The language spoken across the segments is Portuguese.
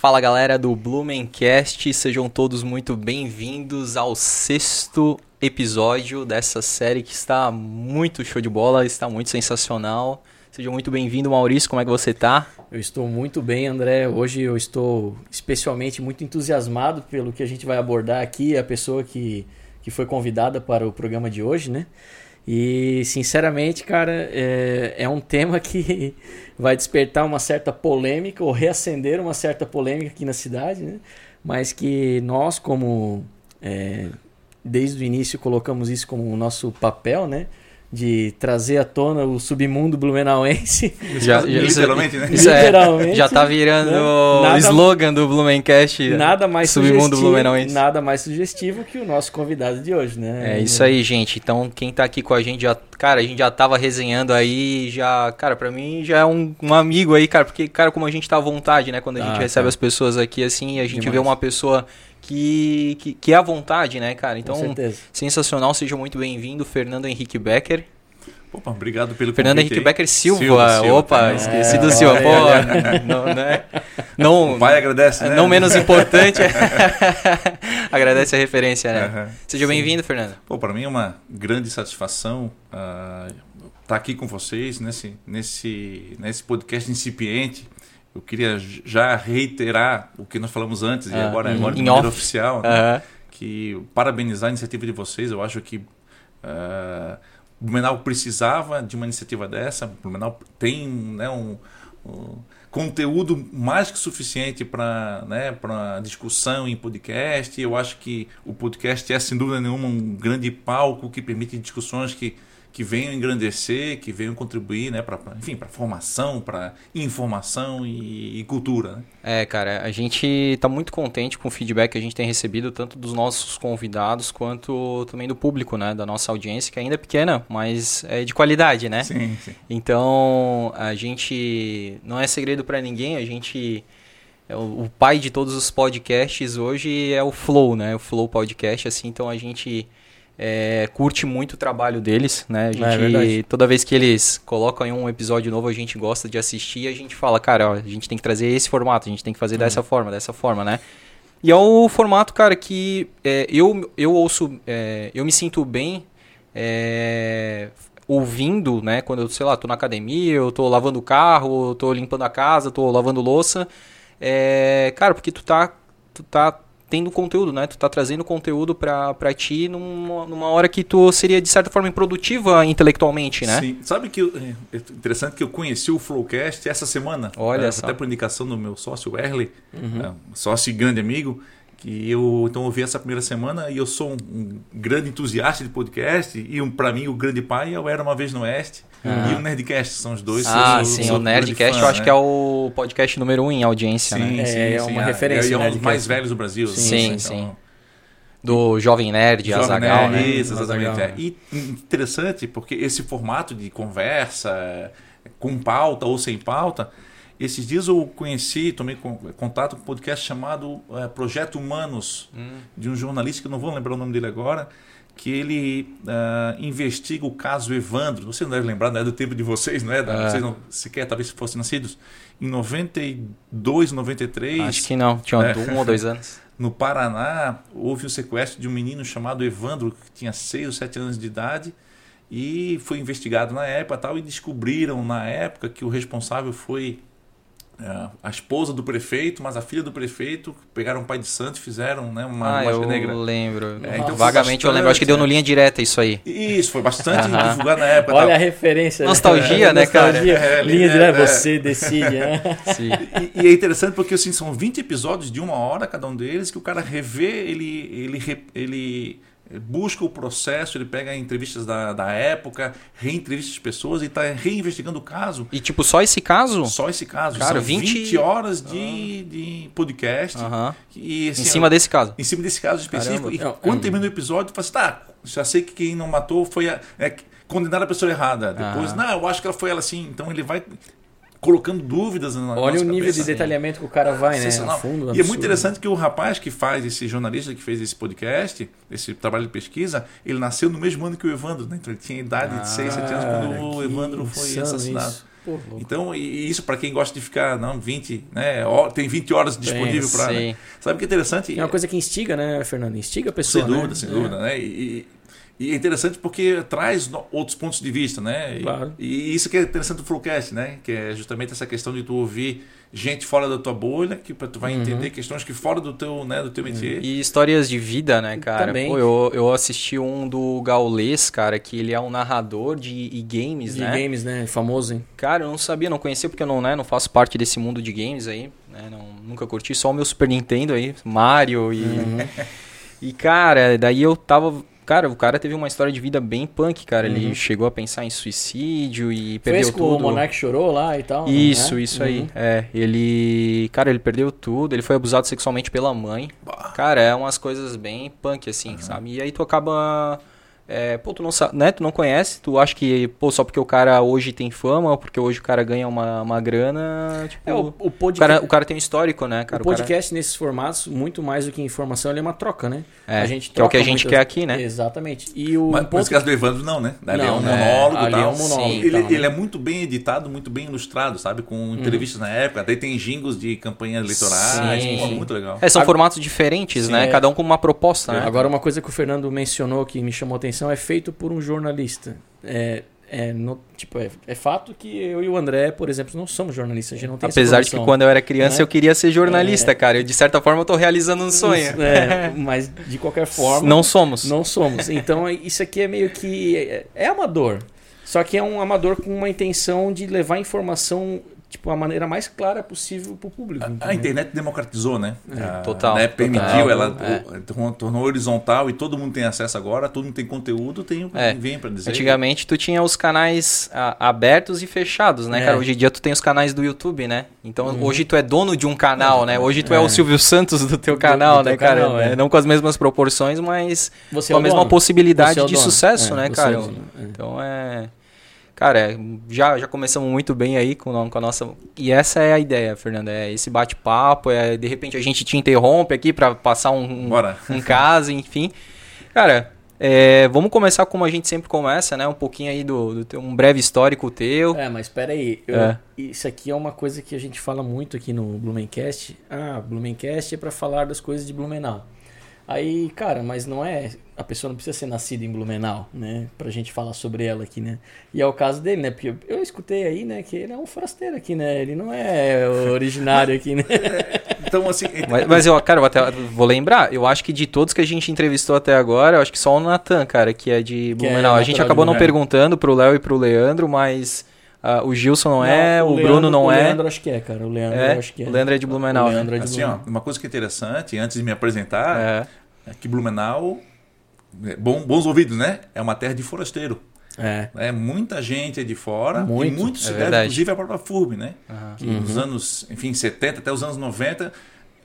Fala galera do Blumencast, sejam todos muito bem-vindos ao sexto episódio dessa série que está muito show de bola, está muito sensacional. Seja muito bem-vindo, Maurício, como é que você tá? Eu estou muito bem, André. Hoje eu estou especialmente muito entusiasmado pelo que a gente vai abordar aqui, a pessoa que, que foi convidada para o programa de hoje, né? E, sinceramente, cara, é, é um tema que vai despertar uma certa polêmica, ou reacender uma certa polêmica aqui na cidade, né? Mas que nós, como é, desde o início colocamos isso como o nosso papel, né? De trazer à tona o submundo blumenauense. Já, já, literalmente, né? Isso é, literalmente, já tá virando né? o slogan do Blumencast. Nada mais submundo blumenauense. Nada mais sugestivo que o nosso convidado de hoje, né? É isso aí, gente. Então, quem tá aqui com a gente já, cara, a gente já tava resenhando aí, já, cara, para mim já é um, um, amigo aí, cara, porque cara, como a gente tá à vontade, né, quando a gente ah, recebe tá. as pessoas aqui assim, a gente Demais. vê uma pessoa que, que, que é à vontade, né, cara? Então, sensacional, seja muito bem-vindo, Fernando Henrique Becker. Opa, obrigado pelo Fernando convite. Henrique Becker Silva. Silva, Silva. Opa, é, esqueci do Silva. Pô, não, né? não, o pai agradece, né? Não menos importante, agradece a referência, né? Uhum, Seja bem-vindo, Fernando. Pô, para mim é uma grande satisfação uh, estar tá aqui com vocês nesse, nesse, nesse podcast incipiente eu queria já reiterar o que nós falamos antes, e ah, agora, agora de maneira oficial, né? que parabenizar a iniciativa de vocês. Eu acho que uh, Blumenau precisava de uma iniciativa dessa. Blumenau tem né, um, um conteúdo mais que suficiente para né, discussão em podcast. Eu acho que o podcast é, sem dúvida nenhuma, um grande palco que permite discussões que que venham engrandecer, que venham contribuir, né, para enfim, para formação, para informação e, e, cultura. Né? É, cara, a gente está muito contente com o feedback que a gente tem recebido tanto dos nossos convidados quanto também do público, né, da nossa audiência que ainda é pequena, mas é de qualidade, né? Sim, sim. Então a gente não é segredo para ninguém, a gente é o pai de todos os podcasts hoje é o Flow, né? O Flow Podcast, assim, então a gente é, curte muito o trabalho deles, né? A é gente, é toda vez que eles colocam em um episódio novo, a gente gosta de assistir e a gente fala, cara, ó, a gente tem que trazer esse formato, a gente tem que fazer uhum. dessa forma, dessa forma, né? E é o formato, cara, que é, eu, eu ouço, é, eu me sinto bem é, ouvindo, né? Quando eu, sei lá, tô na academia, eu tô lavando o carro, eu tô limpando a casa, tô lavando louça. É, cara, porque tu tá, tu tá tendo conteúdo, né? Tu tá trazendo conteúdo pra, pra ti numa, numa hora que tu seria, de certa forma, improdutiva intelectualmente, né? Sim. Sabe que é interessante que eu conheci o Flowcast essa semana. Olha é, só. Até por indicação do meu sócio, Erle, uhum. é, sócio e grande amigo. Que eu então ouvi essa primeira semana e eu sou um, um grande entusiasta de podcast e um, para mim o grande pai é o Era Uma Vez no Oeste e o Nerdcast, são os dois. Ah, sim, o Nerdcast fã, eu acho né? que é o podcast número um em audiência, sim, né? Sim, é, é uma referência. É, é um dos mais velhos do Brasil. Sim, sim. sim. Do Jovem Nerd, Jovem Azagal, né? Isso, exatamente. É. E interessante porque esse formato de conversa, com pauta ou sem pauta, esses dias eu conheci, tomei contato com um podcast chamado é, Projeto Humanos, hum. de um jornalista que eu não vou lembrar o nome dele agora, que ele uh, investiga o caso Evandro. Você não deve lembrar, não é do tempo de vocês, não é? Da, é. Vocês não sequer talvez fossem nascidos. Em 92, 93. Acho que não, tinha é, um ou dois anos. No Paraná, houve o sequestro de um menino chamado Evandro, que tinha 6 ou 7 anos de idade, e foi investigado na época tal, e descobriram na época que o responsável foi a esposa do prefeito, mas a filha do prefeito, pegaram o pai de santo e fizeram né, uma ah, eu negra. lembro. É, então Vagamente bastante, eu lembro. Acho que deu no linha direta isso aí. Isso, foi bastante divulgado na época. Olha tal. a referência. Né? Nostalgia, né, cara? Nostalgia. É, linha direta, é, você decide. Né? E, e, é interessante porque assim, são 20 episódios de uma hora cada um deles, que o cara revê, ele, ele, ele busca o processo, ele pega entrevistas da, da época, reentrevista as pessoas e está reinvestigando o caso. E tipo, só esse caso? Só esse caso. Cara, São 20, 20 horas de, ah. de podcast. E, assim, em cima desse caso? Em cima desse caso específico. Caramba. E quando hum. termina o episódio, fala assim, tá, já sei que quem não matou foi a... É, condenar a pessoa errada. Depois, não, eu acho que ela foi ela assim. Então ele vai colocando dúvidas na Olha o nível cabeça. de detalhamento que o cara vai, né? A fundo, e é muito interessante que o rapaz que faz, esse jornalista que fez esse podcast, esse trabalho de pesquisa, ele nasceu no mesmo ano que o Evandro, né? Então ele tinha idade ah, de 6, 7 anos quando o Evandro foi assassinado. Isso. Pô, então, e isso para quem gosta de ficar, não, 20, né? Tem 20 horas disponível para. Né? Sabe que é interessante? É uma coisa que instiga, né, Fernando? Instiga a pessoa. Sem dúvida, né? sem dúvida, é. né? E, e, é interessante porque traz outros pontos de vista, né? Claro. E, e isso que é interessante do Flowcast, né? Que é justamente essa questão de tu ouvir gente fora da tua bolha, que tu vai uhum. entender questões que fora do teu, né, do teu métier. E histórias de vida, né, cara? Também. Pô, eu, eu assisti um do Gaules, cara, que ele é um narrador de e-games, de né? De games, né? Famoso, hein? Cara, eu não sabia, não conhecia porque eu não, né, não faço parte desse mundo de games aí, né? Não, nunca curti, só o meu Super Nintendo aí, Mario e... Uhum. E, cara, daí eu tava Cara, o cara teve uma história de vida bem punk, cara. Uhum. Ele chegou a pensar em suicídio e Foi perdeu tudo. o Monark chorou lá e tal. Isso, né? isso uhum. aí. É, ele, cara, ele perdeu tudo. Ele foi abusado sexualmente pela mãe. Bah. Cara, é umas coisas bem punk assim, uhum. sabe? E aí tu acaba é, pô, tu não né? Tu não conhece, tu acha que, pô, só porque o cara hoje tem fama, ou porque hoje o cara ganha uma, uma grana, tipo, é, o, o, podcast, o, cara, o cara tem um histórico, né, cara? O podcast o cara... nesses formatos, muito mais do que informação, ele é uma troca, né? É, a gente que é o que a gente muitas... quer aqui, né? Exatamente. E o Mas, ponto... caso do Evandro, não, né? Ali não, é um monólogo é, ali tal. é um monólogo. Sim, ele, tal, né? ele, é muito bem editado, muito bem ilustrado, sabe? Com uhum. entrevistas uhum. na época, daí tem jingles de campanhas eleitorais, sim, pô, muito legal. É, são Agora, formatos diferentes, sim, né? É. Cada um com uma proposta, né? Agora, uma coisa que o Fernando mencionou que me chamou a atenção é feito por um jornalista. É, é, no, tipo, é, é, fato que eu e o André, por exemplo, não somos jornalistas. A gente não tem Apesar de que quando eu era criança né? eu queria ser jornalista, é, cara. Eu, de certa forma eu tô realizando um sonho. É, mas de qualquer forma. Não somos. Não somos. Então isso aqui é meio que. É, é amador. Só que é um amador com uma intenção de levar informação tipo, a maneira mais clara possível para o público. A, a, internet democratizou, né? É, a, total. Né? Permitiu, total, ela é. tornou horizontal e todo mundo tem acesso agora, todo mundo tem conteúdo, tem é. vem para dizer. Antigamente tu tinha os canais a, abertos e fechados, né, é. cara? Hoje em dia tu tem os canais do YouTube, né? Então uhum. hoje tu é dono de um canal, né? Hoje tu é, o é. Silvio Santos do teu canal, do, do né, teu cara? Canal, é. Não com as mesmas proporções, mas Você com a mesma dono. possibilidade de sucesso, né, cara? Então é Cara, já, já começamos muito bem aí com, com a nossa. E essa é a ideia, Fernanda. É esse bate-papo, é de repente a gente te interrompe aqui para passar um, um, um caso, enfim. Cara, é, vamos começar como a gente sempre começa, né? Um pouquinho aí do, do teu, um breve histórico teu. É, mas espera aí. Eu, é. Isso aqui é uma coisa que a gente fala muito aqui no Blumencast. Ah, Blumencast é para falar das coisas de Blumenau. Aí, cara, mas não é. A pessoa não precisa ser nascida em Blumenau, né? Pra gente falar sobre ela aqui, né? E é o caso dele, né? Porque eu escutei aí, né, que ele é um forasteiro aqui, né? Ele não é originário aqui, né? então, assim. Mas, mas, eu, cara, eu até vou lembrar, eu acho que de todos que a gente entrevistou até agora, eu acho que só o Natan, cara, que é de Blumenau. É a gente acabou não perguntando pro Léo e pro Leandro, mas. Uh, o Gilson não, não é, o, o Leandro, Bruno não o é. O Leandro acho que é, cara. O Leandro é? acho que é. O Leandro é de Blumenau. O Leandro é de assim, Blumenau. Ó, uma coisa que é interessante, antes de me apresentar, é Aqui Blumenau, é, bom, bons ouvidos, né? É uma terra de forasteiro. É. é muita gente é de fora muito, e muito se é deve, verdade. inclusive, à própria FURB, né? Que nos uhum. anos, enfim, 70 até os anos 90,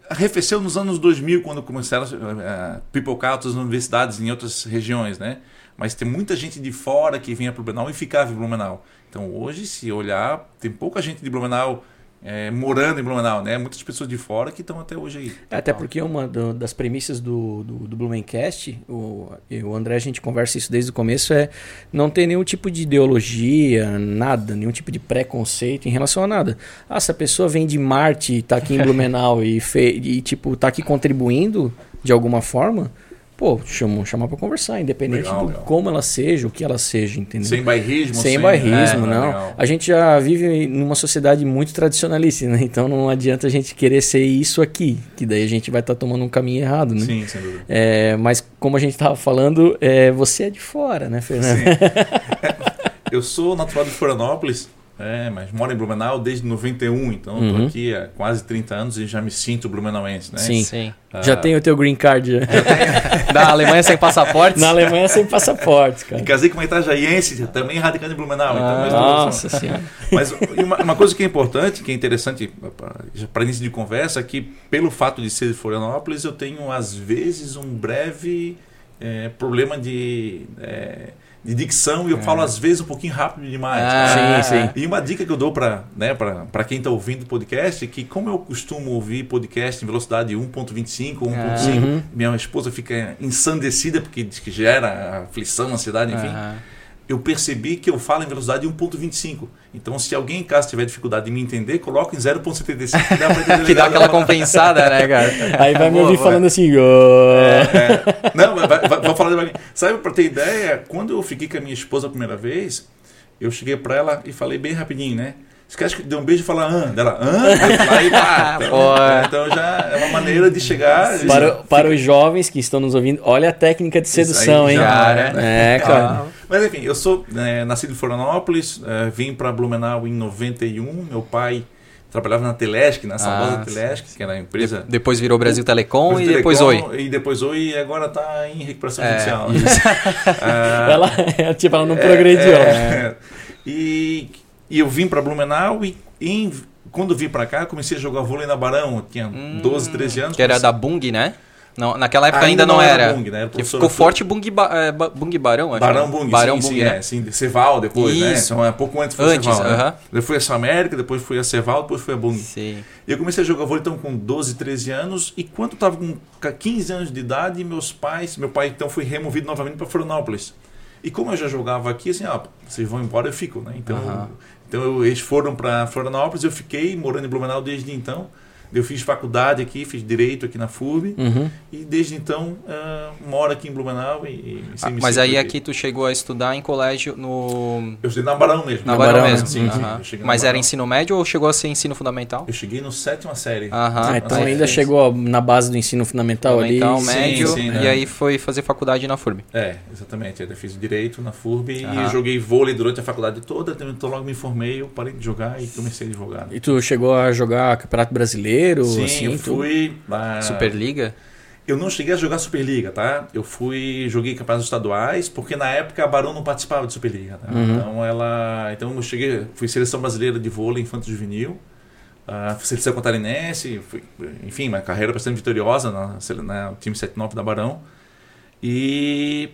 arrefeceu nos anos 2000, quando começaram a uh, pipocar outras universidades em outras regiões, né? Mas tem muita gente de fora que vinha para Blumenau e ficava em Blumenau. Então, hoje, se olhar, tem pouca gente de Blumenau é, morando em Blumenau, né? Muitas pessoas de fora que estão até hoje aí. É, até porque uma das premissas do, do, do Blumencast, o, o André, a gente conversa isso desde o começo, é não ter nenhum tipo de ideologia, nada, nenhum tipo de preconceito em relação a nada. Ah, se a pessoa vem de Marte e está aqui em Blumenau e, fe, e, tipo, tá aqui contribuindo de alguma forma, pô, chamar, chamar para conversar, independente legal, de legal. como ela seja, o que ela seja, entendeu? Sem bairrismo. Sem, sem bairrismo, é, não. Legal. A gente já vive numa sociedade muito tradicionalista, né? Então não adianta a gente querer ser isso aqui, que daí a gente vai estar tá tomando um caminho errado, né? Sim, sem dúvida. É, mas como a gente estava falando, é, você é de fora, né, Fernando? Sim. Eu sou natural de Florianópolis, é, mas moro em Blumenau desde 91, então estou uhum. aqui há quase 30 anos e já me sinto blumenauense, né? Sim, Sim. Ah, já tem o teu green card. Da Alemanha sem passaporte? Na Alemanha sem passaporte, cara. E casei com uma itajaense, também radicando em Blumenau. Ah, então, nossa senhora. Mas uma, uma, coisa que é importante, que é interessante para início de conversa, é que pelo fato de ser de Florianópolis, eu tenho às vezes um breve é, problema de... É, de dicção e eu é. falo às vezes um pouquinho rápido demais. Ah, sim, sim. E uma dica que eu dou para né, quem está ouvindo o podcast é que, como eu costumo ouvir podcast em velocidade 1.25 ou 1.5, uhum. minha esposa fica ensandecida porque diz que gera aflição, ansiedade, enfim. Uhum. Eu percebi que eu falo em velocidade 1.25. Então, se alguém em casa tiver dificuldade de me entender, coloca em 0.75 que dá pra entender. que dá aquela compensada, né, cara? Aí vai me ouvir falando assim. Oh. É, é. Não, vai, vai, vou falar devagar. Sabe, pra ter ideia, quando eu fiquei com a minha esposa a primeira vez, eu cheguei pra ela e falei bem rapidinho, né? Você quer que deu um beijo e fala ah, dela, ah, aí pá. Então, então, já é uma maneira de chegar. Para, para os jovens que estão nos ouvindo, olha a técnica de sedução, hein? Já, né? É, cara. Mas enfim, eu sou é, nascido em Florianópolis, é, vim para Blumenau em 91. Meu pai trabalhava na Telesc, na saudosa ah, Telesc, que era a empresa. De depois virou Brasil Telecom Brasil e depois Oi. E depois Oi e agora está em recuperação é, judicial. ah, ela, tipo, ela não progrediu. É, é, e e eu vim para Blumenau e em, quando vim para cá, comecei a jogar vôlei na Barão. Eu tinha hum, 12, 13 anos. Que era da Bung, né? Não, naquela época ainda, ainda não, não, era. Bung, né? Era ficou forte Bung, ba, é, Bung Barão, acho. Barão Bung, Barão sim, Bung, sim, né? é, sim, Ceval depois, né? Isso. né? Então, é pouco antes foi antes, Ceval. Uh -huh. né? Depois foi a América, depois foi a Ceval, depois foi a Bung. Sim. E eu comecei a jogar vôlei então com 12, 13 anos e quando eu estava com 15 anos de idade, meus pais, meu pai então foi removido novamente para Florianópolis. E como eu já jogava aqui, assim, ó, vocês vão embora, eu fico, né? Então, uh -huh. então eles foram para Florianópolis, eu fiquei morando em Blumenau desde então. Eu fiz faculdade aqui, fiz direito aqui na FURB uhum. e desde então uh, moro aqui em Blumenau. E, e ah, mas aí aqui. tu chegou a estudar em colégio no. Eu estudei na Barão mesmo. Na, na Barão, Barão, mesmo, sim. sim. Mas era ensino médio ou chegou a ser ensino fundamental? Eu cheguei no sétima série. Ah, então ainda chegou na base do ensino fundamental, fundamental ali. médio. Sim, sim, né? E aí foi fazer faculdade na FURB. É, exatamente. Eu fiz direito na FURB e joguei vôlei durante a faculdade toda. Então logo me formei, eu parei de jogar e comecei a jogar. E tu chegou a jogar Campeonato Brasileiro? Sim, assim, fui. Uh, Superliga? Eu não cheguei a jogar Superliga, tá? Eu fui. Joguei campeonatos estaduais, porque na época a Barão não participava de Superliga. Tá? Uhum. Então ela. Então eu cheguei. Fui seleção brasileira de vôlei infanto juvenil. Uh, seleção catarinense, fui, enfim, uma carreira bastante vitoriosa na, na, no time 79 da Barão. E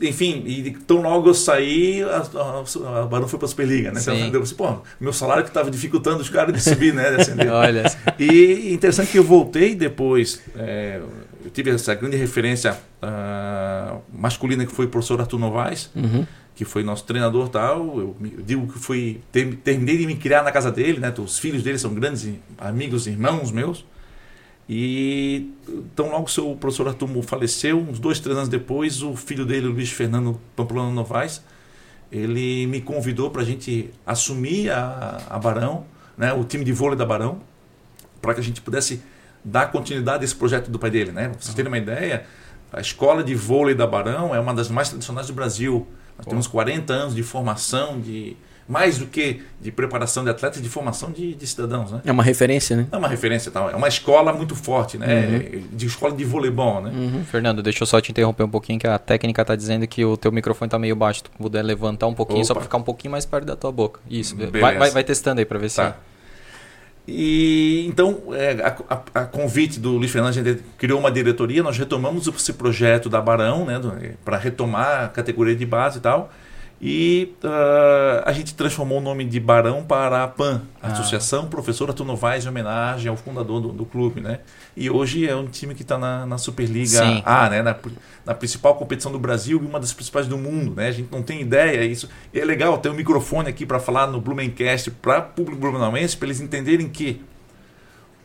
enfim, e tão logo eu saí, a, a, a Barão foi para a Superliga, né? Então, eu assim, pô, meu salário que estava dificultando os caras de subir, né? De. Olha. E interessante que eu voltei depois, é, eu tive essa grande referência uh, masculina que foi o professor Arthur Novaes, uhum. que foi nosso treinador tal. Eu, eu digo que foi, ter, terminei de me criar na casa dele, né? Os filhos dele são grandes amigos, irmãos meus. E então logo seu professor Arthur faleceu, uns dois, três anos depois, o filho dele, o Luiz Fernando Pamplona Novaes, ele me convidou para a gente assumir a, a Barão, né, o time de vôlei da Barão, para que a gente pudesse dar continuidade a esse projeto do pai dele. Né? Pra vocês terem uma ideia, a escola de vôlei da Barão é uma das mais tradicionais do Brasil. Nós temos 40 anos de formação, de, mais do que de preparação de atletas, de formação de, de cidadãos. Né? É uma referência, né? É uma referência, tal. é uma escola muito forte, né? Uhum. De escola de voleibol, né? Uhum. Fernando, deixa eu só te interromper um pouquinho, que a técnica está dizendo que o teu microfone está meio baixo. Tu puder levantar um pouquinho, Opa. só para ficar um pouquinho mais perto da tua boca. Isso, vai, vai, vai, testando aí para ver tá. se... E então, é, a, a, a, convite do Luiz Fernando, a gente criou uma diretoria, nós retomamos esse projeto da Barão, né, para retomar a categoria de base e tal. E uh, a gente transformou o nome de Barão para a PAN, ah. Associação Professora Tunovais, em homenagem ao fundador do, do, clube, né? E hoje é um time que está na, na, Superliga Sim. A, né? Na, na, principal competição do Brasil e uma das principais do mundo, né? A gente não tem ideia isso. E é legal ter um microfone aqui para falar no Blumencast para o público blumenauense, para eles entenderem que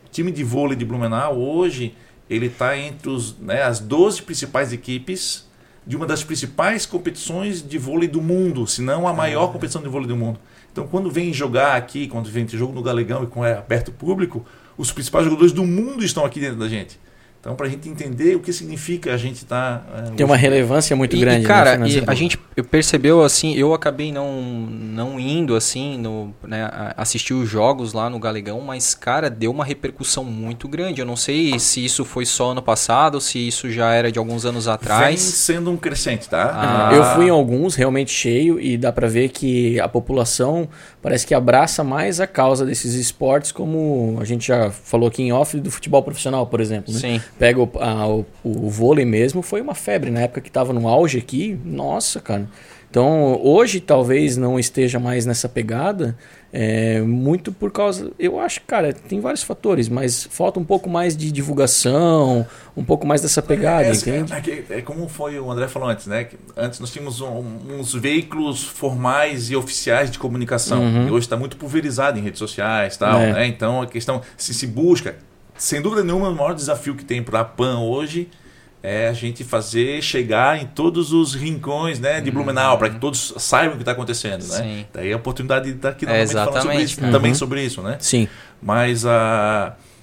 o time de vôlei de Blumenau hoje ele está entre os, né, as 12 principais equipes de uma das principais competições de vôlei do mundo, se não a maior competição de vôlei do mundo. Então, quando vem jogar aqui, quando vem ter jogo no Galegão e com é aberto público, os principais jogadores do mundo estão aqui dentro da gente. Então, para a gente entender o que significa a gente estar. Tá, é, Tem uma relevância muito e, grande. E, cara, né, e a gente percebeu assim, eu acabei não, não indo assim, no, né, assistir os jogos lá no Galegão, mas, cara, deu uma repercussão muito grande. Eu não sei se isso foi só ano passado, se isso já era de alguns anos atrás. Vem sendo um crescente, tá? Ah. Eu fui em alguns, realmente cheio, e dá para ver que a população parece que abraça mais a causa desses esportes, como a gente já falou aqui em off do futebol profissional, por exemplo. Né? Sim pega o, a, o, o, vôlei mesmo, foi uma febre na época que estava no auge aqui. Nossa, cara. Então, hoje talvez não esteja mais nessa pegada, é, muito por causa. Eu acho, cara, tem vários fatores, mas falta um pouco mais de divulgação, um pouco mais dessa pegada, é, entende? É, é, como foi o André falou antes, né? Antes nós tínhamos um, uns veículos formais e oficiais de comunicação. Uhum. E hoje está muito pulverizado em redes sociais tal, é. né? Então a questão, se se busca, sem dúvida nenhuma, o maior desafio que tem para a PAN hoje é a gente fazer chegar em todos os rincões né, de Blumenau, uhum. para que todos saibam o que está acontecendo. Né? Sim. Daí a oportunidade de estar aqui é, falando sobre isso, uhum. também sobre isso. Né? Sim. Mas a. Uh,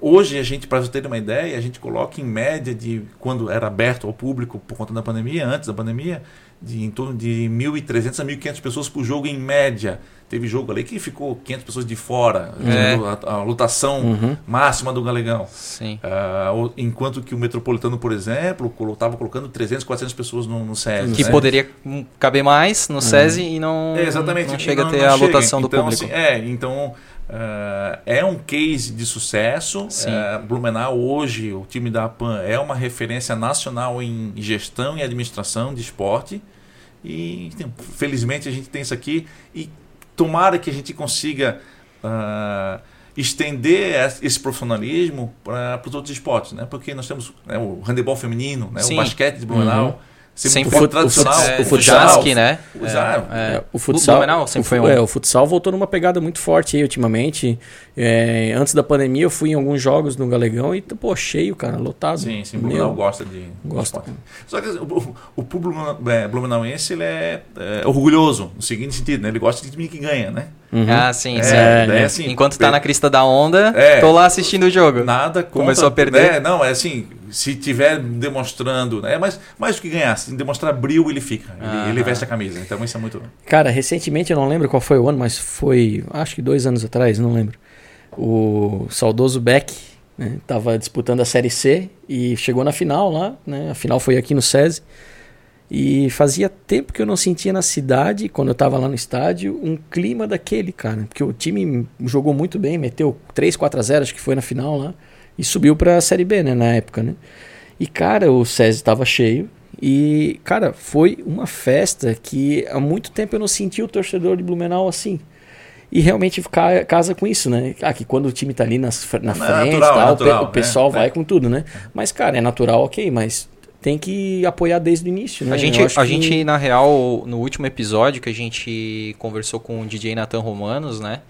Hoje a gente, para você ter uma ideia, a gente coloca em média de quando era aberto ao público por conta da pandemia, antes da pandemia, de em torno de 1.300 a 1.500 pessoas por jogo em média. Teve jogo ali que ficou 500 pessoas de fora, é. a, a, lotação uhum. máxima do Galegão. Uh, enquanto que o Metropolitano, por exemplo, estava colocando 300, 400 pessoas no, no SESI. Que né? poderia caber mais no uhum. SESI e não, é, exatamente, não chega não, a ter a chega. lotação do então, público. Assim, é, então Uh, é um case de sucesso. Uh, Blumenau, hoje, o time da PAN é uma referência nacional em gestão e administração de esporte. E felizmente a gente tem isso aqui. E tomara que a gente consiga uh, estender esse profissionalismo para os outros esportes. Né? Porque nós temos né, o handebol feminino, né? o basquete de Blumenau. Uhum sempre foi tradicional. O, futsal, né? O, é, é, o futsal, o sempre foi um... é, o futsal voltou numa pegada muito forte aí ultimamente. É, antes da pandemia eu fui em alguns jogos no Galegão e pô, cheio, cara, lotado. Sim, sim, Blumenau gosta de gosta. Só que o, o público é, blumenauense ele é, é, orgulhoso no seguinte sentido, né? Ele gosta de time que ganha, né? Uhum. Ah, sim, é, sim. É, assim, Enquanto tá na crista da onda, é, tô lá assistindo o jogo. Nada contra, Começou a perder. Né? Não, é assim, se tiver demonstrando, né? Mas mais do que ganhar, se demonstrar brilho, ele fica. Ele, ele, veste a camisa. Então isso é muito. Cara, recentemente, eu não lembro qual foi o ano, mas foi, acho que dois anos atrás, não lembro. O saudoso Beck né, tava disputando a Série C e chegou na final lá, né? A final foi aqui no SESI. E fazia tempo que eu não sentia na cidade, quando eu estava lá no estádio, um clima daquele, cara. Porque o time jogou muito bem, meteu 3, 4 a 0, acho que foi na final lá. E subiu para a Série B, né, na época, né? E, cara, o SESI estava cheio. E, cara, foi uma festa que há muito tempo eu não sentia o torcedor de Blumenau assim. E realmente casa com isso, né? Ah, que quando o time tá ali nas, na é frente, natural, tal, é natural, o pessoal é, vai é. com tudo, né? Mas, cara, é natural, ok, mas tem que apoiar desde o início, né? A gente, a que... gente, na real, no último episódio que a gente conversou com o DJ Nathan Romanos, né?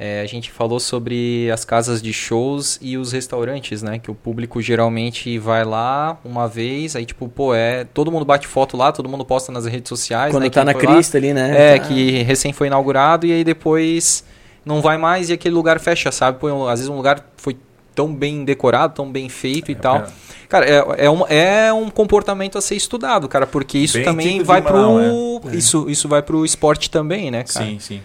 É, a gente falou sobre as casas de shows e os restaurantes, né? Que o público geralmente vai lá uma vez, aí tipo, pô, é. Todo mundo bate foto lá, todo mundo posta nas redes sociais. Quando né, tá na crista lá, ali, né? É, ah. que recém foi inaugurado e aí depois não vai mais e aquele lugar fecha, sabe? Pô, às vezes um lugar foi tão bem decorado, tão bem feito é, e tal. É. Cara, é, é, um, é um comportamento a ser estudado, cara, porque isso Bem também vai pro. É. Isso, isso vai pro esporte também, né, cara? Sim, sim.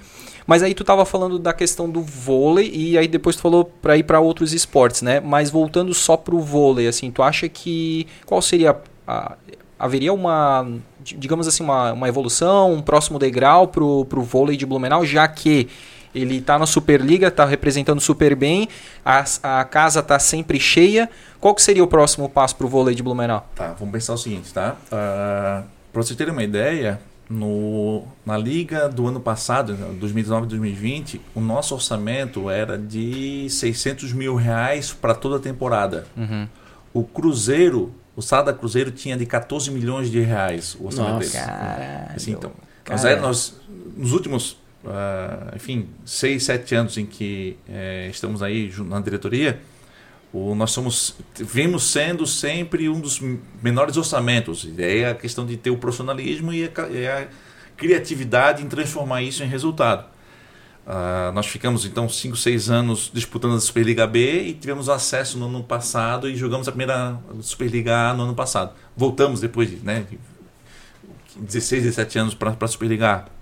Mas aí tu tava falando da questão do vôlei e aí depois tu falou para ir para outros esportes, né? Mas voltando só pro vôlei, assim, tu acha que qual seria a, haveria uma digamos assim uma, uma evolução, um próximo degrau pro, pro vôlei de Blumenau, já que ele está na Superliga, está representando super bem, a, a casa está sempre cheia. Qual que seria o próximo passo para o vôlei de Blumenau? Tá, vamos pensar o seguinte, tá? Uh, ah, para vocês terem uma ideia, no, na liga do ano passado, 2019-2020, o nosso orçamento era de 600 mil reais para toda a temporada. Uhum. O Cruzeiro, o Sada Cruzeiro tinha de 14 milhões de reais o orçamento Nossa, deles. Assim, então, nós, é, nós, nos últimos uh, enfim, seis, sete anos em que é, estamos aí na diretoria, nós somos, vimos sendo sempre um dos menores orçamentos. E aí a questão de ter o profissionalismo e a, e a criatividade em transformar isso em resultado. Uh, nós ficamos então 5, 6 anos disputando a Superliga B e tivemos acesso no ano passado e jogamos a primeira Superliga A no ano passado. Voltamos depois de né, 16, 17 anos para a Superliga A.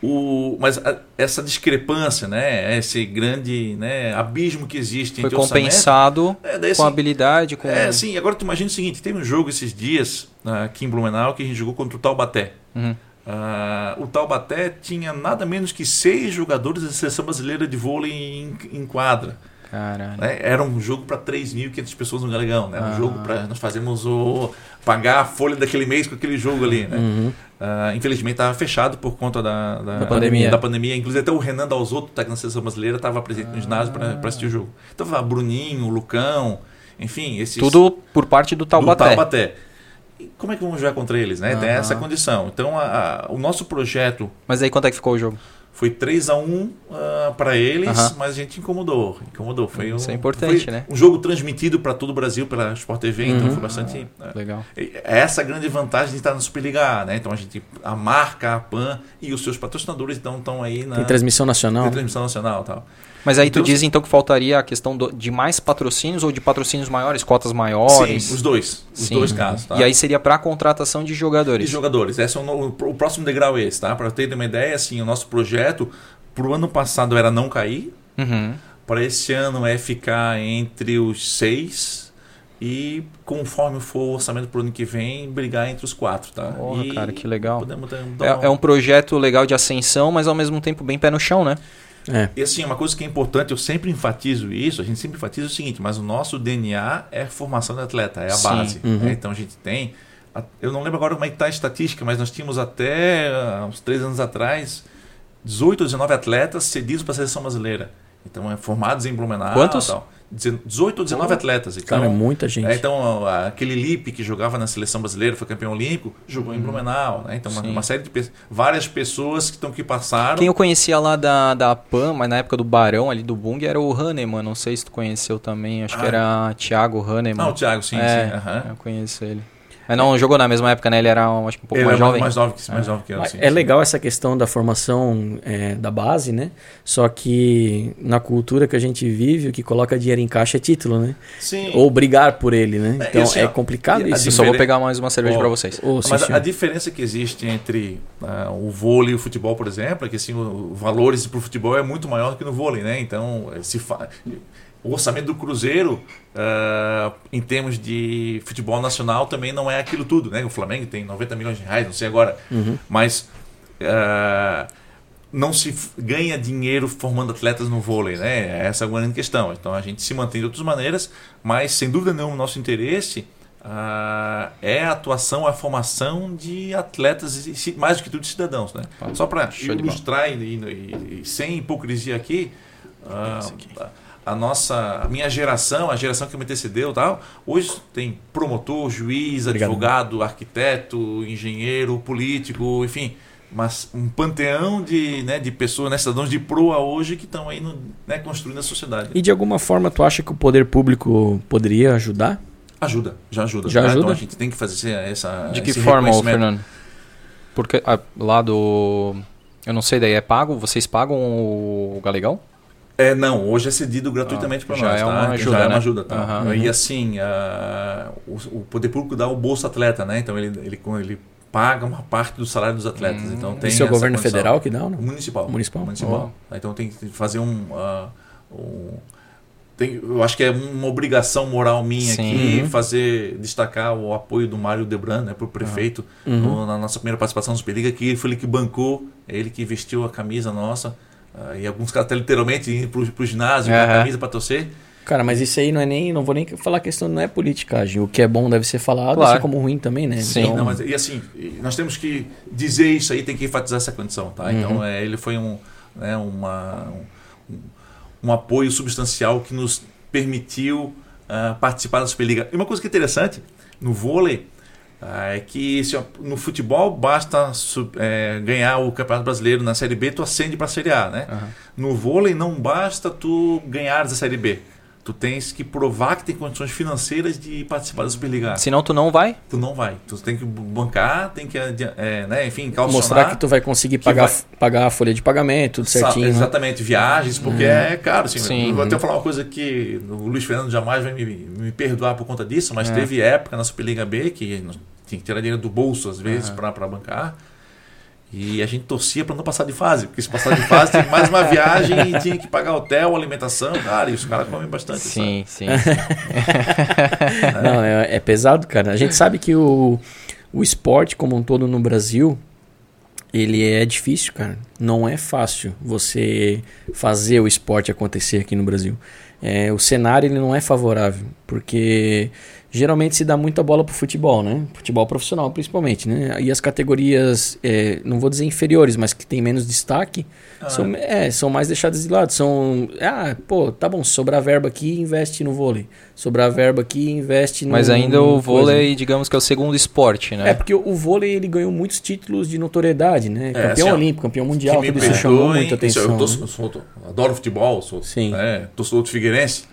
O, mas a, essa discrepância, né, esse grande né, abismo que existe Foi entre compensado é, daí, assim, com habilidade. Com... É, sim. Agora tu imagina o seguinte: teve um jogo esses dias uh, aqui em Blumenau que a gente jogou contra o Taubaté. Uhum. Uh, o Taubaté tinha nada menos que seis jogadores da seleção brasileira de vôlei em, em quadra. Caralho. Né? Era um jogo para 3.500 pessoas no Galegão, né? Um Ah. jogo para nós fazemos o pagar a folha daquele mês com aquele jogo ali, né? Uhum. Ah, infelizmente estava fechado por conta da, da, Da pandemia. da pandemia. Inclusive até o Renan Dalzotto, técnico da seleção brasileira, estava presente no ginásio para assistir o jogo. Então tava Bruninho, Lucão, enfim, esses Tudo por parte do do Taubaté. Taubaté. E como é que vamos jogar contra eles, né? Tem Aham. essa condição. Então a- a- o nosso projeto Mas aí quanto é que ficou o jogo? Foi 3 a 1 para eles, Aham. mas a gente incomodou. Incomodou. Foi Isso um, é importante, foi né? Um jogo transmitido para todo o Brasil pela Sport TV, então Uhum. foi bastante. né? Legal. É essa a grande vantagem de estar na Superliga A, né? Então a gente, a marca, a PAN e os seus patrocinadores então estão aí na Tem transmissão nacional. tem transmissão nacional e tal. Mas aí Então- tu diz então que faltaria a questão do- de mais patrocínios ou de patrocínios maiores, cotas maiores? Sim, os dois. Os Sim. dois casos, tá? E aí seria para contratação de jogadores. jogadores. Esse é o, o próximo degrau é esse, tá? Para ter uma ideia, assim, o nosso projeto pro ano passado era não cair, Uhum. para esse ano é ficar entre os seis e conforme for o orçamento pro ano que vem, brigar entre os quatro, tá? Porra, e cara, que legal. Dar É, é um projeto legal de ascensão, mas ao mesmo tempo bem pé no chão, né? É. E assim, uma coisa que é importante, eu sempre enfatizo isso, a gente sempre enfatiza o seguinte, mas o nosso DNA é formação do atleta, é a Sim. base. Uhum. né? Então a gente tem. Eu não lembro agora como é que está a estatística, mas nós tínhamos até ah, uns três anos atrás 18 ou 19 atletas cedidos para a seleção brasileira. Então, é, formados em Blumenau. Quantos? Tal. 18 ou 19 atletas. Então, Cara, é muita gente. é, então, aquele Lipe que jogava na seleção brasileira, foi campeão olímpico, jogou em Blumenau. Né? Então, uma, uma série de pe- várias pessoas que estão que passaram. Quem eu conhecia lá da, da PAN, mas na época do Barão ali do Bung, era o Hahnemann. Não sei se tu conheceu também. Acho que Ah. era Thiago Hahnemann. Não, o Thiago, sim, é, sim. eu conheço ele. Mas não jogou na mesma época, né? Ele era um, acho que um pouco Ele mais é jovem. mais novo que, mais novo que eu. Mas sim, é sim. legal essa questão da formação é, da base, né? Só que na cultura que a gente vive, o que coloca dinheiro em caixa é título, né? Sim. Ou brigar por ele, né? É, Então assim, é ó, complicado a isso. Eu só vou pegar mais uma cerveja Ó, pra vocês. Ô, Mas Cício, a, a diferença que existe entre ah, o vôlei e o futebol, por exemplo, é que assim, o, o valores para o futebol é muito maior do que no vôlei, né? Então, se fa... o orçamento do Cruzeiro, ah, em termos de futebol nacional, também não é aquilo tudo, né? O Flamengo tem 90 milhões de reais, não sei agora, Uhum. mas ah, não se ganha dinheiro formando atletas no vôlei, né? Essa é a grande questão. Então a gente se mantém de outras maneiras, mas sem dúvida nenhuma o nosso interesse ah, é a atuação, a formação de atletas, e mais do que tudo de cidadãos, né? Só para ilustrar e, e- e sem hipocrisia aqui, ah, a nossa, a minha geração, a geração que me antecedeu, e tal, hoje tem promotor, juiz, Obrigado. advogado, arquiteto, engenheiro, político, enfim, mas um panteão de, né, de pessoas, né, cidadãos de proa hoje que estão aí no, né, construindo a sociedade. E de alguma forma tu acha que o poder público poderia ajudar? Ajuda, já ajuda. Já tá? ajuda? Então a gente tem que fazer essa De que esse forma. Fernando? Porque ah, lá do. Eu não sei, daí é pago? Vocês pagam o Galegão? É, não, hoje é cedido gratuitamente Ah, para nós, é tá? uma Já ajuda, é uma né? ajuda, tá? Aham. E assim, ah, o, o poder público dá o bolso atleta, né? Então ele, ele, ele paga uma parte do salário dos atletas. Hum. então tem Isso é o governo condição. federal que dá ou não? Municipal. Municipal. Municipal. Então tem que fazer um. ah, um- tem, eu acho que é uma obrigação moral minha Sim. aqui Uhum. fazer destacar o apoio do Mário Debran, né, para o prefeito, Uhum. no- na nossa primeira participação no Superliga, que ele foi ele que bancou, é ele que vestiu a camisa nossa. Ah, e alguns caras até literalmente indo pro, pro ginásio com a camisa para torcer. Cara, mas isso aí não é nem. Não vou nem falar questão, não é politicagem. O que é bom deve ser falado, Claro. assim como ruim também, né? Sim. Então, Não, mas, e assim, nós temos que dizer isso aí, tem que enfatizar essa condição, tá? Uhum. Então, é, ele foi um, né, uma, um, um apoio substancial que nos permitiu ah, participar da Superliga. E uma coisa que é interessante, no vôlei, é que se, no futebol basta é, ganhar o Campeonato Brasileiro na Série B, tu ascende para a Série A, né? Aham. No vôlei não basta tu ganhares a Série B. Tu tens que provar que tem condições financeiras de participar da Superliga. A. Senão tu não vai? Tu não vai. Tu tem que bancar, tem que, é, né, enfim, calcionar. mostrar que tu vai conseguir pagar, vai- pagar a folha de pagamento, tudo Sa- certinho. né? Exatamente, viagens, porque é caro. Assim, Sim. Eu vou até falar uma coisa que o Luiz Fernando jamais vai me, me perdoar por conta disso, mas É. teve época na Superliga B que tinha que tirar dinheiro do bolso às vezes para bancar. E a gente torcia para não passar de fase, porque se passar de fase tem mais uma viagem e tinha que pagar hotel, alimentação, cara, e os caras comem bastante. Sim, sim. Não, é, é pesado, cara. A gente sabe que o, o esporte como um todo no Brasil, ele é difícil, cara. Não é fácil você fazer o esporte acontecer aqui no Brasil. é, o cenário ele não é favorável, porque geralmente se dá muita bola pro futebol, né? Futebol profissional, principalmente, né? E as categorias, é, não vou dizer inferiores, mas que tem menos destaque, ah. são, é, são mais deixadas de lado. São, ah, pô, tá bom, sobrar verba aqui, investe no vôlei. Sobrar verba aqui, investe no Mas ainda no o vôlei, coisa. digamos que é o segundo esporte, né? É, porque o, vôlei, ele ganhou muitos títulos de notoriedade, né? É, campeão assim, olímpico, campeão mundial, tudo isso chamou muita atenção. Eu, tô, eu sou, adoro futebol, sou, Sim. É, torcedor do Figueirense.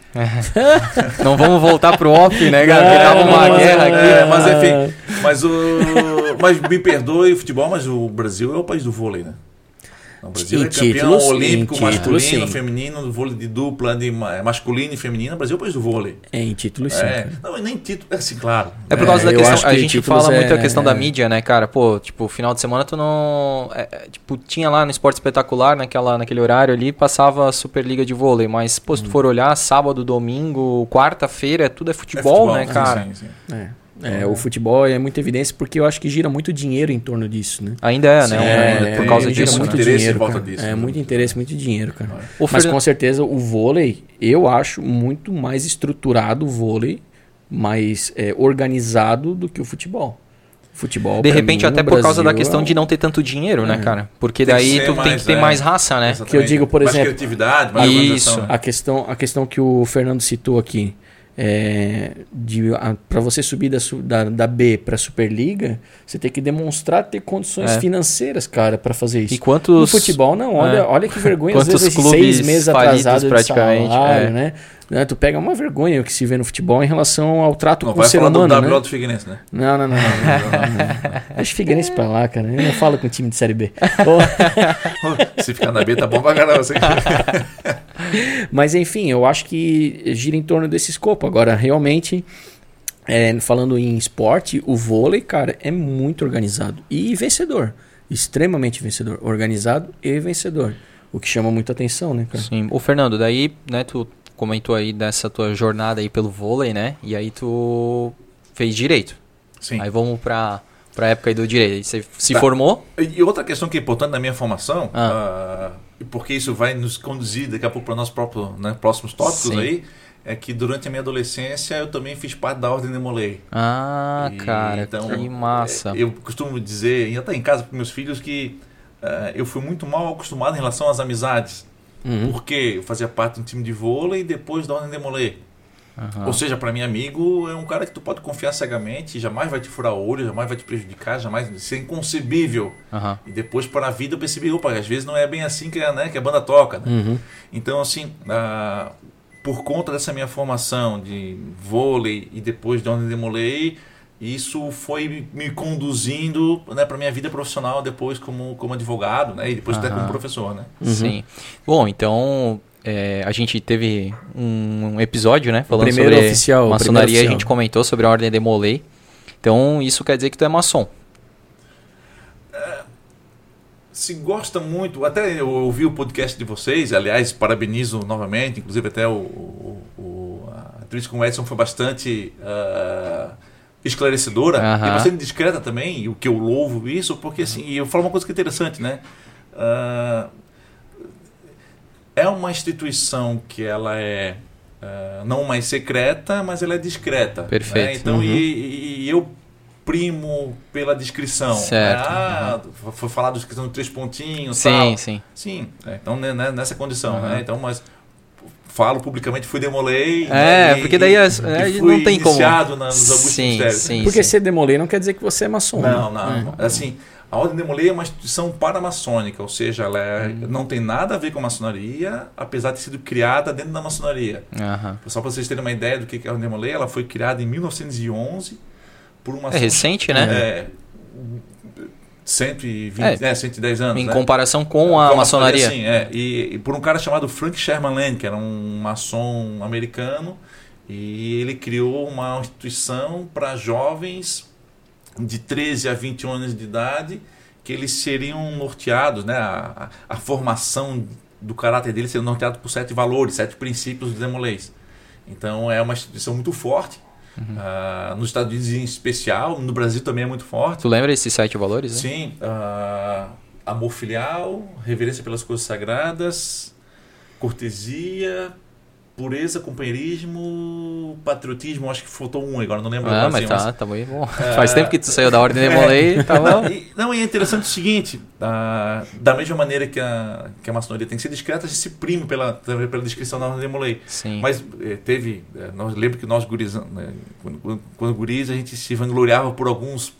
não vamos voltar pro off, né? Porque tava uma guerra aqui. É, mas enfim, mas o. Mas me perdoe o futebol, mas o Brasil é o país do vôlei, né? O Brasil em é campeão títulos, olímpico masculino, sim. feminino, vôlei de dupla, de masculino e feminino. O Brasil é o país do vôlei. É, em títulos sim. É, não, nem título, é assim, claro. É por causa é, da questão, a gente fala muito a questão da é. mídia, né, cara? Pô, tipo, final de semana tu não... É, é, tipo, tinha lá no Esporte Espetacular, naquela, naquele horário ali, passava a Superliga de vôlei. Mas, pô, se tu hum. for olhar, sábado, domingo, quarta-feira, tudo é futebol, futebol né, cara? Sim, sim. É. É, o futebol é muita evidência porque eu acho que gira muito dinheiro em torno disso, né? Ainda é, né? É, é, por causa disso. Muito né? dinheiro, cara. Disso, é né? muito interesse, muito dinheiro, cara. O Mas com certeza o vôlei, eu acho muito mais estruturado o vôlei, mais é, organizado do que o futebol. Futebol. De repente, mim, até por Brasil, causa da questão de não ter tanto dinheiro, né, é. cara? Porque daí tu mais, tem que ter é, mais raça, né? Exatamente. Que eu digo, por exemplo. Mais criatividade, mais Isso. Né? A questão, a questão que o Fernando citou aqui é, para você subir da, da, da B para Superliga, você tem que demonstrar ter condições é. financeiras, cara, para fazer isso. E quantos, no futebol, não. Olha, é. olha que vergonha, às vezes, seis meses atrasado praticamente, de salário, é. né? Né? Tu pega uma vergonha que se vê no futebol em relação ao trato não, com o ser humano. Não vai falar do Figueirense, né? Não, não, não. não, não, Deixa o Figueirense pra lá, cara. Eu não falo com o time de Série B. se ficar na B tá bom pra caramba. Mas enfim, eu acho que gira em torno desse escopo. Agora, realmente, é, falando em esporte, o vôlei, cara, é muito organizado e vencedor. Extremamente vencedor. Organizado e vencedor. O que chama muita atenção, né, cara? Sim. O Fernando, daí, né, tu comentou aí dessa tua jornada aí pelo vôlei, né? E aí tu fez direito. Sim. Aí vamos pra, pra época do direito. Você se tá. formou? E outra questão que é importante na minha formação, ah. uh, porque isso vai nos conduzir daqui a pouco para nossos próprios né, próximos tópicos Sim. aí, é que durante a minha adolescência eu também fiz parte da Ordem de Molay. Ah, e, cara, então, que massa. Eu costumo dizer, e até em casa para meus filhos, que uh, eu fui muito mal acostumado em relação às amizades. Uhum. Porque eu fazia parte de um time de vôlei e depois da Ordem de Molay. Uhum. Ou seja, para mim, amigo é um cara que tu pode confiar cegamente, jamais vai te furar o olho, jamais vai te prejudicar, jamais isso é inconcebível. Uhum. E depois para a vida eu percebi, opa, às vezes não é bem assim que, né, que a banda toca. Né? Uhum. Então, assim, uh, por conta dessa minha formação de vôlei e depois de onde demolei, isso foi me conduzindo né, para minha vida profissional depois como, como advogado né, e depois até como professor. Né? Uhum. Sim. Bom, então é, a gente teve um, episódio né, falando sobre oficial, maçonaria, a gente comentou sobre a ordem de Molay. Então isso quer dizer que tu é maçom. É, se gosta muito, até eu ouvi o podcast de vocês, aliás, parabenizo novamente, inclusive até o, o, o a atriz com o Edson foi bastante... Uh, esclarecedora uhum. e bastante discreta também, e o que eu louvo isso, porque assim, eu falo uma coisa que é interessante, né? Uh, é uma instituição que ela é uh, não mais secreta, mas ela é discreta. Né? Perfeito. Né? Então, uhum. e, e, eu primo pela descrição. Certo. Ah, uhum. foi falado descrição de três pontinhos, sim, tal. Sim, sim. É, então, né, né, nessa condição, né? Então, mas falo publicamente, fui demolei. É, né, porque daí e, é, e não tem como. nos sim, sim, Porque sim. ser demolei não quer dizer que você é maçom. Não, não. É. Assim, a Ordem Demolei é uma instituição paramaçônica, ou seja, ela é, hum. não tem nada a ver com a maçonaria, apesar de ter sido criada dentro da maçonaria. Uhum. Só para vocês terem uma ideia do que é a Ordem Demolei, ela foi criada em 1911 por uma... É recente, né? É, 120, é, né, 110 anos. Em né? comparação com a maçonaria. Sim, é. E, e, por um cara chamado Frank Sherman Land, que era um maçom americano, e ele criou uma instituição para jovens de 13 a 21 anos de idade, que eles seriam norteados, né? A, a, a formação do caráter deles seria norteado por sete valores, sete princípios do Demolês. Então é uma instituição muito forte Uhum. Uh, nos Estados Unidos em especial, no Brasil também é muito forte. Tu lembra esses sete valores? Né? Sim. Uh, amor filial, reverência pelas coisas sagradas, cortesia, pureza, companheirismo, patriotismo, acho que faltou um agora, não lembro Ah, mas assim, tá, tá muito bom. Faz tempo que tu saiu da Ordem de Demolei, tá bom. e, não, e é interessante o seguinte, ah, da mesma maneira que a, que a maçonaria tem que ser discreta, a gente se prime pela, pela descrição da Ordem de Demolei. Sim. Mas eh, teve, eh, nós lembro que nós guris, né, quando, quando, quando guris, a gente se vangloriava por alguns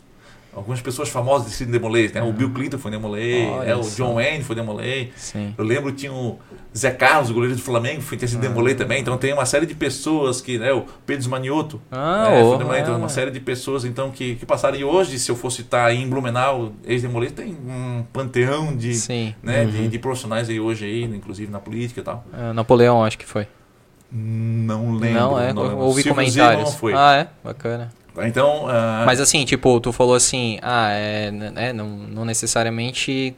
algumas pessoas famosas de ser Demolay, né? O Bill Clinton foi Olha né? o. John Wayne foi Demolay. Sim. Eu lembro que tinha o Zé Carlos, o goleiro do Flamengo, foi ter sido Demolay também. Então tem uma série de pessoas que, né? O Pedro Manioto, Ah, foi Demolay, então, ah. uma série de pessoas então que, que passaram. E hoje, se eu fosse estar em Blumenau, ex-Demolay, tem um panteão de, Sim. né? de, de profissionais aí hoje aí, inclusive na política e tal. Ah, Napoleão, acho que foi. Não lembro. não, é, ouvi Silvio comentários. Zimmermann foi. Ah, é? Bacana. Então, ah, Mas assim, tipo, tu falou assim, ah, é, é, não, não necessariamente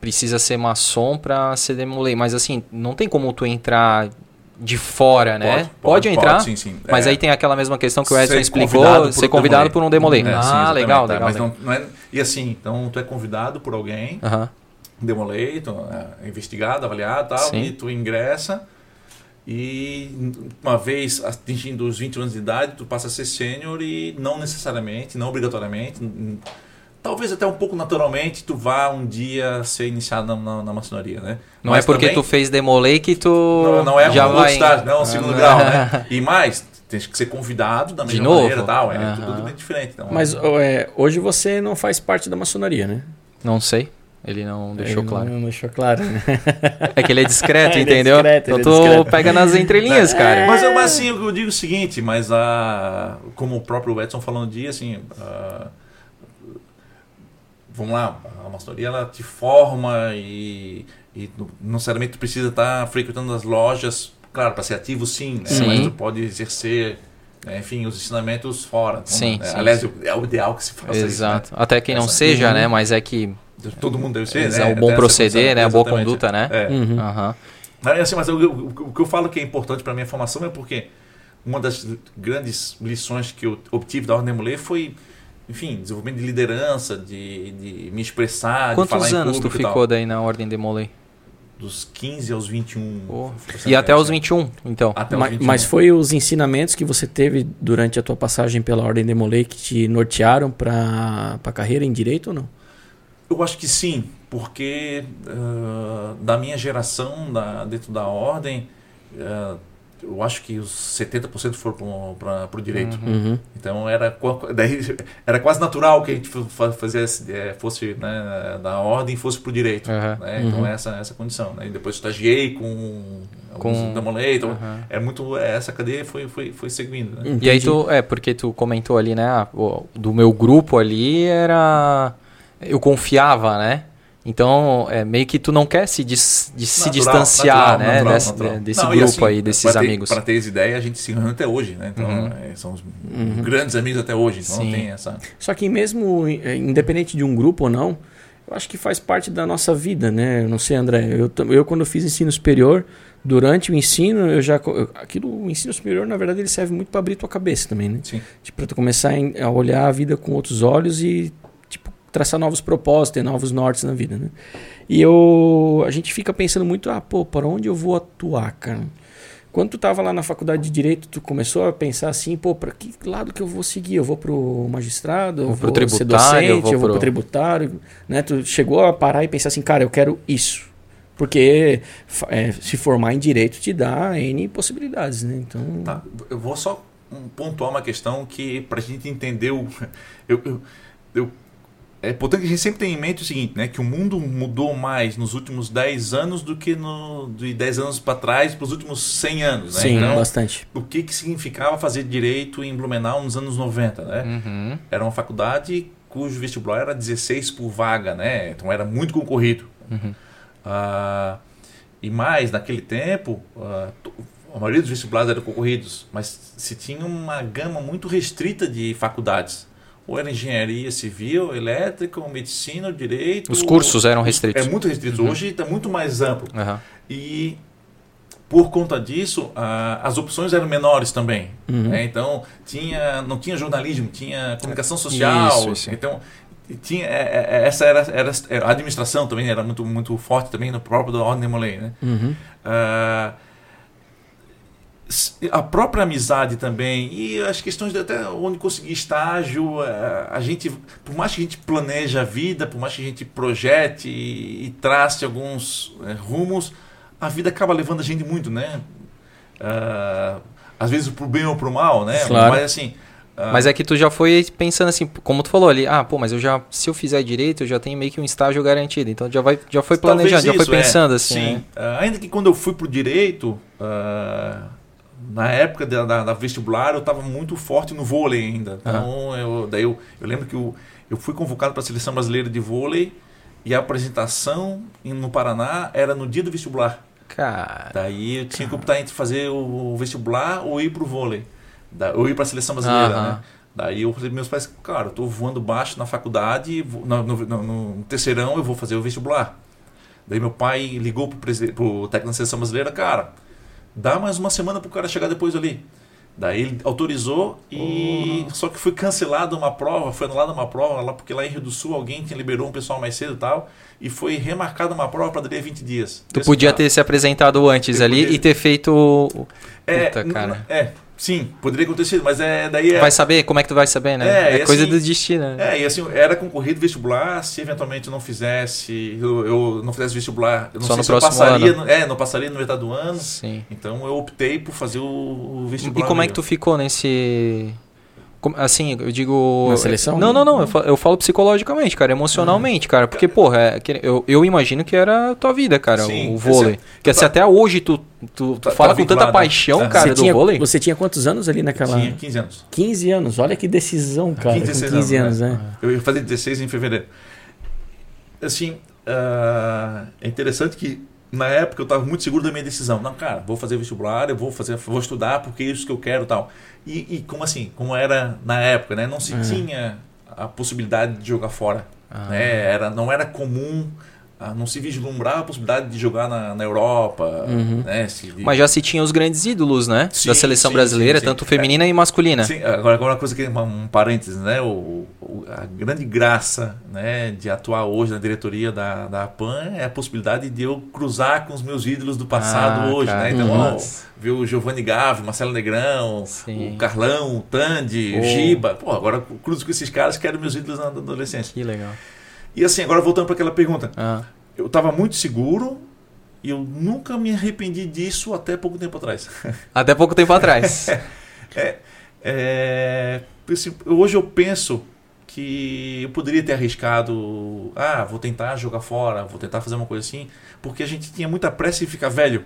precisa ser maçom pra ser demolei, mas assim, não tem como tu entrar de fora, né? Pode, entrar, sim, sim. mas É, aí tem aquela mesma questão que o Edson ser explicou, convidado ser um convidado demolei. por um demolei. É, sim, ah, exatamente, legal, tá? legal. Mas legal. não, não é, e assim, então tu é convidado por alguém, Aham, demolei, tu é investigado, avaliado e tal, Sim. e tu ingressa e uma vez atingindo os 20 anos de idade, tu passa a ser sênior e não necessariamente, não obrigatoriamente, talvez até um pouco naturalmente, tu vá um dia ser iniciado na, na, na maçonaria, né? Não Mas é porque também- tu fez demolei que tu não, não é já um vai... estágio, não é um segundo Ah, grau, né? E mais, tens que ser convidado da De mesma novo? maneira e tal, é Aham. tudo bem diferente. Então, Mas é, hoje você não faz parte da maçonaria, né? Não sei, ele não deixou Ele claro. Não, não deixou claro, né? É que ele é discreto, Ele é entendeu? discreto, ele então é tu discreto. pega nas entrelinhas, cara. Mas, eu- mas assim, eu digo o seguinte, mas a, como o próprio Edson falou no dia, assim, a- vamos lá, a maçonaria ela te forma e, e não necessariamente tu precisa estar frequentando as lojas, claro, para ser ativo sim, né? Sim. mas tu pode exercer, né, enfim, os ensinamentos fora. Então, Sim, né, sim, Aliás, sim. é o ideal que se faça Exato. Até quem não Essa- seja, né? Mas é que isso. Né? Todo mundo deve ser, é né? o bom Até proceder, né? A boa conduta, né? É. Uhum. Mas, assim, mas eu- eu- o que eu falo que é importante para minha formação é porque uma das grandes lições que eu obtive da Ordem Mulher foi, enfim, desenvolvimento de liderança, de, de me expressar, de Quantos falar em anos tu ficou daí na Ordem de Molay? Dos 15 aos 21. Pô. aproximadamente, E até os né? 21, então. Até Mas, 21. mas foi os ensinamentos que você teve durante a tua passagem pela Ordem de Molay que te nortearam para a carreira em direito ou não? Eu acho que sim, porque ah, da minha geração da, dentro da ordem, ah, eu acho que os 70% foram para o direito. Uhum. Então era, daí, era quase natural que a gente fa- fazesse, eh, fosse né, da ordem e fosse para o direito. Aham. né? Então Uhum. essa essa condição. Né? E depois estagiei com Com- Demolay, então é muito essa cadeia foi foi foi seguindo. Né? E aí tu, é, porque tu comentou ali, né? Do meu grupo ali era. Eu confiava, né? Então, é meio que tu não quer se, dis- de se Natural, distanciar, natural, né? natural, desse natural. desse Não, grupo assim, aí, desses pra ter- amigos. Para ter essa ideia, a gente se reúne até hoje, né? Então, Uhum. eh, são os Uhum. grandes amigos até hoje. Então Sim. tem essa. Só que mesmo eh, independente de um grupo ou não, eu acho que faz parte da nossa vida, né? Eu não sei, André, eu, eu quando fiz ensino superior, durante o ensino, eu já eu- aquilo o ensino superior, na verdade, ele serve muito para abrir tua cabeça também, né? Sim. Tipo, para tu começar a olhar a vida com outros olhos e traçar novos propósitos, ter novos nortes na vida, né? E eu a gente fica pensando muito, ah, pô, para onde eu vou atuar, cara? Quando tu tava lá na faculdade de direito, tu começou a pensar assim, pô, para que lado que eu vou seguir? Eu vou pro magistrado, eu Vou vou, pro ser tributário, eu docente, vou eu vou pro- pro tributário, né? Tu chegou a parar e pensar assim, cara, eu quero isso. Porque é, se formar em direito te dá N possibilidades, né? Então, Tá, eu vou só pontuar uma questão que para a gente entender o. Eu, eu, eu- é importante que a gente sempre tenha em mente o seguinte, né? Que o mundo mudou mais nos últimos 10 anos do que no, de 10 anos para trás para os últimos 100 anos. Né? sim, então, bastante. o que, que significava fazer direito em Blumenau nos anos 90, né? Uhum. Era uma faculdade cujo vestibular era 16 por vaga, né? Então era muito concorrido. Uhum. Ah, e mais, naquele tempo, to- a maioria dos vestibulares eram concorridos, mas se tinha uma gama muito restrita de faculdades. Ou era engenharia civil, elétrica, ou medicina, ou direito. Os cursos eram restritos. É muito restrito. Uhum. Hoje está muito mais amplo. Aham. E por conta disso, ah, as opções eram menores também. Uhum. né? Então, tinha, não tinha jornalismo, tinha comunicação social. Isso, isso. Então, tinha, é, é, essa era, era, a administração também era muito, muito forte também no próprio da Ordem de Molay, né? Uhum. Ah, a própria amizade também e as questões de até onde conseguir estágio é, a gente por mais que a gente planeje a vida por mais que a gente projete e, e trace alguns é, rumos a vida acaba levando a gente muito né uh, às vezes pro bem ou pro mal né claro. mas assim uh, mas é que tu já foi pensando assim como tu falou ali ah pô mas eu já se eu fizer direito eu já tenho meio que um estágio garantido então já vai já foi planejando já foi pensando é, assim sim. Né? Uh, ainda que quando eu fui pro direito na época da, da, da, vestibular eu estava muito forte no vôlei ainda. Então, eu, daí eu, eu lembro que eu, eu fui convocado para a seleção brasileira de vôlei e a apresentação no Paraná era no dia do vestibular. Cara. Daí eu tinha que optar entre fazer o vestibular ou ir para o vôlei. Da, ou ir para a seleção brasileira, né? Daí eu falei para meus pais, cara, eu tô voando baixo na faculdade, no, no, no, no, terceirão eu vou fazer o vestibular. Daí meu pai ligou pro, pro técnico da seleção brasileira, cara, dá mais uma semana pro cara chegar depois ali. Daí ele autorizou e só que foi cancelada uma prova, foi anulada uma prova lá porque lá em Rio do Sul alguém tinha liberou um pessoal mais cedo e tal e foi remarcada uma prova para dali 20 dias. Tu podia ter se apresentado antes ali podia... e ter feito é, Puta, cara. É, Sim, poderia acontecer, mas é daí é... Vai saber? Como é que tu vai saber, né? É, é coisa assim, do destino. Né? É, e assim, era concorrido vestibular, se eventualmente eu não fizesse, eu, eu não fizesse vestibular, eu não Só sei no se próximo eu passaria, ano. é, não passaria no metade do ano. Sim. Então eu optei por fazer o, o vestibular. E como é que tu ficou nesse Assim, eu digo. Na seleção? Não, não, não. Eu falo, eu falo psicologicamente, cara, emocionalmente, cara. Porque, porra, é, eu, eu imagino que era a tua vida, cara, Sim, o vôlei. Porque assim, até hoje tu, tu, tu tá, fala tá com tanta paixão, cara, você do tinha, vôlei. Você tinha quantos anos ali naquela. Tinha 15 anos. 15 anos, olha que decisão, cara. 15, 16 com 15 anos, anos né? Eu ia fazer 16 em fevereiro. Assim, uh, é interessante que na época eu estava muito seguro da minha decisão. Não, cara, vou fazer vestibular, eu vou fazer, vou estudar porque é isso que eu quero, tal. E, e como assim, como era na época, né? Não se uhum. tinha a possibilidade de jogar fora, ah. né? Era, não era comum ah, não se vislumbrava a possibilidade de jogar na, na Europa. Uhum. Né? Mas já se tinha os grandes ídolos, né? Sim, da seleção sim, brasileira, sim, tanto feminina é, e masculina. Sim, agora, agora uma coisa que um parênteses, né? O, o, a grande graça né, de atuar hoje na diretoria da, da APAN é a possibilidade de eu cruzar com os meus ídolos do passado ah, hoje, né? Então, ó, ver o Giovanni Gavi, Marcelo Negrão, o Carlão, o Tandy, o Giba. Pô, agora cruzo com esses caras que eram meus ídolos na adolescência. Que legal. E assim, agora voltando para aquela pergunta. Ah. Eu estava muito seguro e eu nunca me arrependi disso até pouco tempo atrás. Até pouco tempo atrás. é, é, hoje eu penso que eu poderia ter arriscado, ah, vou tentar jogar fora, vou tentar fazer uma coisa assim, porque a gente tinha muita pressa em ficar velho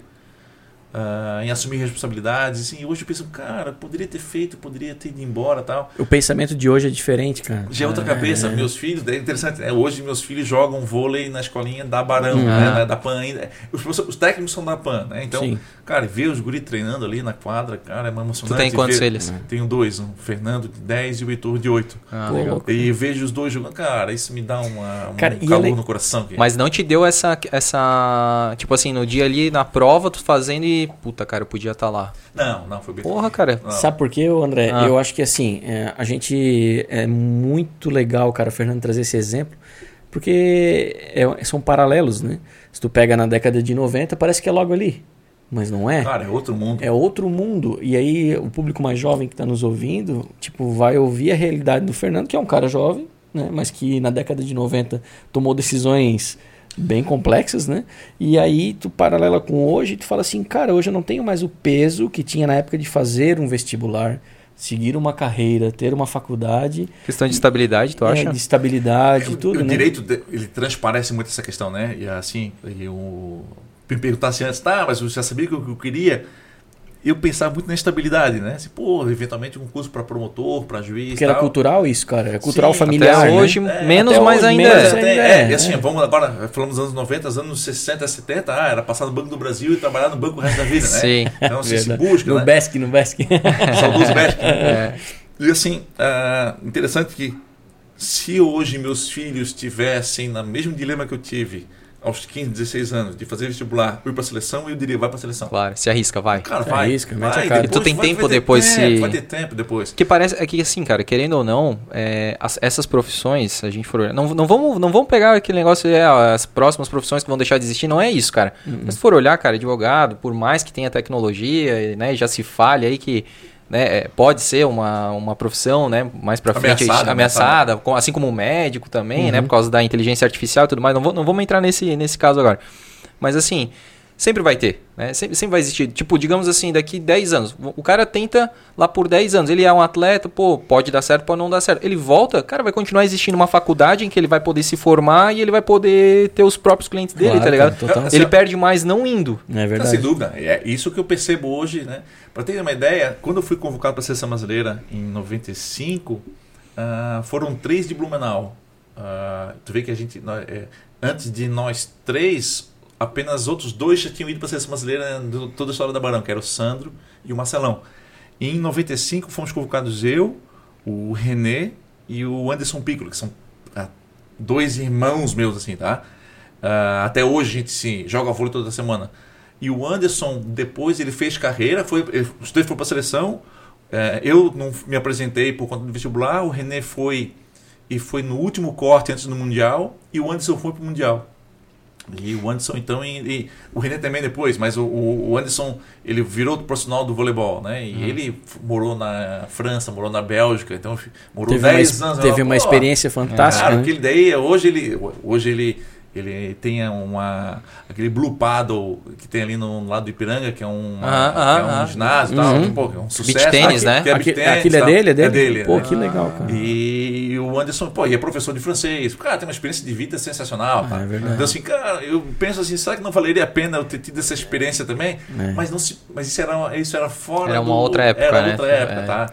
uh, em assumir responsabilidades. Assim, hoje eu penso, cara, poderia ter feito, poderia ter ido embora tal. O pensamento de hoje é diferente, cara. Já é outra cabeça. Meus filhos, é interessante, né? hoje meus filhos jogam vôlei na escolinha da Barão, uhum. né? da PAN ainda. Os, os, técnicos são da PAN, né? Então, Sim. cara, ver os guri treinando ali na quadra, cara, é uma emocionante. Tu tem quantos filhos? Tenho dois, um Fernando de 10 e o Heitor de 8. Ah, legal. E vejo os dois jogando, cara, isso me dá uma, um cara, calor no coração. Aqui. Mas não te deu essa, essa, tipo assim, no dia ali na prova, tu fazendo e, puta, cara, eu podia estar tá lá. Não, não, foi bem. Porra, cara. Não. Sabe por quê, André? Ah. Eu acho que assim, é, a gente. É muito legal, cara, o Fernando trazer esse exemplo, porque é, são paralelos, né? Se tu pega na década de 90, parece que é logo ali. Mas não é. Cara, é outro mundo. É outro mundo. E aí o público mais jovem que está nos ouvindo, tipo, vai ouvir a realidade do Fernando, que é um cara jovem, né? Mas que na década de 90 tomou decisões bem complexas, né? E aí tu paralela com hoje, tu fala assim, cara, hoje eu não tenho mais o peso que tinha na época de fazer um vestibular, seguir uma carreira, ter uma faculdade. Questão de estabilidade, tu é, acha? De estabilidade, é, tudo, o, né? direito ele transparece muito essa questão, né? E assim, eu me perguntasse antes, tá, mas você já sabia que eu, que eu queria eu pensava muito na estabilidade, né? Assim, pô, eventualmente um curso para promotor, para juiz. Que era cultural isso, cara. É cultural Sim, familiar. Até hoje, né? menos, é, mas ainda menos, é. é. é. E assim, vamos agora, falamos dos anos 90, anos 60, 70, ah, era passar no Banco do Brasil e trabalhar no banco o resto da vida, né? Sim. Então, assim, se busca. No né? BESC, no BESC. Saudoso BESC. É. E assim, uh, interessante que se hoje meus filhos tivessem no mesmo dilema que eu tive, aos 15, 16 anos, de fazer vestibular, ir para a seleção, eu diria, vai para a seleção. Claro, se arrisca, vai. Cara, Se vai. arrisca, mete vai a cara. E tu tem vai- tempo vai depois tempo, se- Vai ter tempo depois. Que parece é que assim, cara, querendo ou não, é, as- essas profissões, a gente for olhar, não, não vamos não vamos pegar aquele negócio é, as próximas profissões que vão deixar de existir, não é isso, cara. Mas se for olhar, cara, advogado, por mais que tenha tecnologia, né, já se fale aí que né, é, pode ser uma, uma profissão, né, mais pra frente Ameaçada, ameaçada, com- assim como o médico também, né, por causa da inteligência artificial e tudo mais. Não, vou- não vamos entrar nesse, nesse caso agora. Mas assim, sempre vai ter, né? Sempre, sempre vai existir. Tipo, digamos assim, daqui 10 anos. O cara tenta lá por 10 anos. Ele é um atleta, pô, pode dar certo, pode não dar certo. Ele volta, cara, vai continuar existindo uma faculdade em que ele vai poder se formar e ele vai poder ter os próprios clientes dele, Claro, tá ligado? total. Ele perde mais não indo. É verdade. Sem dúvida. É isso que eu percebo hoje, né? Para ter uma ideia, quando eu fui convocado para a seleção brasileira em 95, ah, foram três de Blumenau. Ah, tu vê que a gente, nós- é, antes de nós três, apenas outros dois já tinham ido para a seleção brasileira de toda a história da Barão, que era o Sandro e o Marcelão. E em 95 fomos convocados eu, o René e o Anderson Piccolo, que são ah, dois irmãos meus, assim, tá? Ah, até hoje a gente se joga vôlei toda semana. E o Anderson, depois ele fez carreira, foi, os dois foram para a seleção. Eh, eu não me apresentei por conta do vestibular, o René foi e foi no último corte antes do Mundial, e o Anderson foi para o Mundial. E o Anderson, então, e, e o René também depois, mas o, o Anderson, ele virou profissional do voleibol, né? E ele f- morou na França, morou na Bélgica, então morou Teve uma, 10 ex- anos. teve uma experiência fantástica. Cara, né? aquele daí, hoje ele, hoje ele, ele tem uma, aquele Blue Paddle que tem ali no lado do Ipiranga, que é um, Aham, que é um aham. ginásio e tal, Uhum. pô, é um sucesso. Beach tênis, Aqui- né? Que é Aqui- tênis, aquele é tal. dele? É dele? É dele. Pô, né? que legal, cara. E o Anderson, pô, e é professor de francês. O cara tem uma experiência de vida sensacional. Ah, cara. é verdade. Então, assim, cara, eu penso assim, será que não valeria a pena eu ter tido essa experiência também? É. Mas, não se, mas isso, era, isso era fora Era uma do- outra época, Era né? outra época, É. tá?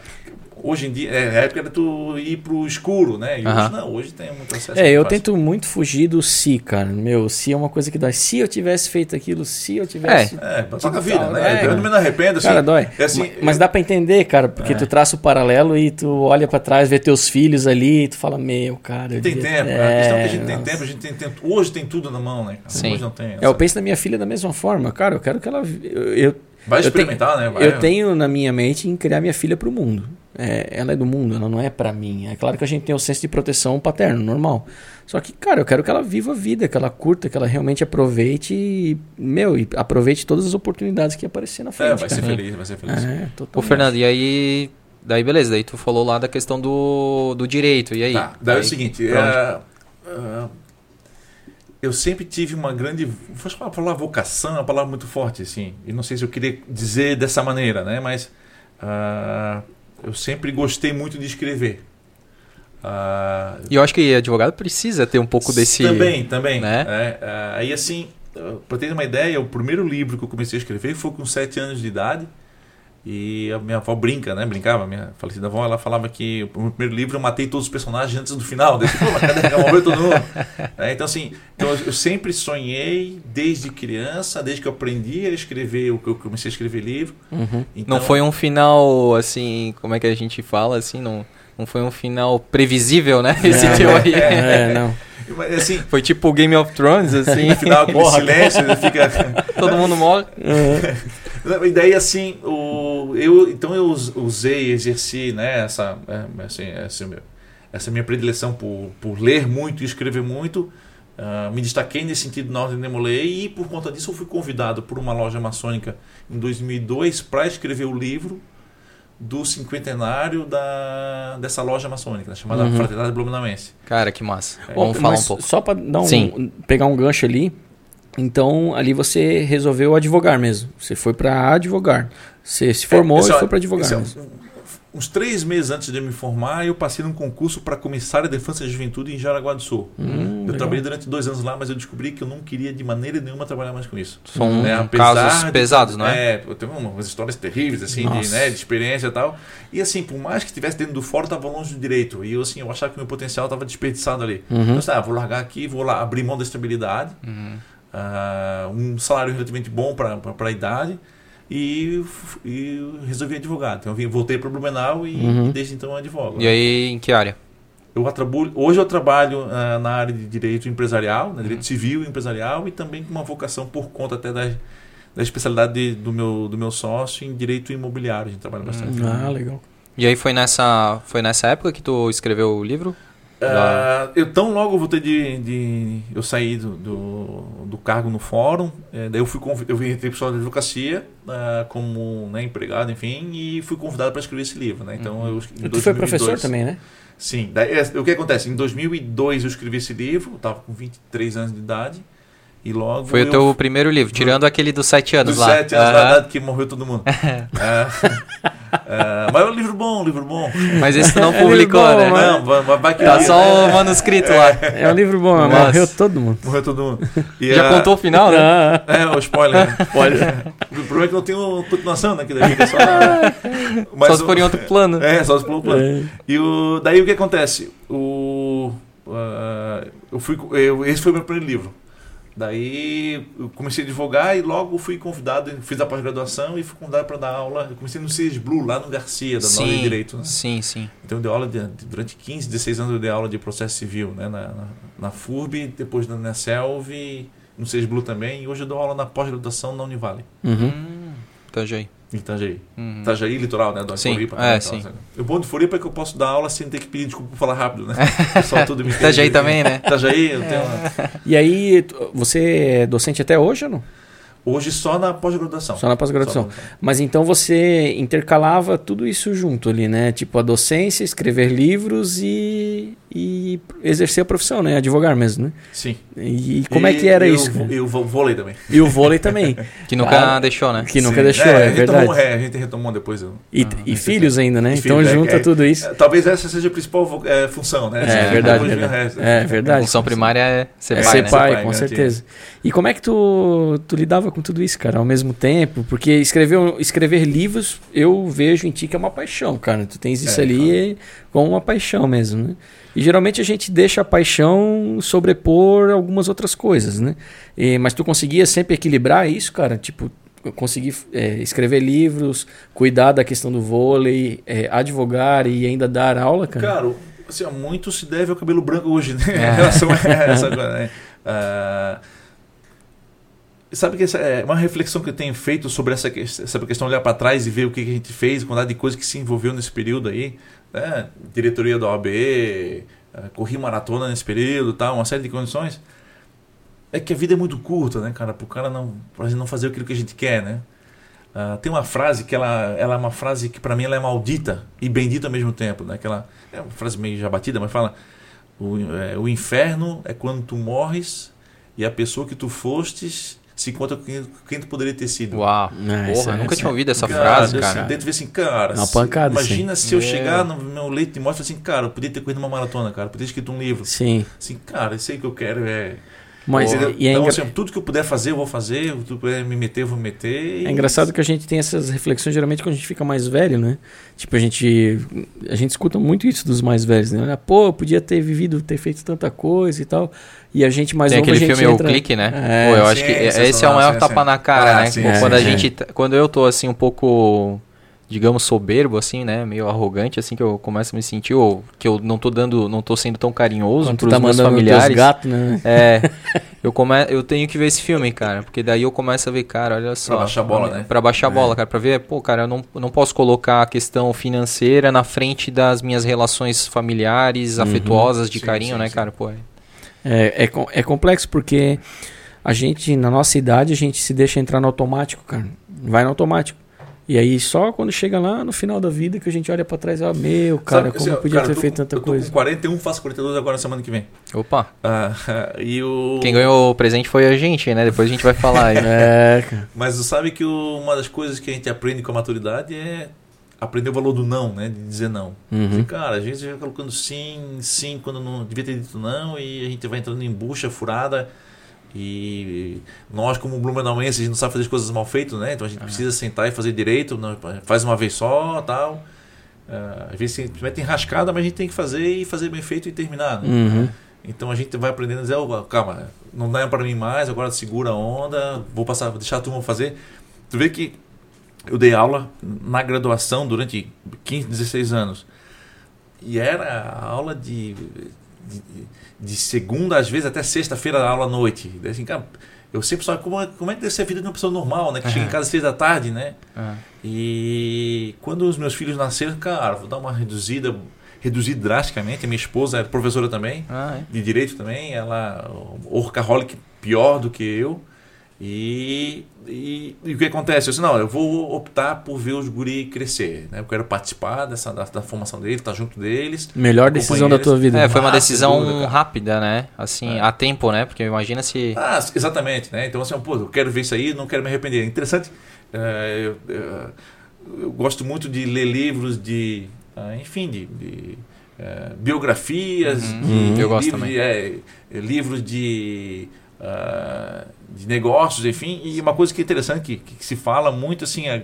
Hoje em dia, é, época era tu ir pro escuro, né? E hoje não, hoje tem muito acesso. É, eu fácil. tento muito fugir do se, cara. Meu, se é uma coisa que dói. Se eu tivesse feito aquilo, se eu tivesse. É, toca a vida, tal, né? é, eu não me arrependo, assim. Cara, dói. É assim, Ma- Mas dá pra entender, cara, porque É. tu traça o paralelo e tu olha pra trás, vê teus filhos ali e tu fala, meu, cara. eu Tem devia- tempo, a questão é que a gente tem nossa. tempo, a gente tem tempo. Hoje tem tudo na mão, né? cara? Sim. Hoje não tem. É, eu penso na minha filha da mesma forma. Cara, eu quero que ela. Eu, eu, Vai eu experimentar, né? Vai. eu tenho na minha mente em criar minha filha pro mundo. É, ela é do mundo, ela não é pra mim. É claro que a gente tem o senso de proteção paterno, normal. Só que, cara, eu quero que ela viva a vida, que ela curta, que ela realmente aproveite e, meu, e aproveite todas as oportunidades que aparecer na frente. É, vai ser cara. feliz, vai ser feliz. É, Ô. Fernando, e aí. Daí beleza, daí tu falou lá da questão do, do direito. E aí? Tá, daí é o seguinte, é, é, eu sempre tive uma grande, vou falar a palavra vocação, é uma palavra muito forte, assim, e não sei se eu queria dizer dessa maneira, né, mas ah, eu sempre gostei muito de escrever. Ah, E eu acho que advogado precisa ter um pouco desse. Também, também. né? É, ah, aí assim, para ter uma ideia, o primeiro livro que eu comecei a escrever foi com 7 anos de idade. E a minha avó brinca, né? Brincava, minha falecida avó, ela falava que o meu primeiro livro eu matei todos os personagens antes do final. Daí, pô, mas cadê que morreu todo mundo? É, então, assim, então eu, eu sempre sonhei desde criança, desde que eu aprendi a escrever, eu, eu comecei a escrever livro. Uhum. Então, Não foi um final, assim, como é que a gente fala, assim, não, não foi um final previsível, né? Esse É, teu aí. É, não. Assim, Foi tipo o Game of Thrones, assim, no final, aquele Porra, silêncio, ele fica. todo mundo morre. E daí assim, o, eu, então eu us- usei, exerci né, essa, é, assim, essa, essa minha predileção por, por ler muito e escrever muito. ah, me destaquei nesse sentido na Ordem de e por conta disso eu fui convidado por uma loja maçônica em 2002 para escrever o livro do cinquentenário da, dessa loja maçônica, né, chamada Uhum. Fraternidade Blumenauense. Cara, que massa. É. Vamos falar um pouco. Só pra dar um, pegar um gancho ali. Então, ali você resolveu advogar mesmo. Você foi pra advogar. Você se formou É, e foi pra advogar. Uns três meses antes de eu me formar, eu passei num concurso para comissário de defesa da juventude em Jaraguá do Sul. Hum, Eu legal. trabalhei durante dois anos lá, mas eu descobri que eu não queria de maneira nenhuma trabalhar mais com isso. São né, casos de- pesados, não é? É, eu tenho umas histórias terríveis, assim, de, né, de experiência e tal. E assim, por mais que estivesse dentro do fórum, eu estava longe do direito. E eu, assim, eu achava que meu potencial estava desperdiçado ali. Uhum. Então, assim, ah, vou largar aqui, vou lá abrir mão da estabilidade, Uhum. ah, um salário relativamente bom para a idade. E, e resolvi advogar. Então eu vim, voltei para Blumenau e, Uhum. e desde então eu advogo. E aí, em que área? eu atrabulo, hoje eu trabalho uh, na área de direito empresarial, né, direito uhum. civil e empresarial, e também com uma vocação por conta até da, da especialidade de, do, meu, do meu sócio em direito imobiliário. A gente trabalha bastante. Uhum. Ah, legal. E aí foi nessa, foi nessa época que tu escreveu o livro? Uh, eu tão logo voltei de, de eu saí do, do, do cargo no fórum, é, daí eu fui eu vim entrei para de advocacia uh, como né, empregado, enfim, e fui convidado para escrever esse livro, né? Então eu, em tu foi professor também, né? Sim. Daí, é, o que acontece? Em 2002 eu escrevi esse livro, eu estava com 23 anos de idade. E logo Foi o teu primeiro livro, tirando aquele dos sete anos dos lá. sete anos uhum. lá, que morreu todo mundo. é. É, mas é um livro bom, um livro bom. Mas esse tu não é publicou, bom, né? Não, vai, vai que Tá só o manuscrito lá. É um livro bom, mas morreu todo mundo. Morreu todo mundo. E Já contou o final, né? É, o spoiler. Né? spoiler. O problema é que não tem continuação, né? Que daí fica só... Mas só se for em outro plano. É, só se for em outro plano. E o... daí o que acontece? O... Uh, eu fui, eu, esse foi o meu primeiro livro. Daí eu comecei a advogar e logo fui convidado, fiz a pós-graduação e fui convidado para dar aula. Eu comecei no CIS Blue, lá no Garcia, da aula de Direito. Né? Sim, sim. Então eu dei aula de, durante 15, 16 anos eu dei aula de processo civil né? na, na, na FURB, depois na Neselv, no CIS Blue também. E hoje eu dou aula na pós-graduação na Univale. Uhum. Hum, então já aí. Itajaí. Uhum. Itajaí, litoral, né? Do sim, Floripa. É, então, sim. O bom de Floripa é que eu posso dar aula sem ter que pedir desculpa por falar rápido, né? Só tudo me Itajaí também, né? Itajaí, eu tenho uma... E aí, você é docente até hoje ou não? Hoje só na pós-graduação. Só na pós-graduação. Mas então você intercalava tudo isso junto ali, né? Tipo a docência, escrever livros e, e exercer a profissão, né? Advogar mesmo, né? Sim. E como e, é que era e isso? O, e o vôlei também. E o vôlei também. que nunca ah, deixou, né? Que nunca Sim. deixou, é, é verdade. Retomou, é, a gente retomou depois. Eu, e, ah, e filhos ainda, né? Então filhos, é, junta é, tudo isso. talvez essa seja a principal função, né? É, verdade. verdade. É verdade. A função primária é ser pai, ser né? pai, com certeza. E como é que tu, tu lidava com tudo isso, cara, ao mesmo tempo? Porque escrever, escrever livros, eu vejo em ti que é uma paixão, cara. Tu tens isso é, ali como uma paixão mesmo, né? E geralmente a gente deixa a paixão sobrepor algumas outras coisas, né? E, mas tu conseguia sempre equilibrar isso, cara? Tipo, conseguir é, escrever livros, cuidar da questão do vôlei, é, advogar e ainda dar aula, cara? Cara, assim, muito se deve ao cabelo branco hoje, né? É. Em relação a essa coisa, né? Uh, Sabe que é uma reflexão que eu tenho feito sobre essa, essa questão, olhar para trás e ver o que a gente fez, quantidade de coisas que se envolveu nesse período aí. Né? Diretoria da OAB, eh, corri maratona nesse período, tal, uma série de condições. É que a vida é muito curta, né, cara? Para o cara não, pra gente não fazer aquilo que a gente quer, né? Uh, tem uma frase que ela, ela é uma frase que para mim ela é maldita e bendita ao mesmo tempo, né? Aquela, é uma frase meio já batida, mas fala: o, é, o inferno é quando tu morres e a pessoa que tu fostes se encontra com quem, tu poderia ter sido. Uau, é, Porra, nunca tinha ouvido essa cara, frase, cara. Assim, dentro assim, cara, Uma pancada, imagina sim. se eu é. chegar no meu leito de morte e assim, cara, eu podia ter corrido uma maratona, cara, eu podia ter escrito um livro. Sim. Assim, cara, isso aí que eu quero é mas, e, é então, assim, tudo que eu puder fazer, eu vou fazer. Tudo que puder me meter, eu vou meter. É engraçado que a gente tem essas reflexões geralmente quando a gente fica mais velho, né? Tipo, a gente a gente escuta muito isso dos mais velhos, né? Pô, eu podia ter vivido, ter feito tanta coisa e tal. E a gente mais tem novo, aquele filme entra... O Clique, né? É, Pô, eu sim, acho que esse é o maior sim, tapa sim. na cara, ah, né? Sim, quando a gente quando eu tô assim um pouco digamos, soberbo, assim, né? Meio arrogante, assim, que eu começo a me sentir, ou que eu não tô dando, não tô sendo tão carinhoso Quando pros tá meus familiares. Gato, né? É. eu, come, eu tenho que ver esse filme, cara, porque daí eu começo a ver, cara, olha só. Pra baixar a bola, né? Pra baixar a é. bola, cara, pra ver, pô, cara, eu não, não posso colocar a questão financeira na frente das minhas relações familiares, uhum. afetuosas, de sim, carinho, sim, né, sim. cara, pô. É. é, é, é complexo porque a gente, na nossa idade, a gente se deixa entrar no automático, cara. Vai no automático. E aí só quando chega lá no final da vida que a gente olha para trás e ah, meu, cara, Sabe, como eu podia cara, ter feito tanta eu tô coisa. Com 41, faço 42 agora semana que vem. Opa. Ah, e o Quem ganhou o presente foi a gente, né? Depois a gente vai falar aí. é, cara. Mas você sabe que o, uma das coisas que a gente aprende com a maturidade é aprender o valor do não, né? De dizer não. Uhum. E, cara, a gente vai colocando sim, sim quando não devia ter dito não e a gente vai entrando em bucha furada e nós, como blumenauenses, a gente não sabe fazer as coisas mal feitas, né? Então a gente uhum. precisa sentar e fazer direito, não, faz uma vez só tal. Uh, às vezes simplesmente enrascada, mas a gente tem que fazer e fazer bem feito e terminar. Né? Uhum. Então a gente vai aprendendo a dizer, oh, calma, não dá para mim mais, agora segura a onda, vou passar, vou deixar a turma fazer. Tu vê que eu dei aula na graduação durante 15, 16 anos. e era aula de, de, de segunda, às vezes até sexta-feira, aula à noite. Daí, assim, cara, eu sempre só como, é, como é que deve ser a vida de uma pessoa normal, né? Que chega em casa às seis da tarde, né? E quando os meus filhos nasceram, cara, vou dar uma reduzida, reduzir drasticamente. A minha esposa é professora também, Ah, é. de direito também, ela workaholic pior do que eu. E, e, e o que acontece? Eu disse, não, eu vou optar por ver os guri crescer. Né? Eu quero participar dessa, da, da formação deles, estar junto deles. Melhor decisão da tua vida. É, foi uma Ah, decisão cara. rápida, né? Assim, É. a tempo, né? Porque imagina se. Ah, exatamente, né? Então, assim, pô, eu quero ver isso aí, não quero me arrepender. Interessante, é, eu, eu- eu gosto muito de ler livros de, ah, enfim, de, de, é, biografias, Uhum. de Hum, eu gosto livros, também. de, é, livros de, ah, de negócios, enfim. E uma coisa que é interessante, que, que se fala muito, assim, a-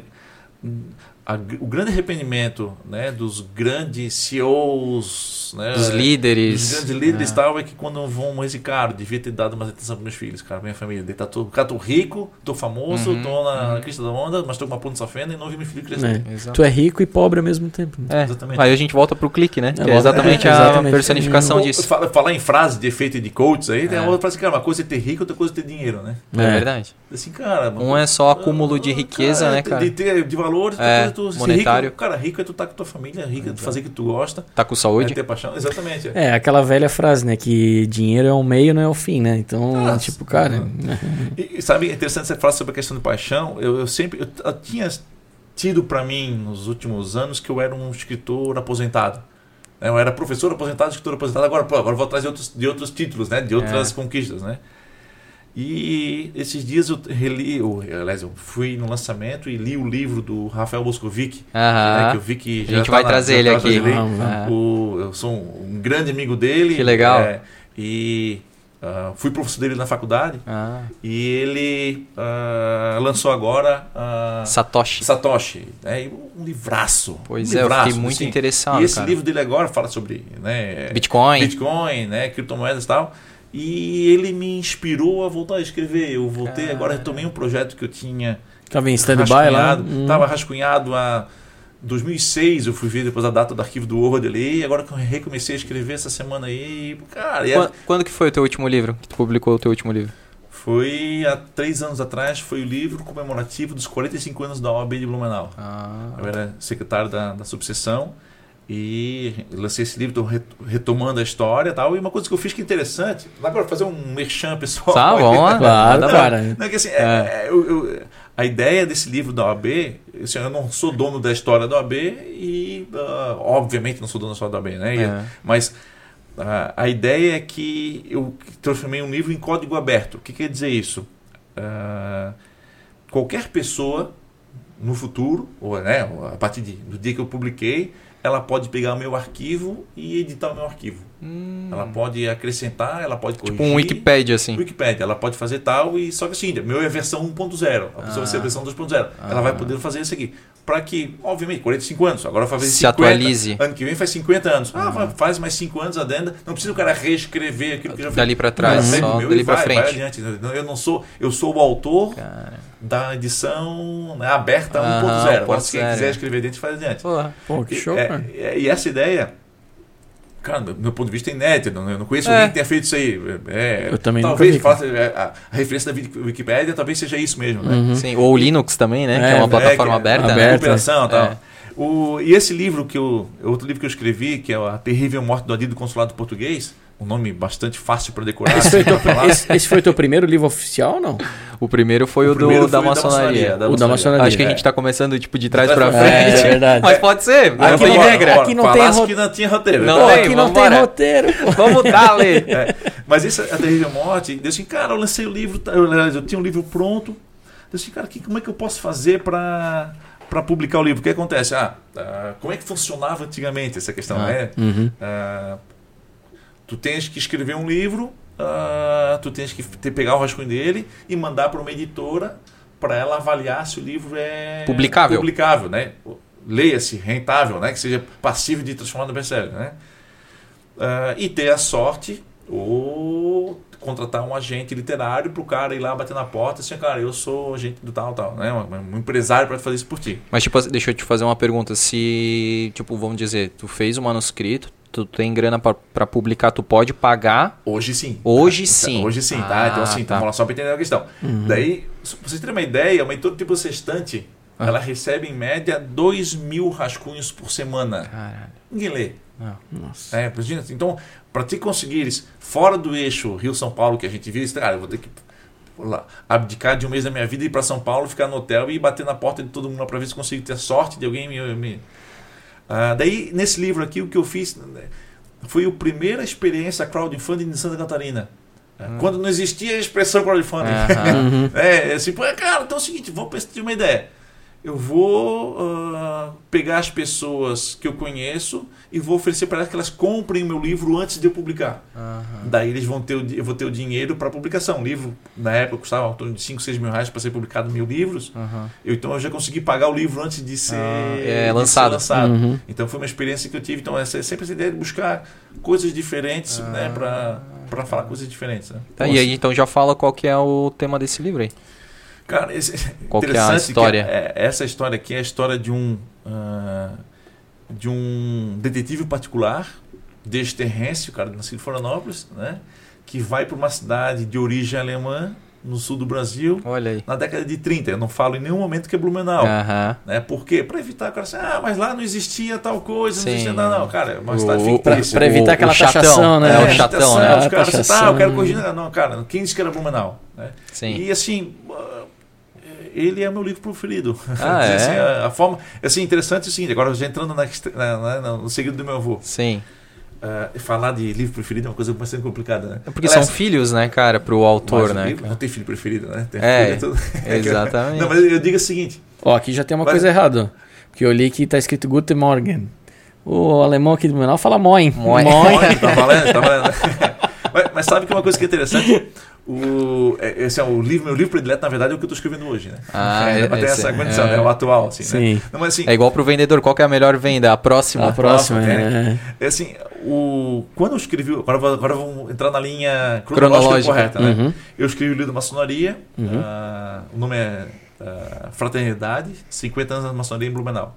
a- o grande arrependimento né, dos grandes CEOs, né, Dos os líderes. grandes líderes É. e tal é que quando vão mas cara, devia ter dado mais atenção para meus filhos, cara, minha família. Tá todo, cara, tô rico, tô famoso, Uhum, tô na uhum. crista da onda, mas tô com uma ponta safena e não vi meu filho crescer. É. Tu é rico e pobre ao mesmo tempo. né? É, Exatamente. aí a gente volta pro clique, né? É, que é exatamente é, a exatamente. personificação disso. fala- Falar em frases de efeito e de coaches aí, tem É. uma outra frase que, cara, uma coisa é ter rico, outra coisa é ter dinheiro, né? É, É. verdade. Assim, cara. Um é só acúmulo de riqueza, cara, né, de- cara? De ter de valores, outra É, coisa é tu monetário. Rico, cara, rico é tu estar com tua família, rico é tu fazer o que tu gosta, Tá com é saúde. ter paixão. Exatamente. é. É, aquela velha frase, né? Que dinheiro é um meio, não é o fim, né? Então, Ah, tipo, cara. E, e sabe, é interessante você falar sobre a questão de paixão. Eu, eu sempre eu, eu tinha tido para mim nos últimos anos que eu era um escritor aposentado. Eu era professor aposentado, escritor aposentado. Agora, pô, agora vou atrás de outros, de outros títulos, né? De outras É. conquistas, né? E esses dias eu reli, eu, aliás, eu fui no lançamento e li o livro do Rafael Boscovic, né, Aham. que eu vi que A já gente tá vai na- trazer ele tá aqui. ele. Vamos, Ah. O- eu sou um, um grande amigo dele. Que legal. é, e ah, fui professor dele na faculdade. Ah, E ele ah, lançou agora ah, Satoshi. Satoshi. Né? Um livraço. Pois um é, eu livraço, fiquei muito assim. interessado, E esse cara. livro dele agora fala sobre né, Bitcoin. Bitcoin, né, criptomoedas e tal. E ele me inspirou a voltar a escrever. Eu voltei, Cara. agora retomei um projeto que eu tinha Tava em stand-by lá. rascunhado. Hum. Tava rascunhado a 2006, eu fui ver depois a data do arquivo do Word ali. E agora que eu recomecei a escrever essa semana aí. Cara, e é- Quando, quando que foi o teu último livro? Que tu publicou o teu último livro? foi há três anos atrás. Foi o livro comemorativo dos 45 anos da OAB de Blumenau. Ah, Eu era secretário da, da subseção e lancei esse livro, estou retomando a história e tal. E uma coisa que eu fiz que é interessante, agora fazer um merchan pessoal. Tá, vamos lá. Claro, Manda cara. Não, é que assim, é- é, eu- eu- a ideia desse livro da OAB, assim, eu não sou dono da história da OAB e, ah, obviamente, não sou dono da história da OAB, né? E- É. Mas ah, a ideia é que eu transformei um livro em código aberto. O que quer dizer isso? Ah, qualquer pessoa no futuro, ou né, a partir de- do dia que eu publiquei, ela pode pegar o meu arquivo e editar o meu arquivo. Hum, Ela pode acrescentar, ela pode corrigir. tipo um Wikipedia, assim. Wikipedia, ela pode fazer tal e só que assim, meu é a versão 1.0, a pessoa vai ser a Ah. versão 2.0. Ela vai Ah. poder fazer isso aqui. Para que, obviamente, 45 anos, agora vai fazer Se 50. atualize. Ano que vem faz 50 anos. Ah, Ah. vai- faz mais 5 anos adenda. Não precisa o cara reescrever aquilo que já fez. Dali pra trás, Não, só o meu dali vai, frente. Vai adiante. Eu não sou, eu sou o autor Cara, da edição né, aberta Aham, 1.0. Agora, se quem 1.0. quiser escrever dentro, faz adiante. porra. Pô, que E- show, é- cara. é- e essa ideia, cara, do meu ponto de vista é inédito. Eu não conheço É. alguém que tenha feito isso aí. É, Eu também nunca talvez vi, faça- é, a, a referência da Wiki- Wikipédia talvez seja isso mesmo, né? Uhum. Sim, ou Linux também, né? que É, é uma é, plataforma é aberta, né? aberta. Cooperação e tal. É. O, e esse livro que eu. Outro livro que eu escrevi, que é A Terrível Morte do Adido Consulado Português, um nome bastante fácil para decorar. Esse foi, assim, pra esse, esse foi teu primeiro livro oficial ou não? O primeiro foi O o, do, primeiro da foi o da maçonaria. maçonaria, O da maçonaria. Acho que a gente tá começando tipo de trás pra frente. É verdade. Mas pode ser, não Aqui tem não- regra. aqui não tem falasse ro- que não tinha roteiro. Não Pô, tem, aqui não tem roteiro. pô. Vamos dar, Lê. É, mas esse A Terrível Morte, eu assim, cara, eu lancei o livro, tá, eu, eu tinha um livro pronto. Eu assim, cara, que, como é que eu posso fazer para para publicar o livro? O que acontece? Ah, ah, como é que funcionava antigamente essa questão, Ah. né? Uhum. Ah, tu tens que escrever um livro, ah, tu tens que ter, pegar o rascunho dele e mandar para uma editora para ela avaliar se o livro é Publicável. publicável, né? Leia-se, rentável, né? Que seja passível de transformar no best-seller, né? Ah, e ter a sorte ou contratar um agente literário para o cara ir lá bater na porta e assim, cara, eu sou agente do tal, tal, né? Um, um empresário para fazer isso por ti. Mas, tipo, deixa eu te fazer uma pergunta. Se, tipo, vamos dizer, tu fez o manuscrito, tu tem grana para publicar, tu pode pagar? Hoje sim. Hoje tá? sim. Hoje sim, tá? Então, assim, tá. vamos lá só para entender a questão. Uhum. Daí, pra vocês terem uma ideia, uma editora tipo Sextante, ah. ela recebe em média 2 mil rascunhos por semana. Caralho. Ninguém lê. Ah. Nossa. É, então, para te conseguires fora do eixo Rio-São Paulo que a gente viu, cara, eu vou ter que lá, abdicar de um mês da minha vida, ir para São Paulo, ficar no hotel e bater na porta de todo mundo para ver se consigo ter sorte de alguém me. me... Ah, daí, nesse livro aqui, o que eu fiz foi a primeira experiência crowdfunding de Santa Catarina. Uhum. Quando não existia a expressão crowdfunding. Uhum. é, assim, cara, então é o seguinte, vamos de uma ideia eu vou uh, pegar as pessoas que eu conheço e vou oferecer para elas que elas comprem o meu livro antes de eu publicar. Uhum. Daí eles vão ter o, eu vou ter o dinheiro para publicação. O livro, na época, custava em torno de 5, 6 mil reais para ser publicado mil livros. Uhum. Eu, então eu já consegui pagar o livro antes de ser, é, lançado. Ser lançado. Uhum. Então foi uma experiência que eu tive. Então essa é sempre essa ideia de buscar coisas diferentes né, para falar coisas diferentes. Né? Tá, e aí então já fala qual que é o tema desse livro aí. Cara, esse, Qual que é a história? É, essa história aqui é a história de um uh, de um detetive particular desterrêncio, cara, nascido em Florianópolis, né? Que vai para uma cidade de origem alemã no sul do Brasil, Olha aí. na década de 30. Eu não falo em nenhum momento que é Blumenau. Uhum. Né? Por quê? Para evitar o cara assim, ah, mas lá não existia tal coisa, Sim. não existia nada. Não, cara, é uma cidade fictícia. Para evitar aquela o chatão, taxação, né? É, o chatão, né? Os caras assim, tá, eu quero corrigir. Não, cara, quem disse que era Blumenau? Né? Sim. E assim, ele é meu livro preferido. Ah, é? assim, a, a, forma, assim, interessante é o seguinte, agora já entrando na, na, na, no segredo do meu avô. Sim. Uh, falar de livro preferido é uma coisa bastante complicada, né? É porque Aliás, são filhos, né, cara, pro autor, né? Livro, não tem filho preferido, né? Tem é, filho, é exatamente. não, mas eu digo o seguinte. Ó, aqui já tem uma coisa errada. Porque eu li que tá escrito Guten Morgen. O alemão aqui do menor fala moin. Moin. moin. tá valendo, tá valendo. mas, mas sabe que uma coisa que é interessante? O, é, esse é o livro, meu livro predileto, na verdade, é o que eu estou escrevendo hoje, né? Ah, é, tem essa condição, é, né? O atual, assim, Sim. Né? Não, mas, assim, é igual pro vendedor, qual é a melhor venda? A próxima. A próxima, é. é. assim, o, quando eu escrevi, agora, vou, agora vamos entrar na linha cronológica, correta, né? Uhum. Eu escrevi o livro da maçonaria, Uhum. uh, o nome é uh, Fraternidade, 50 anos da maçonaria em Blumenau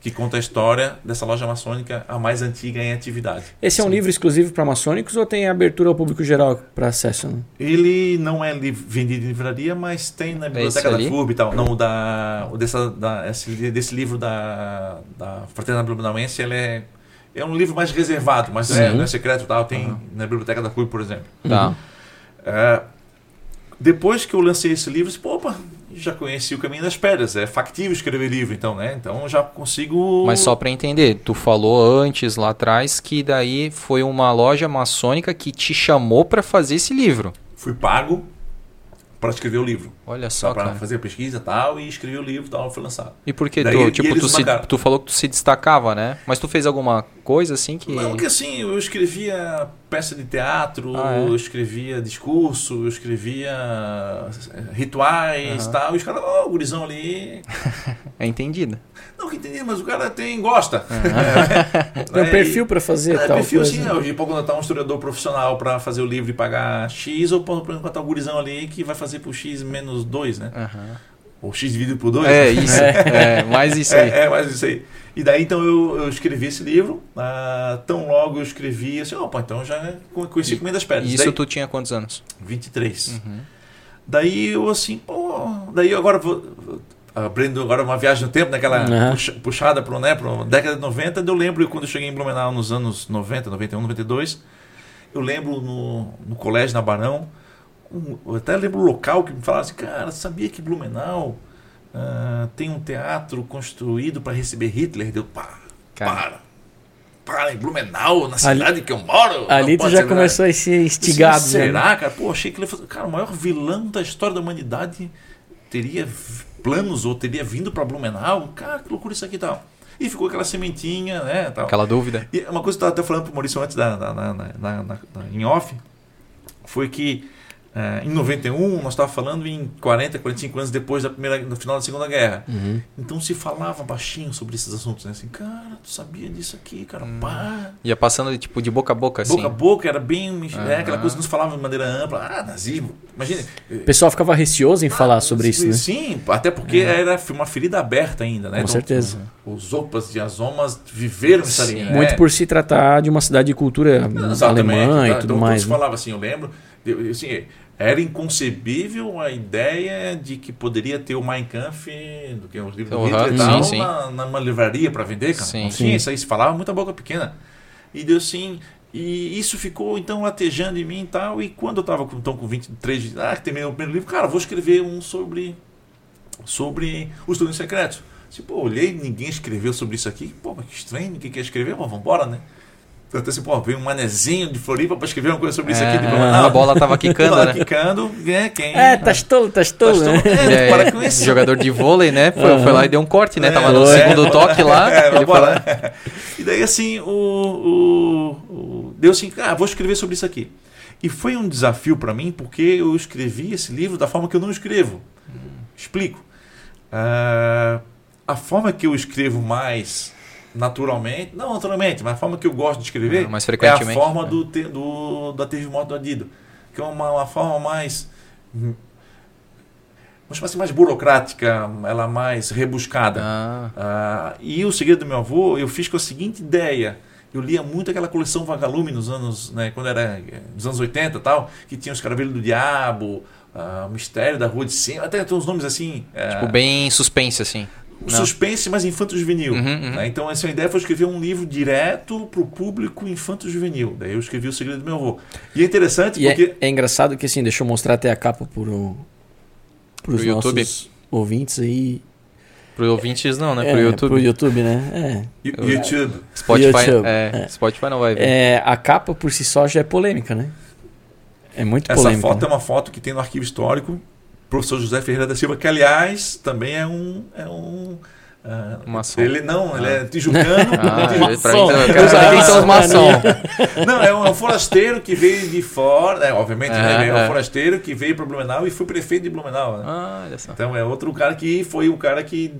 que conta a história dessa loja maçônica, a mais antiga em atividade. Esse é um Sim. livro exclusivo para maçônicos ou tem abertura ao público geral para acesso? Né? Ele não é vendido em livraria, mas tem na biblioteca da FURB e tal. Não, o da, o dessa, da, esse, desse livro da, da Fraternidade Blumenauense, ele é, é um livro mais reservado, mas não é, não é secreto tal. Tem Uhum. na biblioteca da FURB, por exemplo. Tá. É, depois que eu lancei esse livro, eu disse, opa, já conheci o caminho das pedras. É factível escrever livro, então, né? Então já consigo. Mas só para entender, tu falou antes lá atrás que daí foi uma loja maçônica que te chamou para fazer esse livro. Fui pago para escrever o livro. Olha só, para fazer a pesquisa e tal e escrever o livro e tal, foi lançado. E por que tu, tipo, tu, se, tu falou que tu se destacava, né? Mas tu fez alguma coisa assim que Não, que assim, eu escrevia peça de teatro, Ah, é? eu escrevia discurso, eu escrevia eh, rituais e Aham. tal. E os caras, ó, o gurizão ali. é entendida. Não que entendi, mas o cara tem, gosta. Tem um É, perfil para fazer É, tal perfil coisa. sim, hoje pode contratar um historiador profissional para fazer o livro e pagar X, ou pode contratar um gurizão ali que vai fazer por X menos 2, né? Aham. Ou X dividido por 2. É isso, é, mais isso aí. É, é, mais isso aí. E daí então eu, eu escrevi esse livro, ah, tão logo eu escrevi assim, opa, então já conheci o Caminho das Pedras. E isso daí, tu tinha quantos anos? 23. Uhum. Daí eu assim, pô, daí eu agora vou abrindo agora uma viagem no tempo, naquela Uhum. puxa- puxada para né, pra década de 90, eu lembro quando eu cheguei em Blumenau nos anos 90, 91, 92, eu lembro no, no colégio na Barão, um- eu até lembro o local que me falaram assim, cara, sabia que Blumenau ah, tem um teatro construído para receber Hitler? Deu, pá, Cara. para. Para, em Blumenau, na Ali- cidade que eu moro. Ali tu já ser verdade." começou a ser instigado. Né? será, cara? Pô, achei que ele fosse. Cara, o maior vilão da história da humanidade teria planos ou teria vindo pra Blumenau. Cara, que loucura isso aqui e tal. E ficou aquela sementinha, né? Tal. Aquela dúvida? E uma coisa que eu estava até falando pro Maurício antes da, na- na- na- em off foi que É, em 91, nós estávamos falando em 40, 45 anos depois da primeira, no final da Segunda Guerra. Uhum. Então se falava baixinho sobre esses assuntos, né? Assim, cara, tu sabia disso aqui, cara, Hum. pá. Ia passando tipo de boca a boca, assim. Boca a boca, era bem. né, aquela coisa que não se falava de maneira ampla. Ah, nazismo. Imagina. O pessoal ficava receoso em falar sobre isso, né? Sim, até porque era uma ferida aberta ainda, né? Com certeza. Os opas e as omas viveram isso ali. Né? Muito por se tratar de uma cidade de cultura Exatamente, alemã tá? e tudo então, mais. Né? falavam assim, eu lembro. Assim, era inconcebível a ideia de que poderia ter o Mein Kampf, do que é o livro do Uhum, Hitler tal, sim. na, numa livraria para vender, cara. Sim. Sim. isso aí, se falava muita boca pequena. E deu assim. E isso ficou então latejando em mim e tal. E quando eu estava com, então, com 23, de- ah, que terminei o primeiro livro, cara, vou escrever um sobre sobre os estudos secretos. Pô, olhei, ninguém escreveu sobre isso aqui. Pô, mas que estranho, ninguém quer escrever, mas vambora, né? Então, assim, pô, veio um manezinho de Floripa para escrever uma coisa sobre isso aqui de Ah, Blumenau. a bola tava quicando, né? quicando, né? Quem... É, tá tolo, tá tolo, né? Ele É, é para com isso. jogador de vôlei, né? Foi, foi lá e deu um corte, né? Tava no foi. segundo toque lá. É, ele foi vambora. lá. E daí, assim, o, o, o- deu assim, ah, vou escrever sobre isso aqui. E foi um desafio para mim, porque eu escrevi esse livro da forma que eu não escrevo. Explico. Ah, a forma que eu escrevo mais naturalmente, não naturalmente, mas a forma que eu gosto de escrever Ah, mais é a frequentemente, forma né? do, te, do da Terremoto do Adido, que é uma, uma forma mais vamos chamar assim, mais burocrática, ela mais rebuscada. Ah, Ah, e o segredo do meu avô, eu fiz com a seguinte ideia. Eu lia muito aquela coleção Vagalume nos anos, né, quando era nos anos 80 e tal, que tinha os Caravelhos do Diabo, ah, o Mistério da Rua de Cima, até tem uns nomes assim. eh, tipo, bem suspense, assim. O não. suspense, mas infanto-juvenil. Uhum, uhum. né? Então, essa ideia foi escrever um livro direto para o público infanto-juvenil. Daí eu escrevi O Segredo do Meu Avô. E é interessante E é, porque. é engraçado que assim, deixa eu mostrar até a capa Pro YouTube? nossos ouvintes aí. Pro ouvintes não, né? É, Pro YouTube. Pro YouTube, né? You- YouTube. Spotify, YouTube, é, Spotify não vai É. ver. É, a capa por si só já é polêmica, né? É muito Essa polêmica. foto né? é uma foto que tem no arquivo histórico. Professor José Ferreira da Silva, que aliás também é um. É um ah, Maçom. Ele não, ele Ah. é tijucano. Ah, tijucano. ele- pra mim, saber quem são os maçom. Não, é um, é um forasteiro que veio de fora, né, obviamente, né, É, é um é. forasteiro que veio para Blumenau e foi prefeito de Blumenau. Né? Ah, olha só. Então é outro cara que foi o cara que.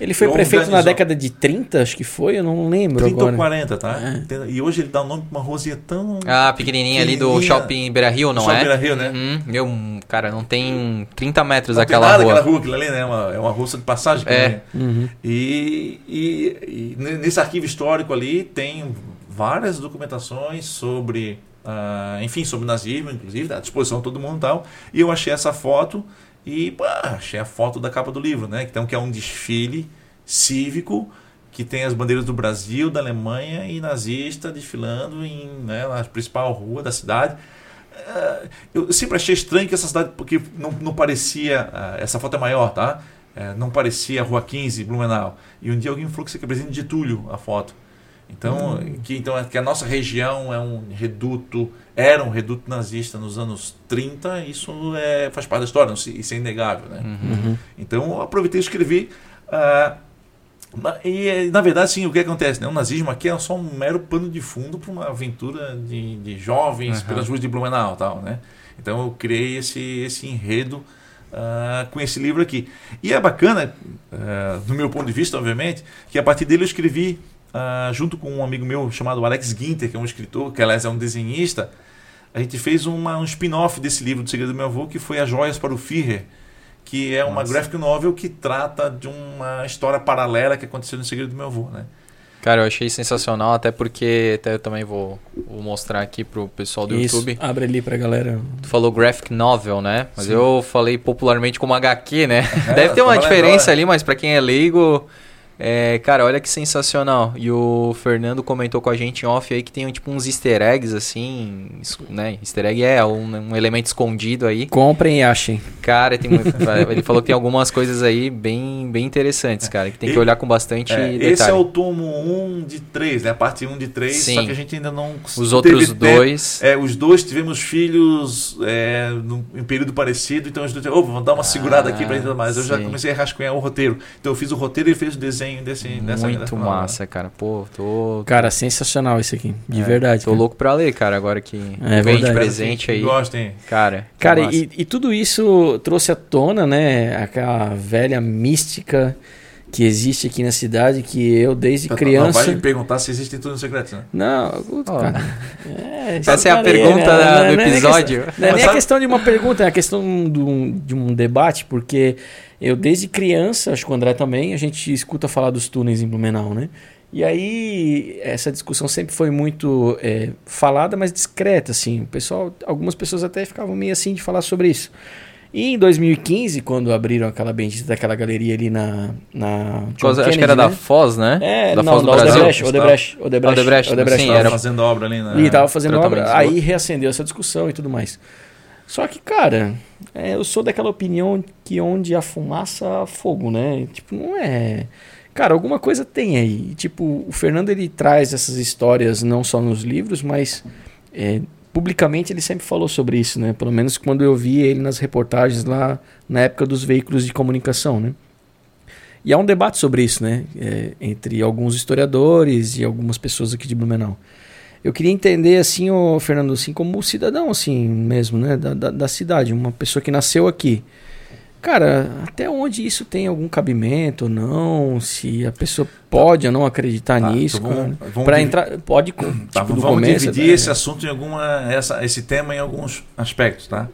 Ele foi Organizou. prefeito na década de 30, acho que foi, eu não lembro 30 ou agora. 40, tá? É. E hoje ele dá o nome pra uma ruazinha tão. Ah, pequenininha ali do Pequenininha. Shopping Beira Rio, não Shopping é? Beira Rio, né? Uhum. Meu, cara, não tem 30 metros não tem aquela nada rua. aquela rua, aquilo ali, né? É uma, é uma rua de passagem. É. Uhum. E, e- e nesse arquivo histórico ali tem várias documentações sobre, ah, enfim, sobre nazismo, inclusive, à disposição de todo mundo e tal. E eu achei essa foto e pá, achei a foto da capa do livro, né? Então, que é um desfile cívico que tem as bandeiras do Brasil, da Alemanha e nazista desfilando em, né, na principal rua da cidade. Ah, eu sempre achei estranho que essa cidade, porque não, não parecia. ah, essa foto é maior, tá? É, não parecia a Rua 15, Blumenau. E um dia alguém falou que é presente de Túlio, a foto. Então, que, então, é que a nossa região é um reduto, era um reduto nazista nos anos 30, isso é, faz parte da história, não isso é inegável. Né? Uhum. Então eu aproveitei e escrevi. na- e na verdade, sim, o que acontece? Né? O nazismo aqui é só um mero pano de fundo para uma aventura de, de jovens Uhum. pelas ruas de Blumenau. Tal, né? Então eu criei esse, esse enredo ah, com esse livro aqui. E é bacana, ah, do meu ponto de vista, obviamente, que a partir dele eu escrevi, ah, junto com um amigo meu chamado Alex Guinter, que é um escritor, que aliás é um desenhista, a gente fez uma, um spin-off desse livro do Segredo do Meu Avô, que foi As Joias para o Führer, que é uma Nossa. graphic novel que trata de uma história paralela que aconteceu no Segredo do Meu Avô, né? Cara, eu achei sensacional, até porque até eu também vou, vou mostrar aqui pro pessoal do Isso, YouTube. abre ali pra galera. Tu falou graphic novel, né? Mas Sim. eu falei popularmente como HQ, né? É, Deve ter uma diferença ali, mas pra quem é leigo, é, cara, olha que sensacional. E o Fernando comentou com a gente em off aí que tem tipo uns easter eggs assim, né? Easter egg é um, um elemento escondido aí. Comprem e achem. Cara, tem ele falou que tem algumas coisas aí bem, bem interessantes, cara, que tem que E- olhar com bastante É, detalhe. esse é o tomo 1 de 3, né? A parte 1 de 3, Sim. só que a gente ainda não Os outros tempo. dois. É, os dois tivemos filhos é, num, em período parecido, então os dois, opa, vamos dar uma segurada aqui pra gente dar mais. Eu já sim. comecei a rascunhar o roteiro. Então eu fiz o roteiro, ele fez o desenho desenho desse, dessa Muito massa, né? cara. Pô, tô. Cara, sensacional isso aqui. De é, verdade. Tô cara. louco pra ler, cara, agora que É vem de presente aí. Gostem. Cara, Cara, e, e tudo isso trouxe à tona, né, aquela velha mística que existe aqui na cidade, que eu desde Não criança... vai me perguntar se existem tudo secretos, né? Não, cara. É, Essa é a pergunta né, não é do nem episódio. questão- Não é Mas nem a questão de uma pergunta, é a questão de um, de um debate, porque eu desde criança, acho que o André também, a gente escuta falar dos túneis em Blumenau, né? E aí, essa discussão sempre foi muito é, falada, mas discreta, assim. O pessoal, algumas pessoas até ficavam meio assim de falar sobre isso. E em 2015, quando abriram aquela bendita daquela galeria ali na. na John Coisa- acho que Kennedy, era da né? Foz, né? É, da não, Foz do da Brasil. Odebrecht, Odebrecht, Odebrecht, Odebrecht, Odebrecht, sim, Tava era- fazendo obra ali na. e tava fazendo obra, de aí reacendeu essa discussão e tudo mais. Só que, cara, é, eu sou daquela opinião que onde há fumaça, há fogo, né? Tipo, não é. Cara, alguma coisa tem aí. Tipo, o Fernando ele traz essas histórias não só nos livros, mas é, publicamente ele sempre falou sobre isso, né? Pelo menos quando eu vi ele nas reportagens lá na época dos veículos de comunicação, né? E há um debate sobre isso, né? É, entre alguns historiadores e algumas pessoas aqui de Blumenau. Eu queria entender, assim, o Fernando, assim, como cidadão, assim, mesmo, né? Da, da, da cidade, uma pessoa que nasceu aqui. Cara, até onde isso tem algum cabimento ou não? Se a pessoa pode ou não acreditar Tá, nisso, então cara. vamos- entrar, pode, tipo, Tá, do vamos começo, dividir né? esse assunto em alguma. Essa, esse tema em alguns aspectos, tá?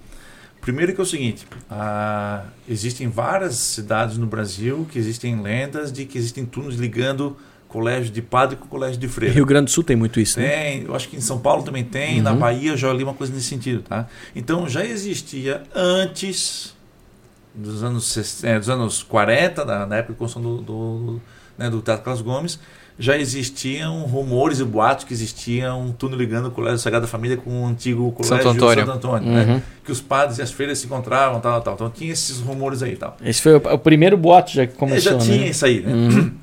Primeiro que é o seguinte: ah, existem várias cidades no Brasil que existem lendas de que existem túneis ligando colégio de padre com colégio de freira. Rio Grande do Sul tem muito isso, né? Tem, eu acho que em São Paulo também tem, na Uhum. Bahia eu já li uma coisa nesse sentido, tá? Então já existia antes dos anos, 60, eh, dos anos 40, na, na época da construção do, do, né, do Teatro Carlos Gomes, já existiam rumores e boatos que existia um túnel ligando o Colégio Sagrada Família com o antigo Colégio Santo Antônio. Santo Antônio né? Uhum. Que os padres e as freiras se encontravam, tal, tal. Então tinha esses rumores aí tal. Esse foi o, primeiro boato já que É, começou, já tinha né? isso aí, né? Uhum.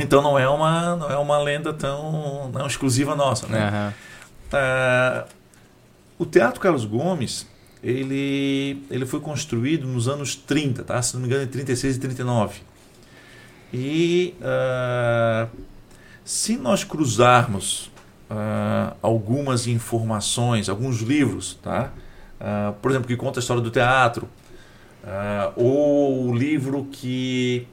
Então não é uma, não é uma lenda tão não exclusiva nossa, né? Aham. Ah, o Teatro Carlos Gomes, ele, ele foi construído nos anos 30, tá? se não me engano, em 36 e 39. E ah, se nós cruzarmos ah, algumas informações, alguns livros, tá? Ah, por exemplo, que conta a história do teatro, ou o livro que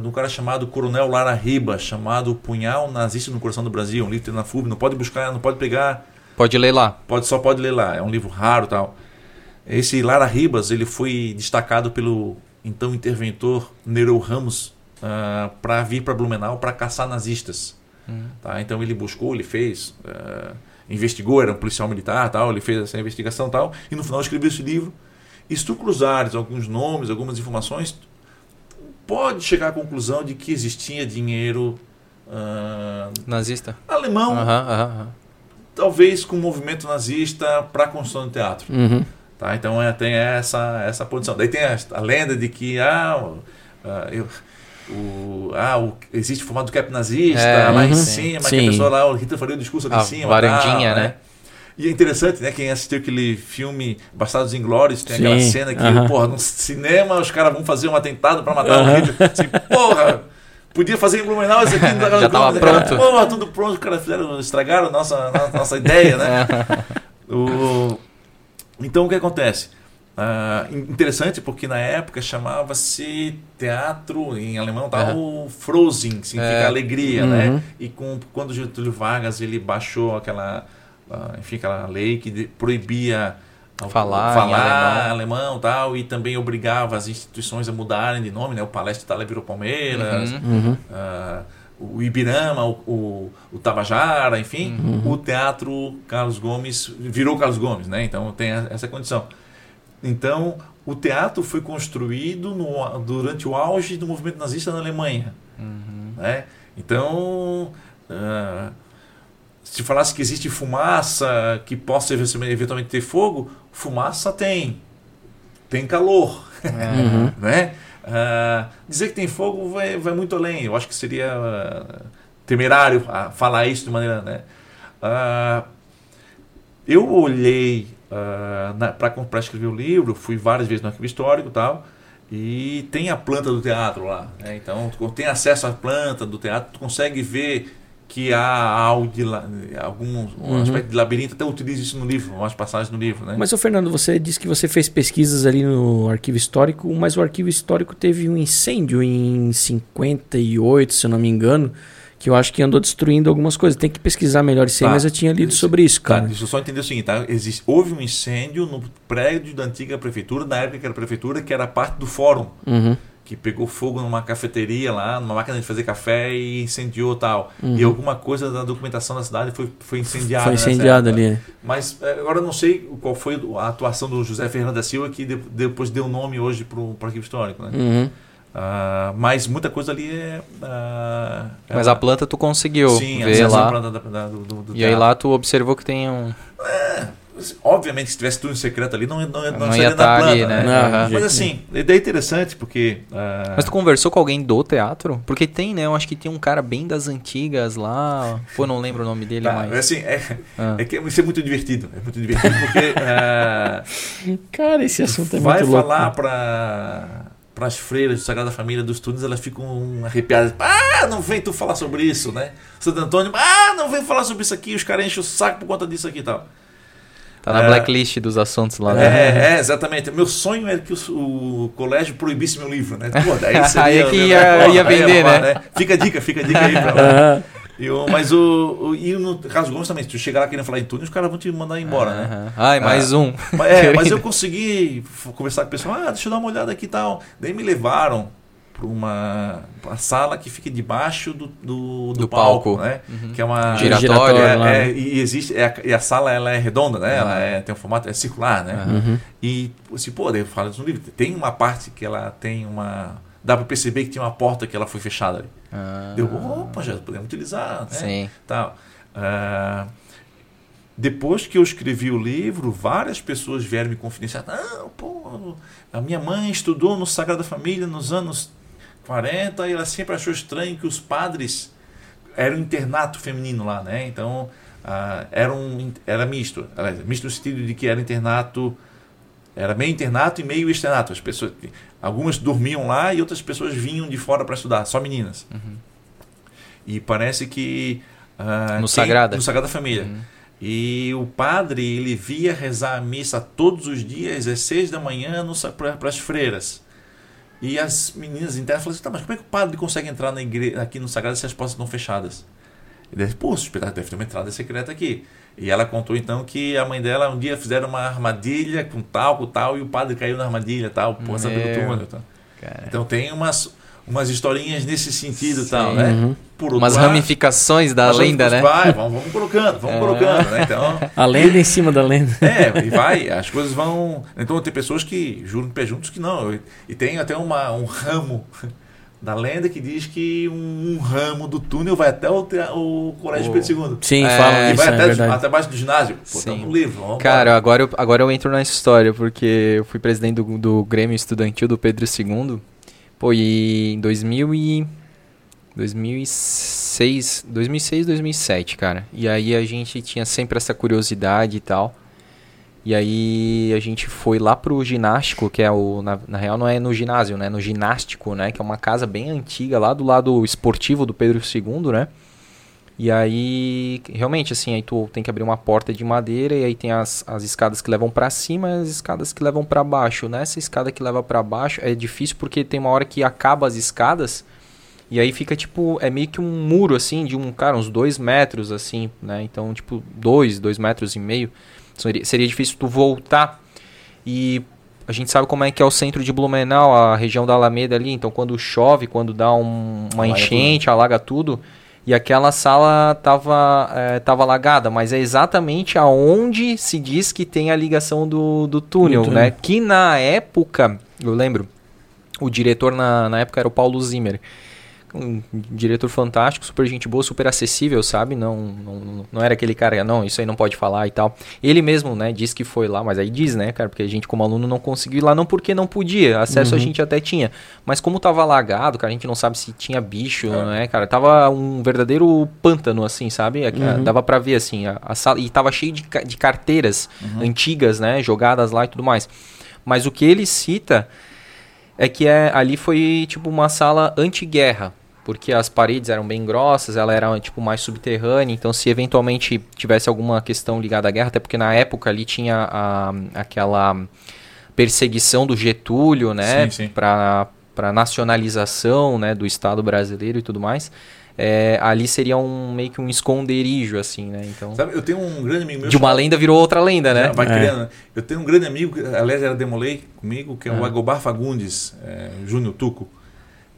de um cara chamado Coronel Lara Riba, chamado Punhal Nazista no Coração do Brasil, um livro que tem na FUB, não pode buscar, não pode pegar Pode ler lá. pode só pode ler lá é um livro raro tal esse Lara Ribas ele foi destacado pelo então interventor Nero Ramos para vir para Blumenau para caçar nazistas tá então ele buscou ele fez ah, investigou era um policial militar tal ele fez essa investigação tal e no final escreveu esse livro e se tu cruzares alguns nomes algumas informações pode chegar à conclusão de que existia dinheiro ah, Nazista. alemão aham, aham. talvez com o movimento nazista para a construção do teatro. Tá? Então é, tem essa, essa posição. Daí tem a, a lenda de que ah, o- ah, eu- o, ah, o- existe formato do cap nazista É, lá em uhum. cima, que a Sim. pessoa lá, o Hitler faria o discurso ali A em cima. varandinha, tal, né? E é interessante, né? Quem assistiu aquele filme Bastardos Inglórios, tem aquela Sim, cena que, aham. porra, no cinema os caras vão fazer um atentado para matar o Aham. Hitler. Assim, porra! Podia fazer em Blumenau isso aqui, Já tava conta, pronto. Porra, tudo pronto, os caras fizeram, estragaram nossa, a nossa ideia, né? O- Então o que acontece? Ah, interessante porque na época chamava-se teatro em alemão tá, o Frozen, significa É. alegria, Uhum. né? E com, quando Getúlio Vargas ele baixou aquela, ah, enfim, aquela lei que de- proibia Falar falar alemão. alemão. tal, e também obrigava as instituições a mudarem de nome, né? O Palestra Itália virou Palmeiras, Uhum. Uhum. ah, o Ibirama, o, o, o Tabajara, enfim, o Teatro Carlos Gomes virou Carlos Gomes, né? Então tem essa condição. Então o teatro foi construído no- durante o auge do movimento nazista na Alemanha, né? Então ah, se falasse que existe fumaça que possa eventualmente ter fogo, fumaça tem, tem calor Uhum. né? Ah, dizer que tem fogo vai, vai muito além. Eu acho que seria ah, temerário falar isso de maneira, né? Ah, eu olhei para escrever o livro, fui várias vezes no arquivo histórico e tal, e tem a planta do teatro lá. Né? Então, tu tem acesso à planta do teatro, tu consegue ver que há algo de algum um Uhum. aspecto de labirinto, até utilizo isso no livro, umas passagens no livro. Né? Mas, ô Fernando, você disse que você fez pesquisas ali no arquivo histórico, mas o arquivo histórico teve um incêndio em 58, se eu não me engano, que eu acho que andou destruindo algumas coisas. Tem que pesquisar melhor isso aí, Tá. mas eu tinha lido sobre isso, Tá, cara. deixa eu só entender o seguinte, tá? Existe, houve um incêndio no prédio da antiga prefeitura, na época que era prefeitura, que era parte do fórum, Uhum. Que pegou fogo numa cafeteria lá, numa máquina de fazer café e incendiou tal. Uhum. E alguma coisa da documentação da cidade foi, foi incendiada. Foi época. ali. é. Mas é, agora eu não sei qual foi a atuação do José Fernando da Silva, que de- depois deu nome hoje para o arquivo histórico. Né? Uhum. Ah, mas muita coisa ali é. ah, Mas ela- a planta tu conseguiu Sim, ver acesso à lá. planta da- da- do, do, E aí teatro. lá tu observou que tem um. Obviamente, se tivesse tudo em secreto ali, não, não, não, Não seria ia na tá planta. ali, né? né? Jeito Mas assim, a ideia é interessante porque. ah, Mas tu conversou com alguém do teatro? Porque tem, né? Eu acho que tem um cara bem das antigas lá. Pô, não lembro o nome dele tá, mais. assim, é, Ah. é que isso é muito divertido. É muito divertido porque ah, Cara, esse assunto é vai muito louco. falar para para as freiras do Sagrada Família dos Túneis, elas ficam arrepiadas. Ah, não vem tu falar sobre isso, né? Santo Antônio, ah, não vem falar sobre isso aqui, os caras enchem o saco por conta disso aqui e tal. Tá na É. blacklist dos assuntos lá, né? É, é, exatamente. Meu sonho era que o, o colégio proibisse meu livro, né? Pô, daí seria, Aí é que né? ia- Pô, ia vender, rolar, né? Fica a dica, fica a dica aí pra lá. E o- mas o, o. E no Carlos Gomes também, se tu chegar lá querendo falar em túnel, os caras vão te mandar embora, né? Ai, mais um. Mas, é, mas eu consegui conversar com o pessoal, ah, deixa eu dar uma olhada aqui e tal. Daí me levaram para uma, pra sala que fica debaixo do, do, do Do palco, palco. né? Uhum. Que é uma Giratório, é, lá, é, e existe é, a- e a sala ela é redonda, né? Ela Aham. é, tem um formato é circular, né? Uhum. E assim, pô, eu falo isso no livro. Tem uma parte que ela tem uma dá para perceber que tinha uma porta que ela foi fechada ali. Ah, Deu, opa, já podemos utilizar, né? Sim. tal. Ah, depois que eu escrevi o livro, várias pessoas vieram me confidenciar. Não, pô, a minha mãe estudou no Sagrada Família nos anos 40 e ela sempre achou estranho que os padres era um internato feminino lá, né? Então ah, era um era misto, era misto no sentido de que era internato era meio internato e meio externato. As pessoas, algumas dormiam lá e outras pessoas vinham de fora para estudar, só meninas. E parece que ah, No quem- Sagrada? no Sagrada Família. Uhum. E o padre ele via rezar a missa todos os dias às seis da manhã para as freiras. E as meninas internas falaram assim: tá, mas como é que o padre consegue entrar na igreja, aqui no Sagrado se as portas estão fechadas? E daí, pô, deve ter uma entrada secreta aqui. E ela contou então que a mãe dela um dia fizeram uma armadilha com tal, com tal, e o padre caiu na armadilha tal, pô, essa pelo túmulo. Tal. Cara. Então tem umas, umas historinhas nesse sentido Sim. tal, né? Uhum. Por Umas lado, ramificações da lenda, né? Vai, vamos, vamos colocando, vamos É. colocando, né? Então, A lenda em cima da lenda. é, e vai, as coisas vão. Então tem pessoas que juram de pé juntos que não. E- E tem até uma, um ramo da lenda que diz que um, um ramo do túnel vai até o, o Colégio O- Pedro II. Sim, É, falam E vai é até, verdade. até baixo do ginásio. Pô, tá Sim. no livro. Vamos Cara, agora eu, agora eu entro na história, porque eu fui presidente do, do Grêmio Estudantil do Pedro II. E em 2000 e... 2006, 2006, 2007, cara. E aí a gente tinha sempre essa curiosidade e tal. E aí a gente foi lá pro ginástico, que é o. Na, na real não é no ginásio, né? No ginástico, né? Que é uma casa bem antiga lá do lado esportivo do Pedro II, né? E aí, realmente, assim, aí tu tem que abrir uma porta de madeira e aí tem as, as escadas que levam pra cima e as escadas que levam pra baixo. Nessa escada que leva pra baixo é difícil porque tem uma hora que acaba as escadas e aí fica tipo, é meio que um muro assim, de um, cara, uns dois metros assim, né? Então, tipo, dois, dois metros e meio. Seria, seria difícil tu voltar. E a gente sabe como é que é o centro de Blumenau, a região da Alameda ali. Então, quando chove, quando dá um- uma Alaga enchente, alaga tudo. E aquela sala tava, é, tava alagada, mas é exatamente aonde se diz que tem a ligação do, do túnel, túnel. né? Que na época, eu lembro, o diretor na, na época era o Paulo Zimmer. Um diretor fantástico, super gente boa, super acessível, sabe? Não, não, não era aquele cara, não, isso aí não pode falar e tal. Ele mesmo, né, disse que foi lá, mas aí diz, né, cara, porque a gente como aluno não conseguiu ir lá, não porque não podia, acesso a Uhum. gente até tinha, mas como tava alagado, cara, a gente não sabe se tinha bicho, né, cara, tava um verdadeiro pântano, assim, sabe? Uhum. Dava pra ver, assim, a, a sala, e tava cheio de, de carteiras antigas, né, jogadas lá e tudo mais. Mas o que ele cita É que é, ali foi tipo uma sala anti-guerra, porque as paredes eram bem grossas, ela era tipo mais subterrânea, então se eventualmente tivesse alguma questão ligada à guerra, até porque na época ali tinha a, aquela perseguição do Getúlio, né, para para nacionalização, né, do Estado brasileiro e tudo mais. É, ali seria um meio que um esconderijo, assim, né? Então, Sabe, eu tenho um grande amigo meu. De uma lenda virou outra lenda, né? Vai é. criando. Né? Eu tenho um grande amigo, aliás, era Demolei comigo, que é, é. o Agobar Fagundes, é, Júnior Tuco.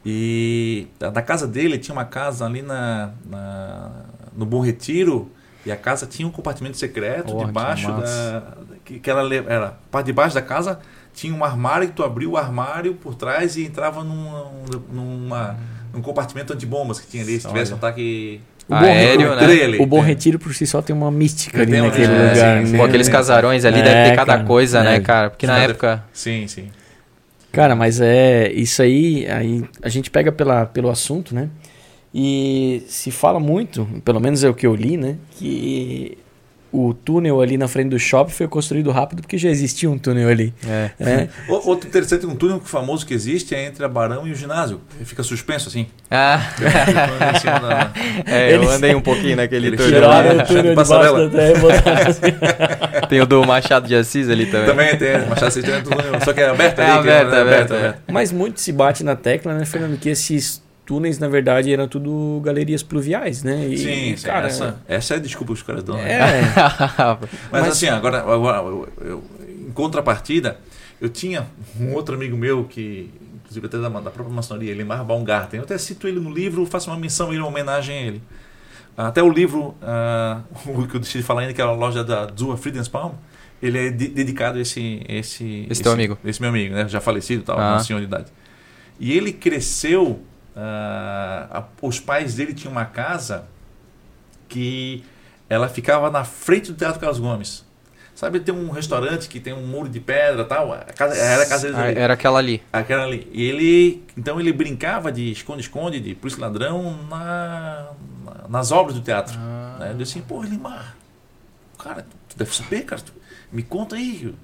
E da casa dele tinha uma casa ali na, na, no Bom Retiro. E a casa tinha um compartimento secreto oh, debaixo que da. Que, que ela era. Para debaixo da casa tinha um armário que tu abriu o armário por trás e entrava numa, numa, num compartimento antibombas que tinha ali. Se tivesse um ataque. O bom, aéreo, né? Ali, o Bom Retiro por si só tem uma mística ali naquele é, lugar. Sim, né? aqueles casarões ali é, deve ter cada cara, coisa, né, é. né, cara? Porque na época. Sim, sim. Cara, mas é isso aí, aí a gente pega pela, pelo assunto, né? E se fala muito, pelo menos é o que eu li, né? Que o túnel ali na frente do shopping foi construído rápido porque já existia um túnel ali. É. É. Outro interessante, um túnel famoso que existe é entre a Barão e o ginásio. Ele fica suspenso assim. Ah. é, eu andei um pouquinho naquele túnel. Tiraram o túnel de baixo da terra assim. Tem o do Machado de Assis ali também. Também tem, Machado de Assis tem túnel, só que é aberto ali. É aberto, é aberto, aberto, Mas muito se bate na tecla, né, Fernando, que esses túneis, na verdade, eram tudo galerias pluviais, né? E, sim, sim cara, essa, essa é a desculpa que os caras dão. Né? É. Mas, Mas, assim, agora, agora eu, eu, em contrapartida, eu tinha um outro amigo meu que, inclusive até da, da própria maçonaria, ele Mar Baumgarten. Eu até cito ele no livro, faço uma menção, uma homenagem a ele. Até o livro, uh, o que eu deixei de falar ainda, que é a loja da Zua Friedenspalm, ele é de, dedicado a esse, esse, esse, esse teu amigo. Esse meu amigo, né? Já falecido, tal, ah. um senhor de idade. E ele cresceu Uh, os pais dele tinham uma casa que ela ficava na frente do Teatro Carlos Gomes. Sabe, tem um restaurante que tem um muro de pedra tal. A casa, era a casa deles ali. Era aquela ali. Aquela ali. E ele. Então ele brincava de esconde-esconde, de polícia ladrão na, na, nas obras do teatro. Ah. Né? Eu disse assim, pô, Limar, cara, tu deve saber, cara. Tu, me conta aí.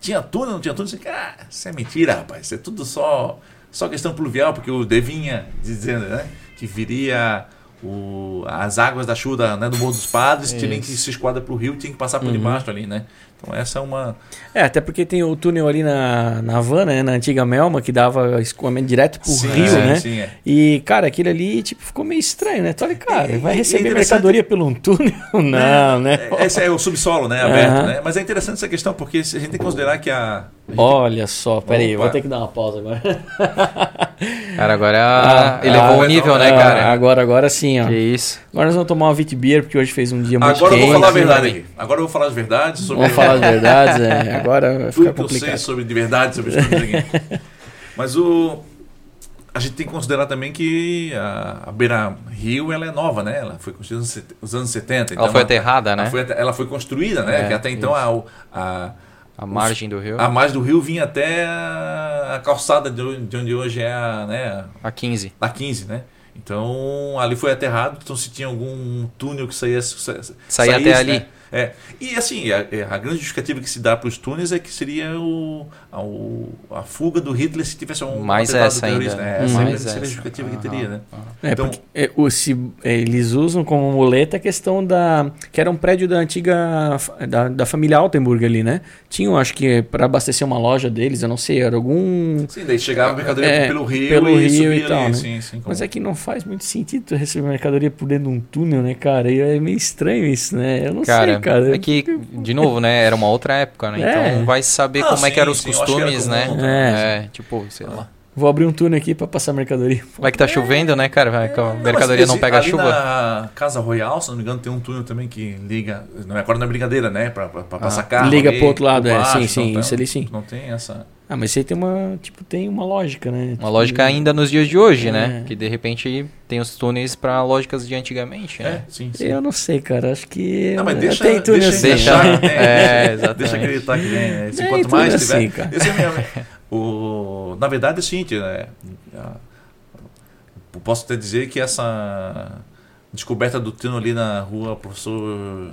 Tinha túnel, não tinha túnel? Eu disse, ah, isso é mentira, rapaz. Isso é tudo só só questão pluvial, porque o Devinha dizendo né, que viria o, as águas da chuva né, do Morro dos Padres, tinha que se esquadra para o rio, tinha que passar por uhum. debaixo ali, né? Então essa é uma. É, até porque tem o túnel ali na, na Havana, né, na antiga Melma, que dava escoamento direto pro sim, rio, é, né? Sim, é. E, cara, aquele ali tipo, ficou meio estranho, né? Tu olha, cara, é, vai receber mercadoria pelo um túnel? Não, né? É, esse é o subsolo, né? Aberto, uhum. né? Mas é interessante essa questão, porque a gente tem que considerar que a. Gente... Olha só, peraí, vou ter que dar uma pausa agora. Cara, agora ah, elevou ah, o nível, né, cara? Agora, agora sim, ó. Que isso. Agora nós vamos tomar uma Vitbeer, porque hoje fez um dia muito Agora quente. eu vou falar a verdade aqui. Agora eu vou falar as verdades sobre... Vamos falar as verdades, é. Agora vai ficar Tudo que eu sei sobre de verdade, sobre isso aqui. Mas o... A gente tem que considerar também que a, a Beira Rio ela é nova, né? Ela foi construída nos anos 70. Então ela foi aterrada, né? Ela foi, ela foi construída, né? É, que até então a, a a margem do rio? A margem do rio vinha até a calçada de onde hoje é a. Né, a 15. A 15, né? Então ali foi aterrado, então se tinha algum túnel que saía. Saía até ali. Né? É. E assim, a, é, a, grande justificativa que se dá para os túneis é que seria o, a, a fuga do Hitler se tivesse um Mais essa ainda. Né? Essa Mais seria a justificativa que teria, né? É, então, porque, é, o, se, eles usam como muleta a questão da. que era um prédio da antiga. da, da família Altenburg ali, né? Tinham, acho que, para abastecer uma loja deles, eu não sei, era algum. Sim, daí chegava mercadoria é, pelo rio pelo e rio e tal. Ali, né? sim, sim, Mas é que não faz muito sentido receber mercadoria por dentro de um túnel, né, cara? E é meio estranho isso, né? Eu não cara, sei, cara. É que de novo, né? Era uma outra época, né? É. Então vai saber ah, como sim, é que eram os sim, costumes, né? É. é. tipo, sei lá. Vou abrir um túnel aqui para passar mercadoria. Vai que tá chovendo, né, cara? Vai, a mercadoria não, não pega ali chuva. Na Casa Royal, se não me engano, tem um túnel também que liga. Não é agora não é brincadeira, né? Para ah, passar carro. Liga ali, pro outro lado, é. Baixo, sim, sim. Isso ali sim. Não tem essa. Ah, mas isso aí tem uma, tipo, tem uma lógica, né? Uma tipo, lógica ainda nos dias de hoje, né? é. né? Que de repente tem os túneis para lógicas de antigamente, né? É, sim, sim. Eu não sei, cara. Acho que. Não, mas deixa, tem túnel deixa, assim. deixa, é, exatamente. deixa acreditar que tem. Né? Assim, quanto mais assim, tiver. Cara. Esse é mesmo. O, na verdade é o seguinte, né? Eu posso até dizer que essa descoberta do Tino ali na rua, professor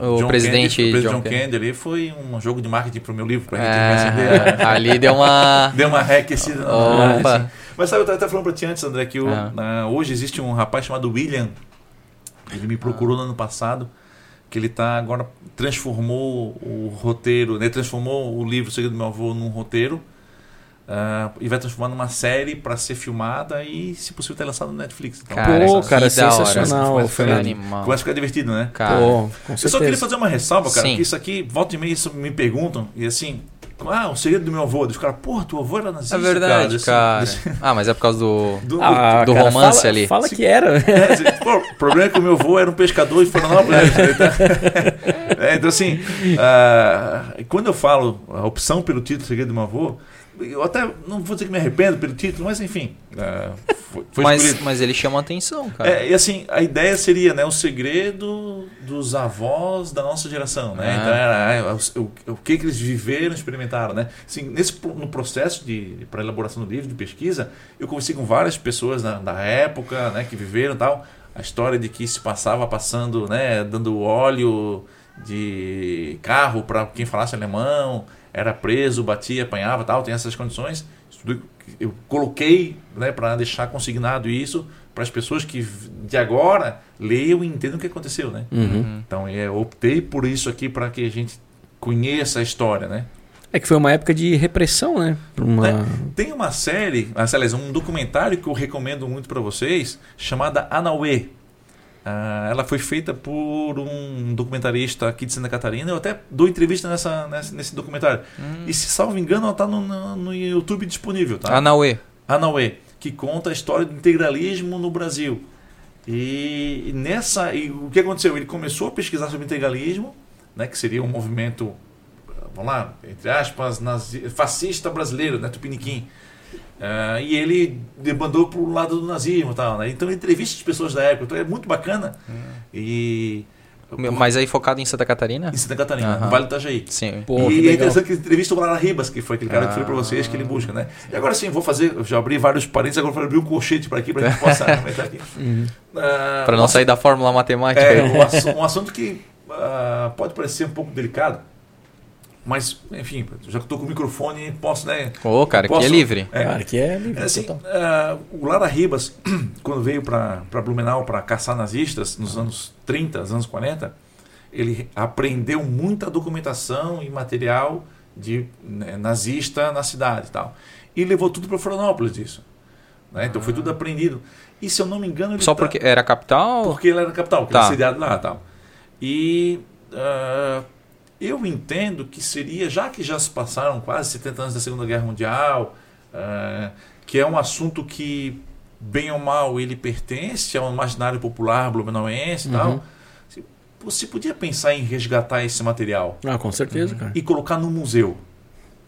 o John presidente Kennedy, o John John Kennedy. Kennedy ali foi um jogo de marketing pro meu livro, pra gente É, acender, ali deu uma. deu uma reaquecida. Opa. Mas sabe, eu estava até falando para ti antes, André, que eu, Aham. na- hoje existe um rapaz chamado William, ele me procurou no ano passado, que ele tá agora transformou o roteiro, né, transformou o livro Segredo do Meu Avô num roteiro, ah, e vai transformar numa série para ser filmada e, se possível, ter lançado no Netflix. Então, Cara, Pô, que cara, hora. sensacional, Começa a Foi ficar- Fernando. animal. Começa a ficar divertido, né? Cara, Pô, com Eu só queria fazer uma ressalva, cara, Sim. que isso aqui, volta e meia, isso me perguntam, e assim, ah, o segredo do meu avô. Os caras, porra, teu avô era nazista, é verdade, Assim, cara. desse- Ah, mas é por causa do. do- Ah, do cara, romance fala- ali. Fala que era. É, assim, pô, o problema é que o meu avô era um pescador de Florianópolis. né? É, então, assim, ah, quando eu falo a opção pelo título Segredo do meu avô, eu até não vou dizer que me arrependo pelo título, mas enfim, ah, foi, foi Mas, mas ele chama atenção, cara. É, e assim, a ideia seria né, o segredo dos avós da nossa geração, né? Ah. Então era é, o, o, o que, que eles viveram, experimentaram, né? Assim, nesse, no processo de, para elaboração do livro, de pesquisa, eu conversei com várias pessoas da, da época, né, que viveram tal, a história de que se passava passando, né, dando óleo de carro para quem falasse alemão, era preso, batia, apanhava, tal, tem essas condições. Eu coloquei, né, para deixar consignado isso para as pessoas que de agora leiam e entendam o que aconteceu, né? Uhum. Então, eu optei por isso aqui para que a gente conheça a história, né? É que foi uma época de repressão, né? Uma... É, Tem uma série, aliás, um documentário que eu recomendo muito para vocês, chamada Anauê. Ah, ela foi feita por um documentarista aqui de Santa Catarina. Eu até dou entrevista nessa, nessa- nesse documentário. Hum. E se salvo engano, ela está no, no, no YouTube disponível, tá? Anauê. Anauê, que conta a história do integralismo no Brasil. E nessa, e o que aconteceu? Ele começou a pesquisar sobre integralismo, né, que seria um movimento, vamos lá, entre aspas, nazi, fascista brasileiro, né, tupiniquim. Ah, e ele debandou para o lado do nazismo e tal, né? Então ele entrevista as pessoas da época, então é muito bacana. E Mas aí focado em Santa Catarina? em Santa Catarina, no Vale do Itajaí. Sim. Pô, e é interessante que ele entrevista o Lara Ribas, que foi aquele cara que eu falei pra Ah. vocês que ele busca, né? E agora sim, vou fazer, já abri vários parênteses, agora vou abrir um colchete para aqui, para a gente possa comentar aqui. Uhum. Ah, Pra não um sair da fórmula matemática. é, um, assu- um assunto que ah, pode parecer um pouco delicado, mas, enfim, já que eu tô com o microfone, posso, né? Ô, cara, Posso- que é livre. É, Cara, que é livre é assim, total. ah, o Lara Ribas, quando veio para Blumenau para caçar nazistas nos anos 30, nos anos 40, ele aprendeu muita documentação e material de né, nazista na cidade e tal. E levou tudo para Florianópolis isso. Né? Então foi tudo aprendido. E se eu não me engano, ele Só tá- porque era capital? porque ele era capital, porque Tá. ele era sediado lá e tal. E ah, eu entendo que seria, já que já se passaram quase 70 anos da Segunda Guerra Mundial, ah, que é um assunto que, bem ou mal, ele pertence ao imaginário popular blumenauense e Uhum. tal, se- você podia pensar em resgatar esse material Ah, com certeza, cara. e colocar no museu.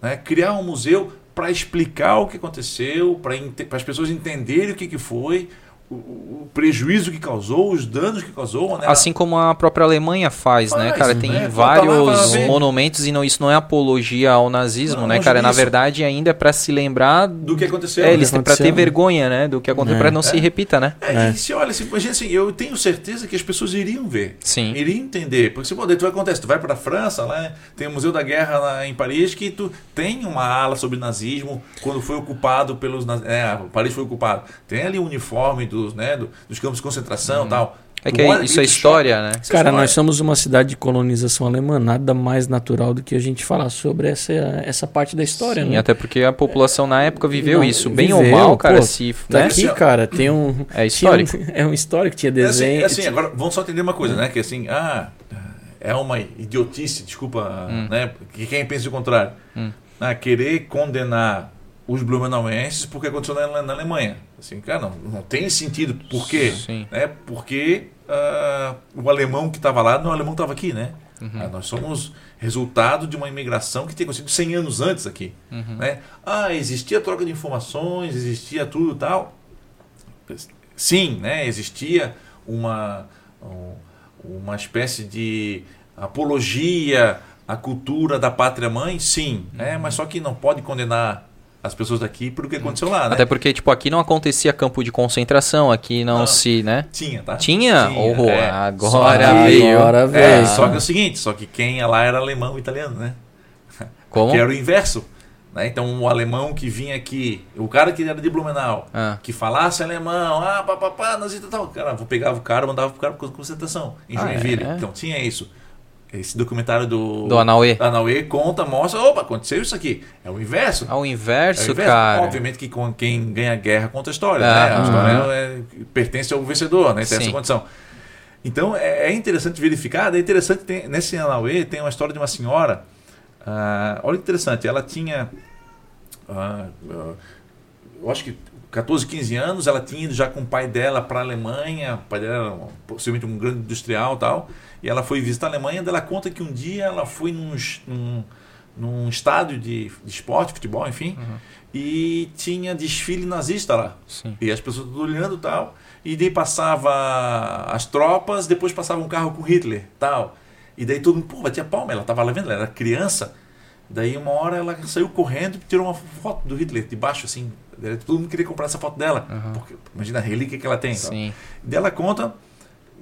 Né? Criar um museu para explicar o que aconteceu, para as pessoas entenderem o que, que foi, o, o prejuízo que causou, os danos que causou. Né? Assim como a própria Alemanha faz, né, Faz, cara? né? Tem Bota lá, vários monumentos e não, isso não é apologia ao nazismo, Não, né, cara? Na disso. verdade, ainda é pra se lembrar. do que aconteceu. É, né? eles têm pra ter né? vergonha, né? Do que aconteceu, É. pra não se É. repita, né? É, É. E se olha, assim, gente, assim, eu tenho certeza que as pessoas iriam ver. Sim. Iriam entender. Porque se daí tu acontece, tu vai para a França, lá tem o Museu da Guerra lá em Paris, que tu tem uma ala sobre nazismo quando foi ocupado pelos naz- é, Paris foi ocupado. Tem ali o uniforme dos, né, do- dos campos de concentração e tal. É que olha isso é história, né? Isso é Cara, história. nós somos uma cidade de colonização alemã, nada mais natural do que a gente falar sobre essa, essa parte da história, Sim, né? até porque a população na época viveu Não, isso, bem viveu, ou mal, cara, pô, se, Tá né? aqui, cara, tem um. É histórico. um- é um histórico, tinha É assim, desenho. é assim, agora vamos só entender uma coisa, né? Que assim, ah, é uma idiotice, desculpa, Hum. né? Que quem pensa o contrário. Hum. Ah, querer condenar os blumenauenses porque aconteceu na, na Alemanha. Assim, cara, não, não tem sentido. Por quê? Sim. Né? Porque ah, o alemão que estava lá, não, o alemão estava aqui, né? Uhum. Ah, nós somos resultado de uma imigração que tem acontecido 100 anos antes aqui. Uhum. Né? Ah, existia troca de informações, existia tudo e tal. Sim, né? existia uma, um- uma espécie de apologia à cultura da pátria mãe, sim, né? mas só que não pode condenar as pessoas daqui por o que aconteceu lá, né? Até porque, tipo, aqui não acontecia campo de concentração, aqui não, Não. se, né? Tinha, tá? Tinha? Oh, é. agora que- veio. Agora É, veio. só que é o seguinte, só que quem ia lá era alemão e italiano, né? Como? Que era o inverso. Né? Então o alemão que vinha aqui, o cara que era de Blumenau, Ah. que falasse alemão, ah, papapá, nazista e tal, cara, vou pegava o cara, mandava pro cara para concentração em Ah, Joinville. é? Então tinha isso. Esse documentário do Do Anauê. Anauê conta, mostra, opa, aconteceu isso aqui. É o inverso. É o inverso, inverso. cara. Obviamente que com quem ganha a guerra conta a história, Ah, né? A história é- pertence ao vencedor, né? Tem Sim. essa condição. Então é, é interessante verificar, é interessante, tem, nesse Anauê tem uma história de uma senhora, ah, olha que interessante, ela tinha, ah, ah, eu acho que 14, 15 anos, ela tinha ido já com o pai dela para a Alemanha, o pai dela era possivelmente um grande industrial e tal, e ela foi visitar a Alemanha, ela conta que um dia ela foi num, num, num estádio de, de esporte, futebol, enfim, e tinha desfile nazista lá. Sim. E as pessoas olhando e tal. E daí passava as tropas, depois passava um carro com Hitler tal. E daí todo mundo, pô, batia palma, ela tava lá vendo, ela era criança. Daí uma hora ela saiu correndo e tirou uma foto do Hitler de baixo, assim. Todo mundo queria comprar essa foto dela. Aham. Porque, imagina a relíquia que ela tem. Sim. E daí ela conta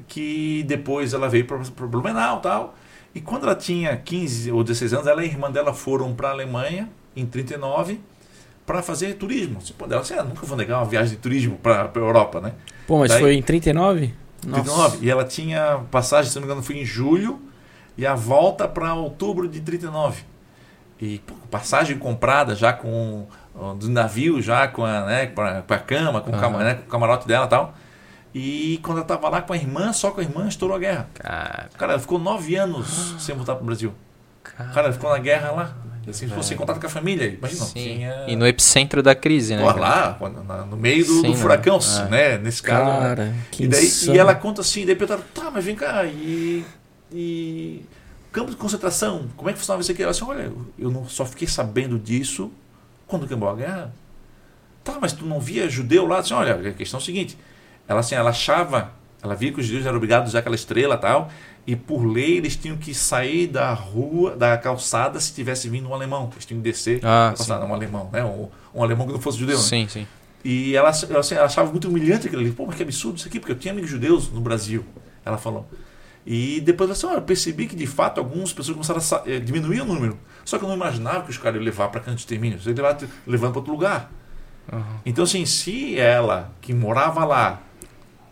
que depois ela veio para Blumenau tal. E quando ela tinha 15 ou 16 anos, ela e a irmã dela foram para a Alemanha, em 39, para fazer turismo. Tipo, ela disse, ah, nunca vou negar uma viagem de turismo para a Europa, né? Pô, mas Daí- foi em 39? 39. E ela tinha passagem, se não me engano, foi em julho e a volta para outubro de 39. E pô, passagem comprada já com do navio, já com a, né, com a, cama, com, o com o camarote dela e tal. E quando ela estava lá com a irmã, só com a irmã, estourou a guerra. Cara, Cara, ela ficou nove anos sem voltar para o Brasil. cara. Cara, ela ficou na guerra lá. Assim, ficou sem contato com a família. Imagina, Sim. tinha... E no epicentro da crise, né? Lá, na- no meio do, Sim, do né? furacão, É. né? Nesse caso. né? Cara, que E, daí, insano. e ela conta assim, daí perguntaram, tá, mas vem cá, e, e campo de concentração, como é que funcionava isso aqui? Ela assim, olha, eu não, só fiquei sabendo disso quando acabou a guerra. Tá, mas tu não via judeu lá? Assim, olha, a questão é a seguinte, ela assim, ela achava, ela via que os judeus eram obrigados a usar aquela estrela tal, e por lei eles tinham que sair da rua, da calçada, se tivesse vindo um alemão, eles tinham que descer Ah, da calçada, um alemão, né? Um, um alemão que não fosse judeu, né? Sim, sim. E ela, ela, assim, ela achava muito humilhante aquilo ali. Pô, mas que absurdo isso aqui, porque eu tinha amigos judeus no Brasil. Ela falou. E depois olha, eu percebi que de fato algumas pessoas começaram a eh, diminuir o número. Só que eu não imaginava que os caras iam levar para canto de extermínio. Eles iam levar levando para outro lugar. Aham. Então, assim, se ela, que morava lá,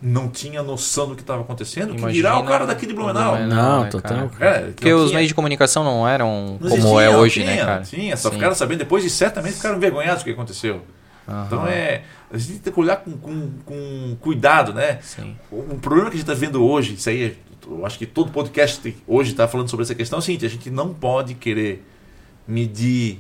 não tinha noção do que estava acontecendo, que dirá o Imagina cara daqui de Blumenau? Blumenau. Não, né, total. cara? É, Porque não os tinha- meios de comunicação não eram não como existia, é não hoje, tinha, né, cara? Tinha, só Sim. ficaram sabendo depois e certamente ficaram envergonhados com o que aconteceu. Aham. Então é. A gente tem que olhar com, com, com cuidado, né? Sim. O problema que a gente está vendo hoje, isso aí, eu acho que todo podcast hoje está falando sobre essa questão, é o seguinte: a gente não pode querer medir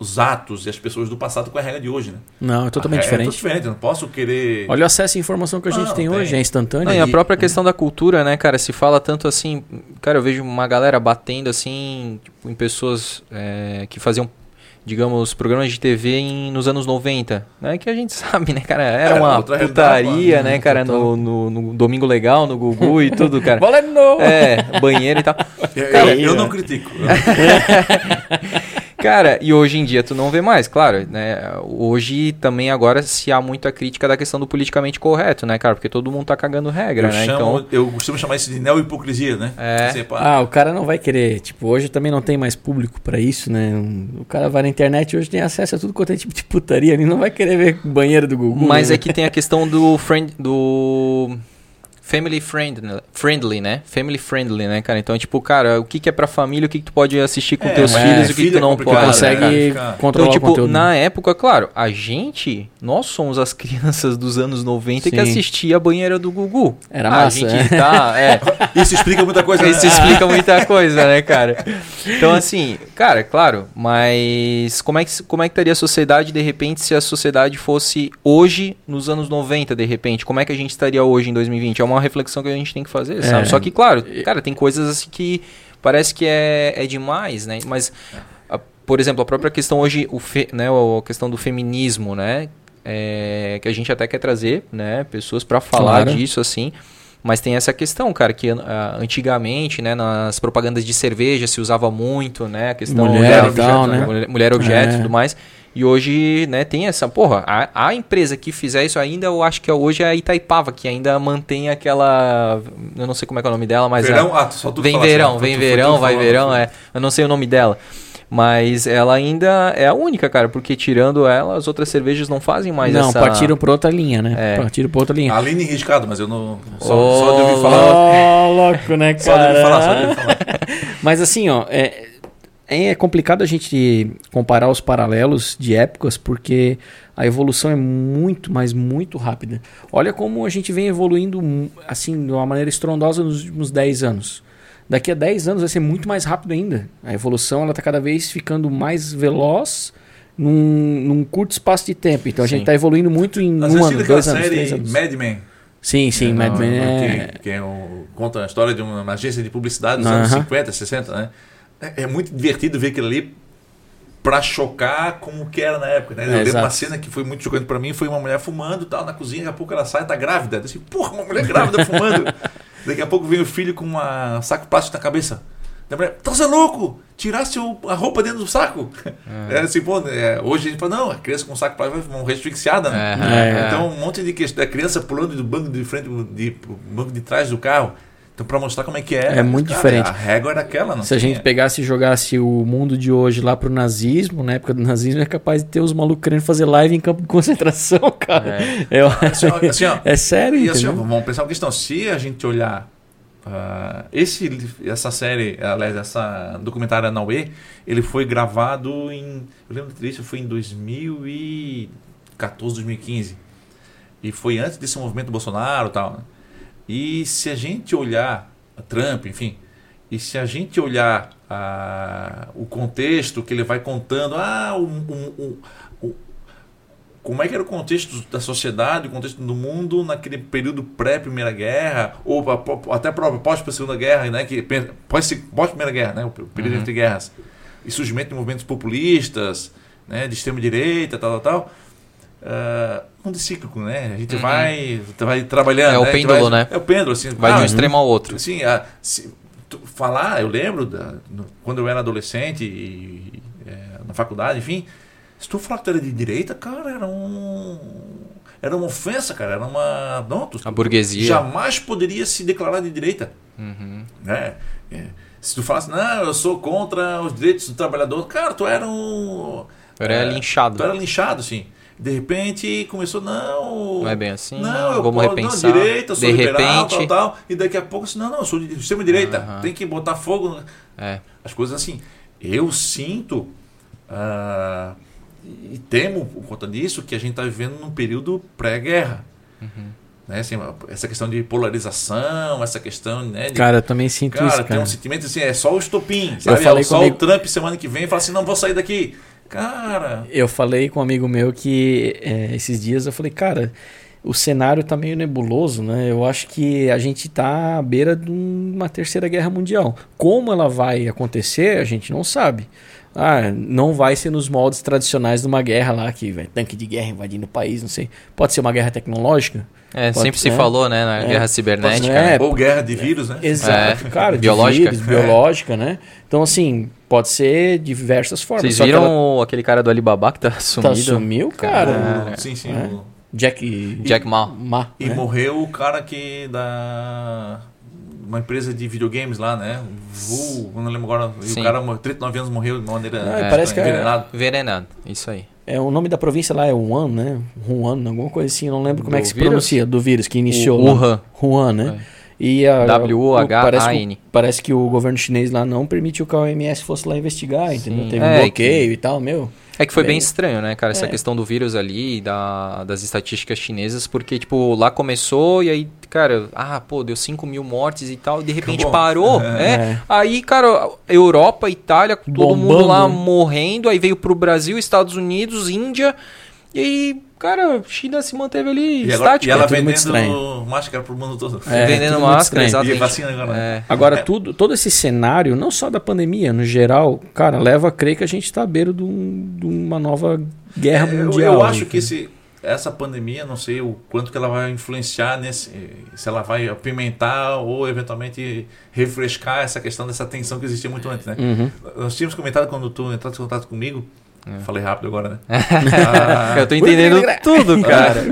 os atos e as pessoas do passado com a regra de hoje, né? Não, é totalmente É, É diferente. diferente, eu não posso querer. Olha o acesso à informação que a gente Não, tem tem. hoje, é instantâneo. Não, e a E- própria questão da cultura, né, cara? Se fala tanto assim. Cara, eu vejo uma galera batendo assim tipo, em pessoas é, que faziam, digamos, programas de TV em, nos anos 90. Né? Que a gente sabe, né, cara? Era uma putaria, né, cara? No, no, no Domingo Legal, no Gugu e tudo, cara. Novo! É, banheiro e tal. Eu- Cara, eu, eu não né? critico. Cara, e hoje em dia tu não vê mais, claro, né? Hoje também agora se há muita crítica da questão do politicamente correto, né, cara? Porque todo mundo tá cagando regra, Eu, né? chamo, Então, eu costumo chamar isso de neo-hipocrisia, né? É. Ah, o cara não vai querer. Tipo, hoje também não tem mais público pra isso, né? O cara vai na internet hoje tem acesso a tudo quanto é tipo de putaria. Ele não vai querer ver o banheiro do Gugu. mas né? é que tem a questão do friend do family friendly, friendly, né? Family friendly, né, cara? Então, tipo, cara, o que que é pra família, o que que tu pode assistir com É, teus mas filhos, é, o que que filho tu é não pode. né, consegue cara? Fica- controlar Então, tipo, o conteúdo. na época, claro, a gente, nós somos as crianças dos anos 90 que Sim. assistia a banheira do Gugu. Era a massa, gente é. tá, é, Isso explica muita coisa. né? Isso explica muita coisa, né, cara? Então, assim, cara, claro, mas como é que, como é que estaria a sociedade, de repente, se a sociedade fosse hoje, nos anos 90, de repente? Como é que a gente estaria hoje, em 2020? É uma reflexão que a gente tem que fazer, sabe? É. Só que, claro, cara, tem coisas assim que parece que é, é demais, né? Mas, a- por exemplo, a própria questão hoje, o fe, né, a questão do feminismo, né? É, que a gente até quer trazer, né, pessoas para falar Claro. disso, assim. Mas tem essa questão, cara, que antigamente, né, nas propagandas de cerveja se usava muito, né, a questão Mulher e tal, da- né? mulher, mulher objeto e É. tudo mais. E hoje, né, tem essa. Porra, a, a empresa que fizer isso ainda, eu acho que hoje é a Itaipava, que ainda mantém aquela. Eu não sei como é que é o nome dela, mas. Verão? É, Ah, só tu vem falasse, verão, né? vem Tu- verão, tu vai verão, tu- é. Eu não sei o nome dela. Mas ela ainda é a única, cara, porque tirando ela, as outras cervejas não fazem mais não, essa. partiram por outra linha, né? É. Partiram por outra linha. Aline riscado, mas eu não. Só, Oh, só de ouvir falar. Ó, louco, né, Só de ouvir falar, só de cara? ouvir falar. Mas assim, ó, é, é complicado a gente comparar os paralelos de épocas porque a evolução é muito, mas muito rápida. Olha como a gente vem evoluindo assim de uma maneira estrondosa nos últimos 10 anos. Daqui a 10 anos vai ser muito mais rápido ainda. A evolução ela está cada vez ficando mais veloz num, num curto espaço de tempo. Então a gente Sim. está evoluindo muito em Às um ano, dois anos, três série anos. Mad Men. Sim, sim, É, Mad Men é... Que, que é um- conta a história de uma agência de publicidade dos anos Aham. 50, 60, né? É, é muito divertido ver aquilo ali pra chocar como que era na época, né? Eu É, lembro exato. uma cena que foi muito chocante pra mim, foi uma mulher fumando tal na cozinha, daqui a pouco ela sai e tá grávida. Eu disse, porra, uma mulher grávida fumando. Daqui a pouco vem o filho com uma saco plástico na cabeça. Da mulher, tá você é louco? Tirasse a roupa dentro do saco. É. assim, pô, é, hoje a gente fala, não, a criança com saco plástico vai morrer asfixiada, né? É, É. Então, um monte de questão da criança pulando do banco de frente de, pro banco de trás do carro. Então, pra mostrar como é que é. É muito cara, diferente. A régua era aquela, não Se a gente tinha. pegasse e jogasse o mundo de hoje lá pro nazismo, na época do nazismo, é capaz de ter os malucos querendo fazer live em campo de concentração, cara. Eu- Assim, ó, assim, ó, é sério, E assim, ó, vamos pensar uma questão. Se a gente olhar ah, esse, essa série, aliás, essa documentário Anauê, ele foi gravado em. Eu lembro disso, foi em 2014, 2015. E foi antes desse movimento Bolsonaro e tal. né? E se a gente olhar a Trump, enfim, e se a gente olhar ah, o contexto que ele vai contando, ah, o, o- o- o- como é que era o contexto da sociedade, o contexto do mundo naquele período pré-Primeira Guerra, ou a- até próprio pós-Segunda Guerra, né, que, pós- pós-Primeira Guerra, né, o período Uhum. entre guerras, e surgimento de movimentos populistas, né, de extrema-direita, tal, tal, tal. Ah, mundo cíclico, né? A gente Uhum. vai, vai trabalhando. É o né? Pêndulo, vai- né? É o pêndulo, assim. Vai ah, de um extremo ao outro. Assim, a- se falar, eu lembro da- no- quando eu era adolescente e, é, na faculdade, enfim, se tu falar que tu era de direita, cara, era um era uma ofensa, cara, era uma não, tu, A burguesia. jamais poderia se declarar de direita, Uhum. né? É, se tu falasse, não, eu sou contra os direitos do trabalhador, cara, tu era um Eu era é, linchado. Tu era linchado, assim. De repente começou, não. Não é bem assim. Não, eu vamos posso- repensar. Não, direita, sou de liberal, repente. tal, tal. E daqui a pouco, assim, não, não, eu sou de extrema-direita. Aham. Tem que botar fogo. É. As coisas assim. Eu sinto. ah, e temo por conta disso que a gente está vivendo num período pré-guerra. Uhum. Né? Assim, essa questão de polarização, essa questão né, de Cara, eu também sinto Cara, isso, tem cara. um sentimento assim, é só o estopim, sabe? falei é só com um amigo- o Trump semana que vem e fala assim, não vou sair daqui. Cara, Eu falei com um amigo meu que é, esses dias eu falei, cara, o cenário tá meio nebuloso, né? Eu acho que a gente tá à beira de uma terceira guerra mundial. Como ela vai acontecer, a gente não sabe. Ah, não vai ser nos moldes tradicionais de uma guerra lá, que vai tanque de guerra invadindo o país, não sei. Pode ser uma guerra tecnológica? É, Pode sempre se ser. falou, né, na É. guerra cibernética. É, né? ou guerra de vírus, né? Exato, É, cara, de biológica. vírus, biológica, né? Então, assim, pode ser de diversas formas. Vocês viram ela aquele cara do Alibaba que tá tá, sumido? sumiu, cara. Sim, sim. É. o- Jack... Jack Ma. Ma. E né? morreu o cara que da uma empresa de videogames lá, né? Vu, eu não lembro agora. E Sim. o cara, morreu, 39 anos, morreu de uma maneira Ah, é, parece que é- envenenado. Envenenado, isso aí. É, o nome da província lá é Wuhan, né? Wuhan, alguma coisa assim, eu não lembro como é Do que se vírus? pronuncia, do vírus que iniciou. Wuhan. Wuhan, né? É. E a, W-U-H-A-N. o- Parece, que- parece que o governo chinês lá não permitiu que a OMS fosse lá investigar, entendeu? Sim. Teve É, um bloqueio e tal, meu. É que foi bem Bem- estranho, né, cara, essa É. questão do vírus ali, da, das estatísticas chinesas, porque, tipo, lá começou e aí, cara, ah, pô, deu 5 mil mortes e tal, e de repente Acabou. parou, É. é. Aí, cara, Europa, Itália, todo Bombando, mundo lá né? morrendo, aí veio pro Brasil, Estados Unidos, Índia, e aí, cara, China se manteve ali E, agora, estática. e ela muito vendendo estranho. máscara pro mundo todo. É, vendendo máscara, exatamente. E vacina agora. É. Agora, tudo, todo esse cenário, não só da pandemia, no geral, cara, leva a crer que a gente está à beira de, um- de uma nova guerra É, Eu- mundial. Eu, acho né? que esse, essa pandemia, não sei o quanto que ela vai influenciar nesse. Se ela vai apimentar ou eventualmente refrescar essa questão dessa tensão que existia muito antes, né? Uhum. Nós tínhamos comentado quando tu entraste em contato comigo É. Falei rápido agora, né? ah, eu tô entendendo tudo, cara.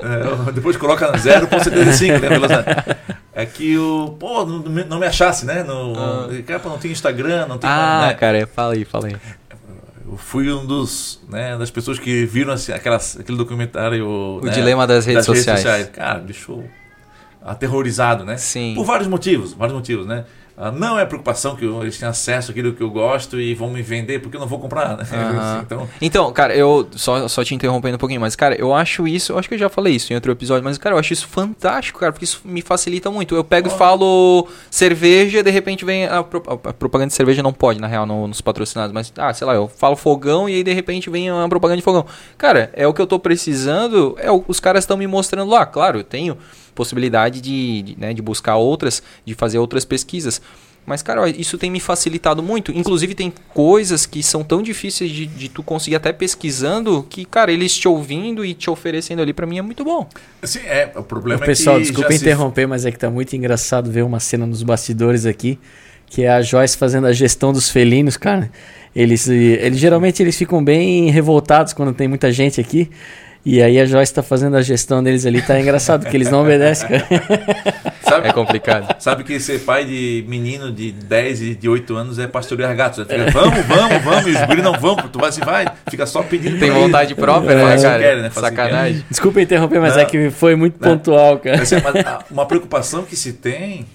é, depois coloca 0,75, né? Velocidade. É que o. Pô, não, não me achasse, né? No, ah. Cara, não tem Instagram, não tem. Ah, né? cara, fala aí, fala aí. Eu fui um dos, né, das pessoas que viram assim, aquelas, aquele documentário. O né, dilema das redes das sociais. Redes sociais. Cara, deixou aterrorizado, né? Sim. Por vários motivos, vários motivos, né? Ah, não é preocupação que eles têm acesso àquilo que eu gosto e vão me vender porque eu não vou comprar. Né? Uhum. então... então, cara, eu só, só te interrompendo um pouquinho, mas, cara, eu acho isso, eu acho que eu já falei isso em outro episódio, mas, cara, eu acho isso fantástico, cara, porque isso me facilita muito. Eu pego oh. e falo cerveja, de repente vem a, a, propaganda de cerveja não pode, na real, no, nos patrocinados, mas, ah, sei lá, eu falo fogão e aí de repente vem a propaganda de fogão. Cara, é o que eu tô precisando, é o, os caras estão me mostrando lá, claro, eu tenho possibilidade de, de, né, de buscar outras, de fazer outras pesquisas. Mas, cara, isso tem me facilitado muito. Inclusive, tem coisas que são tão difíceis de, de tu conseguir até pesquisando que, cara, eles te ouvindo e te oferecendo ali para mim é muito bom. Sim, é. O problema o pessoal, é que. Pessoal, desculpa interromper, se... mas é que tá muito engraçado ver uma cena nos bastidores aqui, que é a Joyce fazendo a gestão dos felinos, cara. Eles, eles geralmente eles ficam bem revoltados quando tem muita gente aqui. E aí a Joyce tá fazendo a gestão deles ali, tá engraçado, porque eles não obedecem, cara. Sabe, é complicado. Sabe que ser pai de menino de 10 e de 8 anos é pastorear gatos. Fica, vamos, vamos, vamos, e os não vão, tu vai se vai, fica só pedindo. Tem vontade própria, né, cara? Quer, né? Sacanagem. Desculpa interromper, mas é não, é que foi muito não, pontual, cara. Assim, uma preocupação que se tem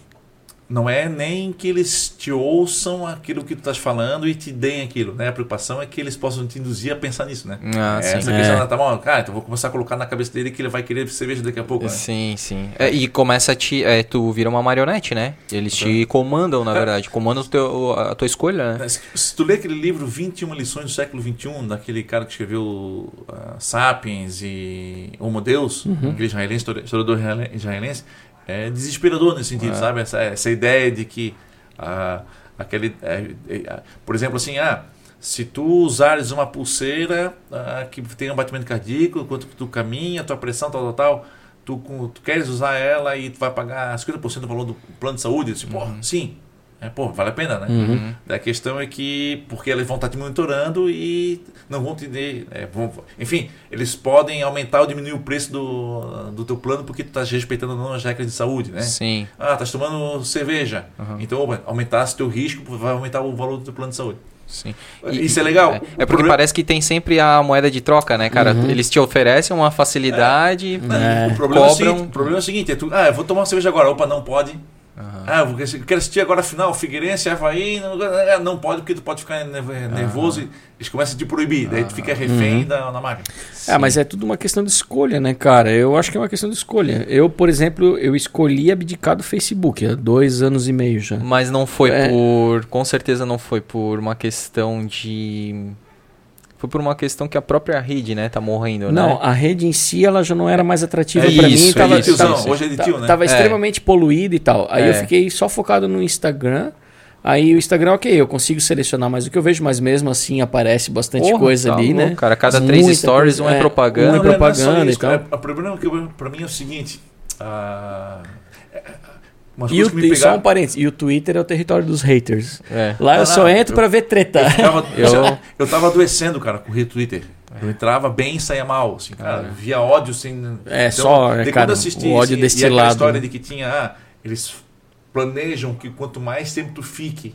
não é nem que eles te ouçam aquilo que tu estás falando e te deem aquilo, né? A preocupação é que eles possam te induzir a pensar nisso, né? Ah, é, sim. Essa é. tá bom, cara, então vou começar a colocar na cabeça dele que ele vai querer cerveja daqui a pouco, né? Sim, sim. É, e começa a te... É, tu vira uma marionete, né? Eles te é. comandam, na verdade. Comandam teu, a tua escolha, né? Se, tu ler aquele livro 21 lições do século XXI, daquele cara que escreveu uh, Sapiens e Homo Deus, uhum. israelense, historiador israelense, é desesperador nesse sentido, é. sabe? Essa, essa ideia de que ah, aquele, é, é, por exemplo, assim, ah, se tu usares uma pulseira ah, que tem um batimento cardíaco, enquanto tu caminha, tua pressão, tal, tal, tal, tu, tu queres usar ela e tu vai pagar 50% do valor do plano de saúde, pô, uhum. sim, é, pô, vale a pena, né? Uhum. A questão é que, porque eles vão estar te monitorando e não vão te. É, vão, enfim, eles podem aumentar ou diminuir o preço do, do teu plano porque tu estás respeitando não as regras de saúde, né? Sim. Ah, estás tomando cerveja. Uhum. Então, aumentar o teu risco, vai aumentar o valor do teu plano de saúde. Sim. E, Isso é legal. É, é porque parece que tem sempre a moeda de troca, né, cara? Uhum. Eles te oferecem uma facilidade, é. o, problema cobram... é o, seguinte, o problema é o seguinte: é tu, ah, eu vou tomar uma cerveja agora. Opa, não pode. Uhum. Ah, eu quero assistir agora a final, Figueirense, Havaí. Não, é, não pode, porque tu pode ficar nervoso uhum. e eles começam a te proibir. Uhum. Daí tu fica refém uhum. da, da máquina. É, mas é tudo uma questão de escolha, né, cara? Eu acho que é uma questão de escolha. Eu, por exemplo, eu escolhi abdicar do Facebook há dois anos e meio já. Mas não foi é... por. Com certeza não foi por uma questão de foi por uma questão que a própria rede, né, tá morrendo, não, né? a rede em si ela já não era mais atrativa é para mim, tava, é isso, tava, hoje é de tio, né? Tava é. extremamente poluída e tal. Aí eu é. fiquei só focado no Instagram. Aí o Instagram, ok, eu consigo selecionar mais o que eu vejo, mas mesmo assim aparece bastante Porra, coisa tá ali, louco, né? Cara, cada três stories, um é, propaganda. Um é propaganda e tal. o problema que para mim é o seguinte, uh, Umas e, o, só um parênteses, e o Twitter é o território dos haters. É. Lá eu não, só entro eu, pra ver treta. Eu tava, eu... eu tava adoecendo, cara, com o Twitter. Eu entrava bem e saía mal, assim, cara. É. Via ódio sem. É, então, só, é, cara, assisti, o ódio assim, destilado. E a história de que tinha. Ah, eles planejam que quanto mais tempo tu fique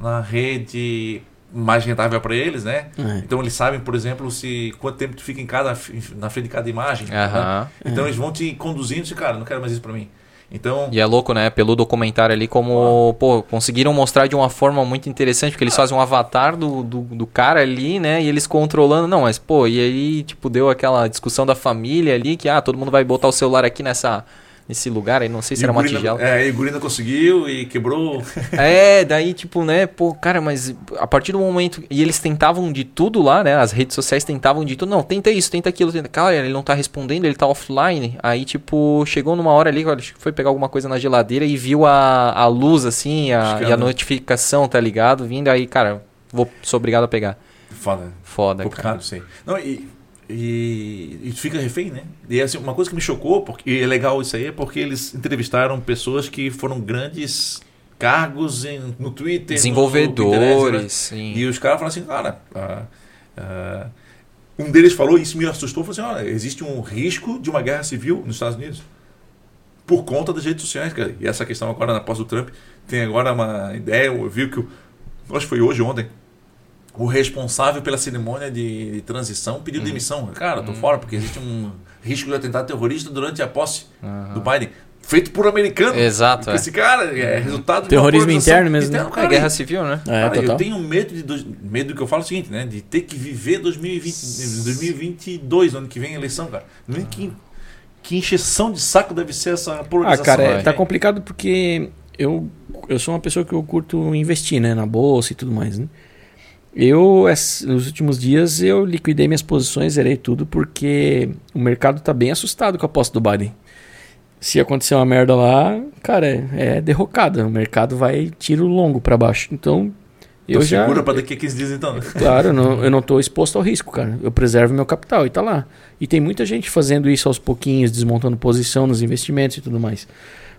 na rede, mais rentável para eles, né? É. Então eles sabem, por exemplo, se quanto tempo tu fica em cada na frente de cada imagem. Uh -huh. né? Então é. eles vão te conduzindo, e cara, não quero mais isso para mim. Então... E é louco, né? Pelo documentário ali, como, ah. pô, conseguiram mostrar de uma forma muito interessante, porque eles fazem um avatar do, do, do, cara ali, né? E eles controlando. Não, mas, pô, e aí, tipo, deu aquela discussão da família ali, que, ah, todo mundo vai botar o celular aqui nessa nesse lugar aí, não sei se e era uma tigela. É, e o Gurina conseguiu e quebrou. é, daí tipo, né, pô, cara, mas a partir do momento. E eles tentavam de tudo lá, né? As redes sociais tentavam de tudo. Não, tenta isso, tenta aquilo, tenta. Cara, ele não tá respondendo, ele tá offline. Aí, tipo, chegou numa hora ali, acho que foi pegar alguma coisa na geladeira e viu a, a luz, assim, a, e a notificação, tá ligado? Vindo aí, cara, vou, sou obrigado a pegar. Foda. Foda, Complicado, cara. sei. Não, e e, e fica refém, né? E assim, uma coisa que me chocou, porque, e é legal isso aí, é porque eles entrevistaram pessoas que foram grandes cargos em, no Twitter, desenvolvedores, no né? e os caras falam assim, cara, uh, uh, um deles falou, e isso me assustou, falou assim, olha, existe um risco de uma guerra civil nos Estados Unidos por conta das redes sociais, cara. E essa questão agora na pós do Trump tem agora uma ideia, eu vi que, acho que foi hoje, ontem, o responsável pela cerimônia de, de transição pediu uhum. demissão. Cara, tô uhum. fora porque existe um risco de atentado terrorista durante a posse uhum. do Biden. Feito por americano. Exato. É. Esse cara é resultado Terrorismo de interno mesmo. Interno, cara, é guerra civil, né? É, cara, eu tenho medo de. Dois, medo que eu falo é o seguinte, né? De ter que viver 2020, 2022, ano que vem a eleição, cara. Não é que, que encheção de saco deve ser essa polarização. Ah, cara, é, tá complicado porque eu, eu sou uma pessoa que eu curto investir, né? Na bolsa e tudo mais, né? Eu, nos últimos dias, eu liquidei minhas posições, zerei tudo, porque o mercado está bem assustado com a posse do Biden. Se acontecer uma merda lá, cara, é, é derrocada. O mercado vai tiro longo para baixo. Então, eu já... segura para daqui a 15 dias, então? Claro, não, eu não estou exposto ao risco, cara. Eu preservo meu capital e tá lá. E tem muita gente fazendo isso aos pouquinhos, desmontando posição nos investimentos e tudo mais.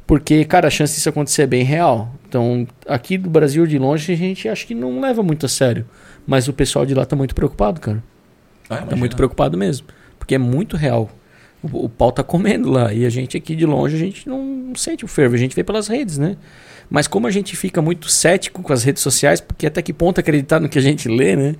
Porque, cara, a chance disso acontecer é bem real. Então, aqui do Brasil de longe, a gente acha que não leva muito a sério. Mas o pessoal de lá tá muito preocupado, cara. Ah, tá muito preocupado mesmo. Porque é muito real. O, o, pau tá comendo lá. E a gente aqui de longe, a gente não sente o fervo. A gente vê pelas redes, né? Mas como a gente fica muito cético com as redes sociais, porque até que ponto acreditar no que a gente lê, né?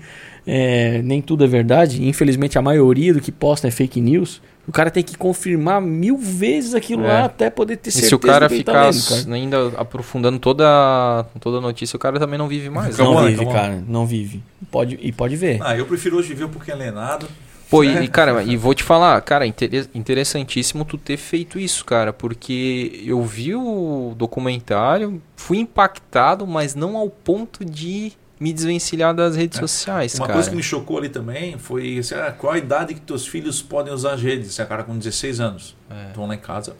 É, nem tudo é verdade. Infelizmente, a maioria do que posta é fake news. O cara tem que confirmar mil vezes aquilo é. lá até poder ter certeza. E se o cara tá ficar tá lendo, ainda aprofundando toda, toda a notícia, o cara também não vive mais. Não, não vive, cara. Não vive. Pode, e pode ver. Ah, eu prefiro hoje viver porque é lenado. Pô, e, cara, e vou te falar, cara, interessantíssimo tu ter feito isso, cara, porque eu vi o documentário, fui impactado, mas não ao ponto de me desvencilhar das redes é. sociais, Uma cara. coisa que me chocou ali também foi assim, ah, qual a idade que teus filhos podem usar as redes? Esse cara com 16 anos. É. Estão lá em casa.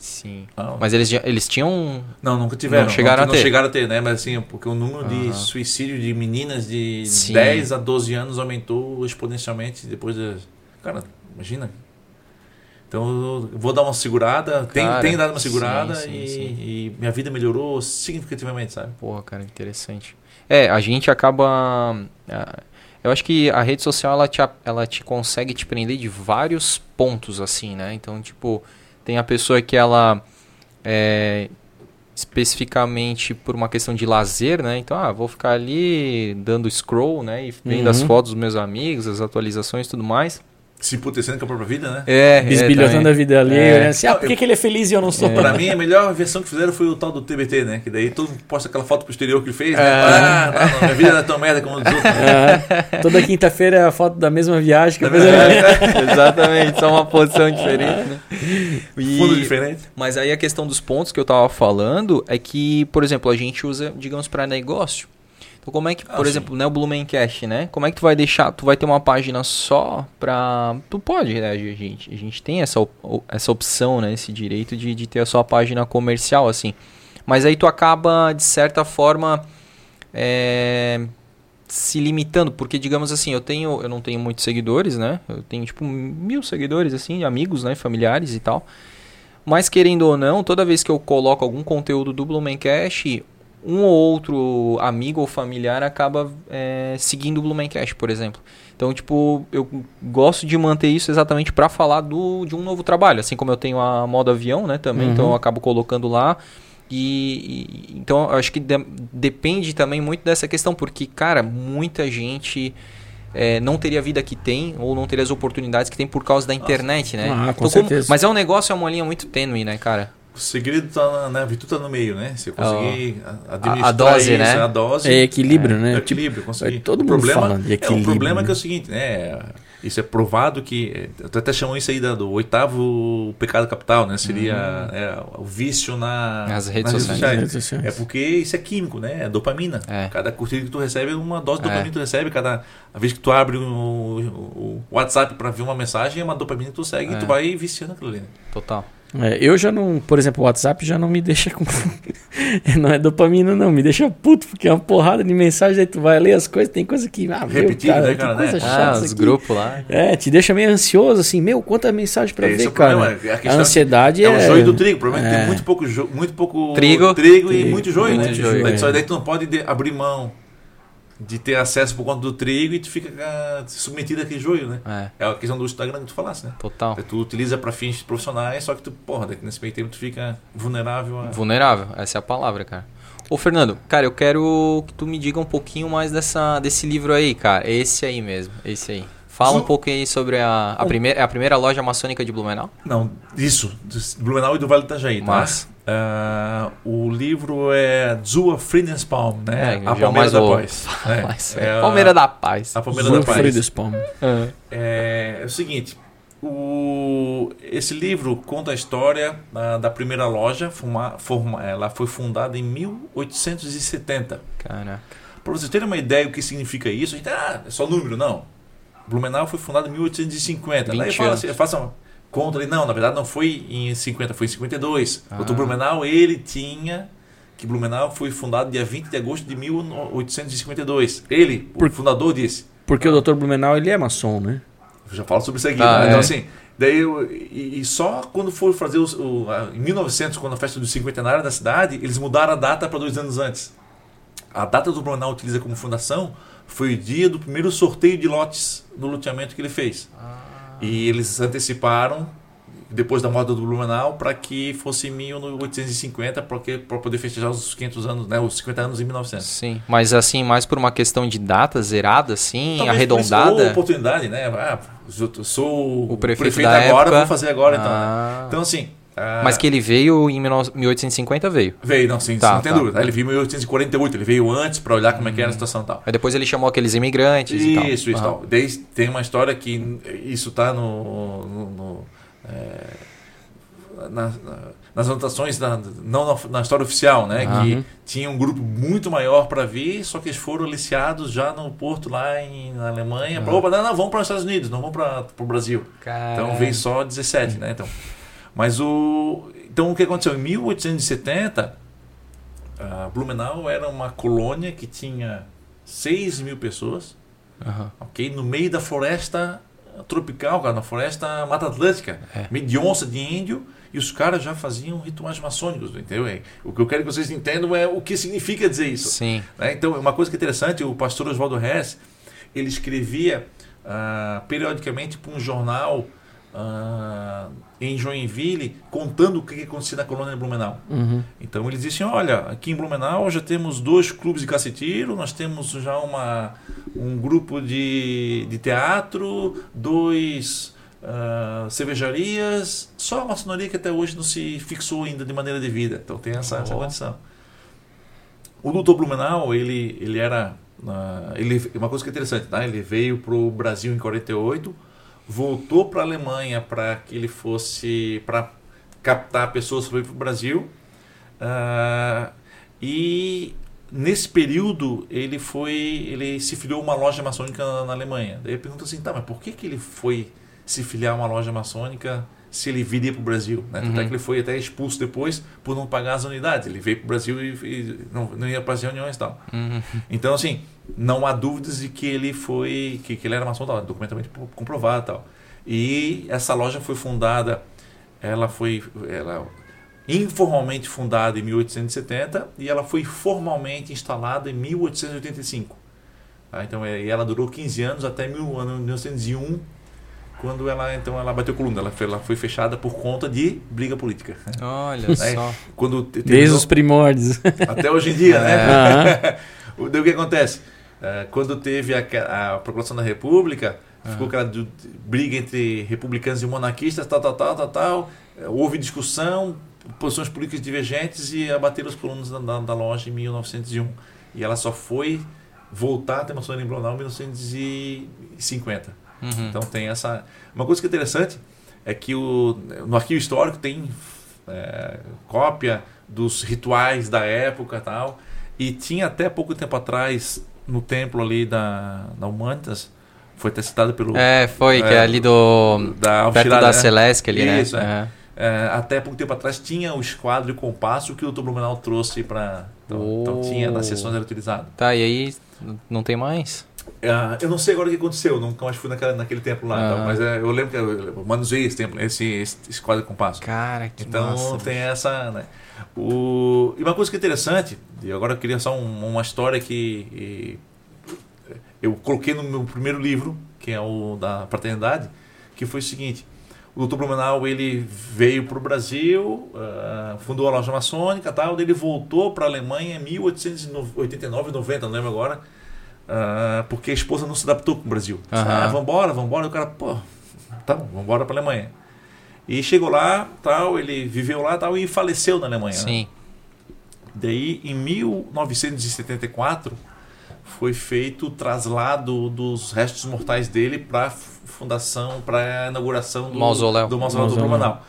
Sim. Ah, Mas eles, eles tinham. Não, nunca tiveram. Não chegaram, não, a, ter. chegaram a ter, né? Mas assim, porque o número de suicídio de meninas de Sim. 10 a 12 anos aumentou exponencialmente depois de. Cara, imagina. Então eu vou dar uma segurada, tem, tem dado uma segurada sim, sim, e, sim. e, minha vida melhorou significativamente, sabe? Porra, cara, interessante. É, a gente acaba. Eu acho que a rede social ela te, ela te consegue te prender de vários pontos, assim, né? Então, tipo, tem a pessoa que ela. É, especificamente por uma questão de lazer, né? Então, ah, vou ficar ali dando scroll, né? E vendo uhum. as fotos dos meus amigos, as atualizações e tudo mais se emputecendo com a própria vida, né? É, Bisbilhotando é, a vida ali. É. Né? Assim, ah, por que, que ele é feliz e eu não sou? É. Pra mim, a melhor versão que fizeram foi o tal do TBT, né? Que daí todo mundo posta aquela foto posterior que ele fez, né? É. Ah, não, não, minha vida não é tão merda como os outros. Né? É. Toda quinta-feira é a foto da mesma viagem. Que é Exatamente, só uma posição diferente, né? E, Fundo diferente. Mas aí a questão dos pontos que eu tava falando é que, por exemplo, a gente usa, digamos, para negócio. Então como é que, ah, por sim. exemplo, né, o Blumencast, né? Como é que tu vai deixar, tu vai ter uma página só pra... Tu pode, né, gente? A gente tem essa, essa opção, né, esse direito de, de ter a sua página comercial, assim. Mas aí tu acaba, de certa forma, é, se limitando, porque digamos assim, eu tenho, eu não tenho muitos seguidores, né? Eu tenho tipo mil seguidores, assim, amigos, né, familiares e tal. Mas querendo ou não, toda vez que eu coloco algum conteúdo do Blumencast, um ou outro amigo ou familiar acaba é, seguindo o Blumencast, por exemplo. Então, tipo, eu gosto de manter isso exatamente para falar do, de um novo trabalho. Assim como eu tenho a moda avião, né, também, uhum. então eu acabo colocando lá. E, e então eu acho que de, depende também muito dessa questão, porque, cara, muita gente é, não teria a vida que tem ou não teria as oportunidades que tem por causa da internet, né? Ah, com então, certeza. Como, mas é um negócio, é uma linha muito tênue, né, cara? O segredo tá na, né? A virtude tá no meio, né? Você conseguir oh. administrar a, dose, isso, né? a dose. É equilíbrio, é, né? É equilíbrio, conseguir. É, todo mundo problema, de equilíbrio. É, o problema né? é que é o seguinte, né? Isso é provado que. Até chamam isso aí do oitavo pecado capital, né? Seria hum. é, o vício na, nas redes, nas sociais. redes sociais. É porque isso é químico, né? É dopamina. É. Cada curtida que tu recebe, uma dose de dopamina que tu recebe. Cada vez que tu abre o, o, o WhatsApp para ver uma mensagem, é uma dopamina que tu segue e tu vai viciando aquilo ali. Né? Total. É, eu já não, por exemplo, o WhatsApp já não me deixa com. não é dopamina, não, me deixa puto, porque é uma porrada de mensagem, aí tu vai ler as coisas, tem coisa que. Ah, Repetido, meu, cara, né, cara, coisa né? chata Ah, os grupos lá. É, te deixa meio ansioso, assim, meu, quanta mensagem pra Esse ver, é o problema, cara. é a A, questão- ansiedade É é. o joio do trigo. O problema é que É. tem muito pouco, jo- muito pouco Trigo. trigo e Trigo, muito joio, muito né? joio, Daí, é. Só daí tu não pode de- abrir mão de ter acesso por conta do trigo e tu fica ah, submetido àquele joio, né? É, É a questão do Instagram que tu falasse, né? total. Tu utiliza para fins profissionais, só que tu, porra, daqui nesse meio tempo tu fica vulnerável a... Vulnerável, essa é a palavra, cara. Ô, Fernando, cara, eu quero que tu me diga um pouquinho mais dessa, desse livro aí, cara. Esse aí mesmo, esse aí. Fala um pouco aí sobre a, a, primeira, é a primeira loja maçônica de Blumenau. Não, isso, Blumenau e do Vale do Itajaí, tá? Massa. Ah, o livro é Zua Friedensbaum, né? É, a jamais Palmeira da Paz. É, Mas, é a- Palmeira da Paz. A Palmeira da Paz. Friedensbaum. É, é o seguinte, o, esse livro conta a história ah, da primeira loja, forma, forma- ela foi fundada em 1870. Caraca. Para vocês terem uma ideia do que significa isso, a gente, ah, é só número, não. Blumenau foi fundado em 1850. Daí 20 fala anos. assim, faça uma conta ali, não, na verdade não foi em 50, foi em 52. Ah. O Dr. Blumenau, ele tinha que Blumenau foi fundado dia 20 de agosto de 1852. Ele, Por- o fundador disse. Porque o Dr. Blumenau, ele é maçom, né? Eu já falo sobre isso aqui. Ah, né? é. Então, assim, daí eu, e, e só quando for fazer os, o, a- em 1900, quando a festa do cinquentenário da cidade, eles mudaram a data para dois anos antes. A data do Blumenau utiliza como fundação foi o dia do primeiro sorteio de lotes no loteamento que ele fez. E eles anteciparam depois da morte do Blumenau para que fosse em 1850 para poder festejar os 500 anos, né, os 50 anos em 1900. Sim, mas assim, mais por uma questão de data zerada, assim, Talvez isso, ou arredondada. oportunidade, né? Ah, sou O prefeito prefeito, agora, época. vou fazer agora então. né? Ah. Então assim, ah, Mas que ele veio em 19 1850, veio. veio, não, sim, Tá, não tem tá. dúvida. Ele veio em 1848, ele veio antes para olhar como é que era a situação e tal. Aí depois ele chamou aqueles imigrantes e tal. Isso, isso, Aham. tal. Daí tem uma história que isso tá no, no- no, é, na- na- nas anotações, da, não na, na história oficial, né? Aham. Que tinha um grupo muito maior para vir, só que eles foram aliciados já no porto lá em, na Alemanha. Pra, Opa, não, não, vamos para os Estados Unidos, não vamos para o Brasil. Então Caralho. veio só 17, né? Então, mas o então o que aconteceu em 1870, a Blumenau era uma colônia que tinha 6 mil pessoas, Aham. ok, no meio da floresta tropical, cara, na floresta Mata Atlântica, É. meio de onça de índio. E os caras já faziam rituais maçônicos, entendeu? É, O que eu quero que vocês entendam é o que significa dizer isso. Sim. né? Então, uma coisa que é interessante, o pastor Oswaldo Hess, ele escrevia ah, periodicamente para um jornal ah, em Joinville, contando o que acontecia na colônia de Blumenau. Uhum. Então eles diziam, olha, aqui em Blumenau já temos dois clubes de cacetiro, nós temos já uma, um grupo de, de teatro, dois ah, cervejarias, só a maçonaria que até hoje não se fixou ainda de maneira devida. Então tem essa, essa Oh. condição. O doutor Blumenau, ele, ele era... ah, ele, uma coisa que é interessante, tá? ele veio para o Brasil em 48, voltou para a Alemanha para que ele fosse... para captar pessoas para ir para o Brasil. Ah, e nesse período ele foi ele se filiou a uma loja maçônica na, na Alemanha. Daí eu pergunto assim, tá, mas por que, que ele foi se filiar a uma loja maçônica se ele viria para o Brasil? Né? É Uhum. que ele foi até expulso depois por não pagar as unidades. Ele veio para o Brasil e, e não, não ia para as reuniões e tal. Uhum. Então, assim, não há dúvidas de que ele foi, que, que ele era maçom, tal, documentalmente comprovado e tal. E essa loja foi fundada, ela foi ela, informalmente fundada em 1870 e ela foi formalmente instalada em 1885. Tá? Então, é, e ela durou 15 anos até mil, ano 1901, quando ela então ela bateu coluna. Ela foi, ela foi fechada por conta de briga política. Olha Né? só. Quando te- Desde terminou- os primórdios. até hoje em dia, né? Aham. O- que acontece? Eh, quando teve a, a proclamação da República, ficou aquela briga entre republicanos e monarquistas, tal, tal, tal, tal, tal. Houve discussão, posições políticas divergentes e abateram os colunos da, da, da loja em 1901. E ela só foi voltar a ter maçonaria em Blumenau em 1950. Uhum. Então tem essa. Uma coisa que é interessante é que o, no arquivo histórico tem é, cópia dos rituais da época e tal. E tinha até pouco tempo atrás, no templo ali da, da Humanitas, foi até citado pelo. É, foi, que é É, ali do. da Perto da né? Celeste ali, né? Isso, é. É. é, até pouco tempo atrás tinha o esquadro e o compasso que o Dr. Blumenau trouxe para. Então, então, tinha nas sessões era utilizado. Tá, e aí não tem mais? Uh, eu não sei agora o que aconteceu, nunca mais fui naquela, naquele tempo lá, ah. mas é, eu lembro que eu manuseei esse templo, esse, esse, esse quadro com passo. Cara, que Então massa, tem essa. Né? O, e uma coisa que é interessante, e agora eu queria só um, uma história que e, eu coloquei no meu primeiro livro, que é o da Fraternidade, que foi o seguinte: o Dr. Blumenau ele veio para o Brasil, uh, fundou a loja maçônica, tal, ele voltou para a Alemanha em 1889, 90, não lembro agora Uh, porque a esposa não se adaptou com o Brasil. Uhum. Ah, vambora, vambora. E o cara, pô, tá bom, vambora para Alemanha. E chegou lá, tal, ele viveu lá tal, e faleceu na Alemanha. Né? Sim. Né? Daí, em 1974, foi feito o traslado dos restos mortais dele para a fundação, para a inauguração do mausoléu do, mausoléu do Blumenau.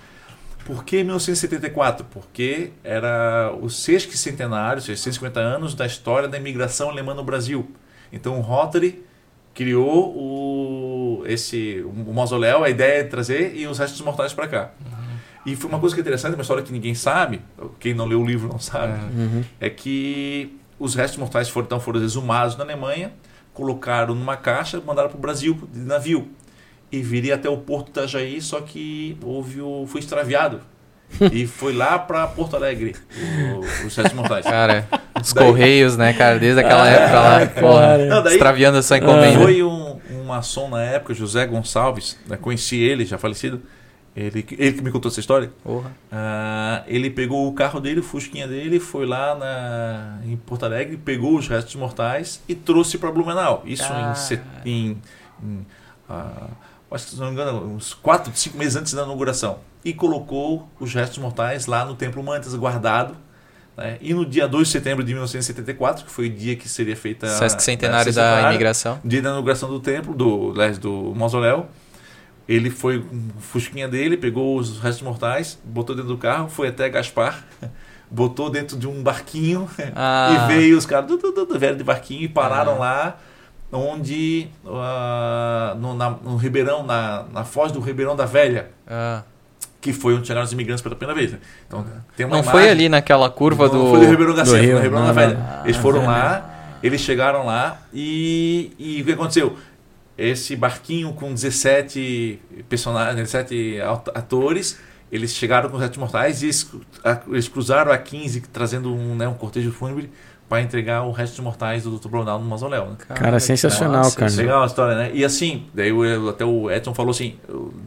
Por que 1974? Porque era o sexto centenário, 650 anos da história da imigração alemã no Brasil. Então o Rotary criou o, esse, o mausoléu, a ideia é trazer e os restos mortais para cá. Uhum. E foi uma coisa que é interessante, uma história que ninguém sabe, quem não leu o livro não sabe, uhum. é que os restos mortais foram, então, foram exumados na Alemanha, colocaram numa caixa, mandaram para o Brasil de navio. E viria até o porto da Jaí, só que houve o, foi extraviado e foi lá para Porto Alegre, os Sete Mortais. Cara, os daí... Correios, né, cara, desde aquela ah, época lá, porra, Não, daí, extraviando essa encomenda. Foi um, um maçom na época, José Gonçalves, né, conheci ele, já falecido, ele, ele que me contou essa história. Uh, ele pegou o carro dele, o Fusquinha dele, foi lá na, em Porto Alegre, pegou os restos mortais e trouxe para Blumenau. Isso ah. em, em, em uh, acho que se não me engano, uns 4, 5 meses antes da inauguração e colocou os restos mortais lá no Templo Mantas, guardado. Né? E no dia 2 de setembro de 1974, que foi o dia que seria feita Sesc centenário, da imigração, dia da inauguração do templo, do, do mausoléu, ele foi com o fusquinha dele, pegou os restos mortais, botou dentro do carro, foi até Gaspar, botou dentro de um barquinho ah. e veio os caras do, do, do, velho de barquinho e pararam ah. lá onde uh, no, na, no Ribeirão, na, na foz do Ribeirão da Velha. Ah que foi onde chegaram os imigrantes pela primeira vez. Né? Então, tem uma não imagem, foi ali naquela curva não, do. Foi do Ribeirão no Ribeirão da Velha. Eles foram lá, eles chegaram lá e, e o que aconteceu? Esse barquinho com 17 personagens, 17 atores, eles chegaram com os sete mortais e eles, eles cruzaram a 15 trazendo um, né, um cortejo fúnebre para entregar o resto dos mortais do Dr. Brunal no mausoléu. Né? Cara, cara sensacional, nossa, cara. Legal a história, né? E assim, daí eu, até o Edson falou assim,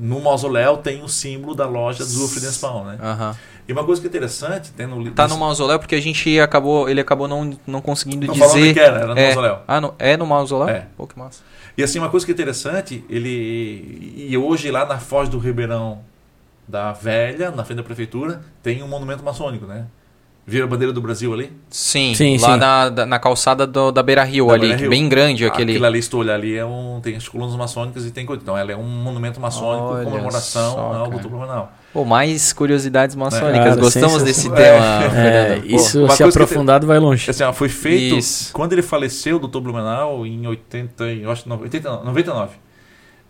no mausoléu tem o símbolo da loja do Spawn, né? Uhum. E uma coisa que é interessante, tem no Tá no mausoléu porque a gente acabou, ele acabou não, não conseguindo não dizer. Que era, era no é, mausoléu. Ah, no, é no mausoléu? É. Pô, que massa. E assim, uma coisa que é interessante, ele e hoje lá na Foz do Ribeirão da Velha, na frente da prefeitura, tem um monumento maçônico, né? Vira a bandeira do Brasil ali? Sim, sim lá sim. Na, na calçada do, da Beira Rio, da ali, Beira -Rio. bem grande aquele. Aquilo ali, estou olhando ali, é um, tem as colunas maçônicas e tem coisa. Então, ela é um monumento maçônico, Olha comemoração só, ao Doutor Blumenau. Pô, mais curiosidades maçônicas. É. Gostamos desse tema. É, isso, Pô, se aprofundado, vai longe. Assim, ó, foi feito. Isso. Quando ele faleceu, o Doutor Blumenau, em 80, eu acho, 80, 99,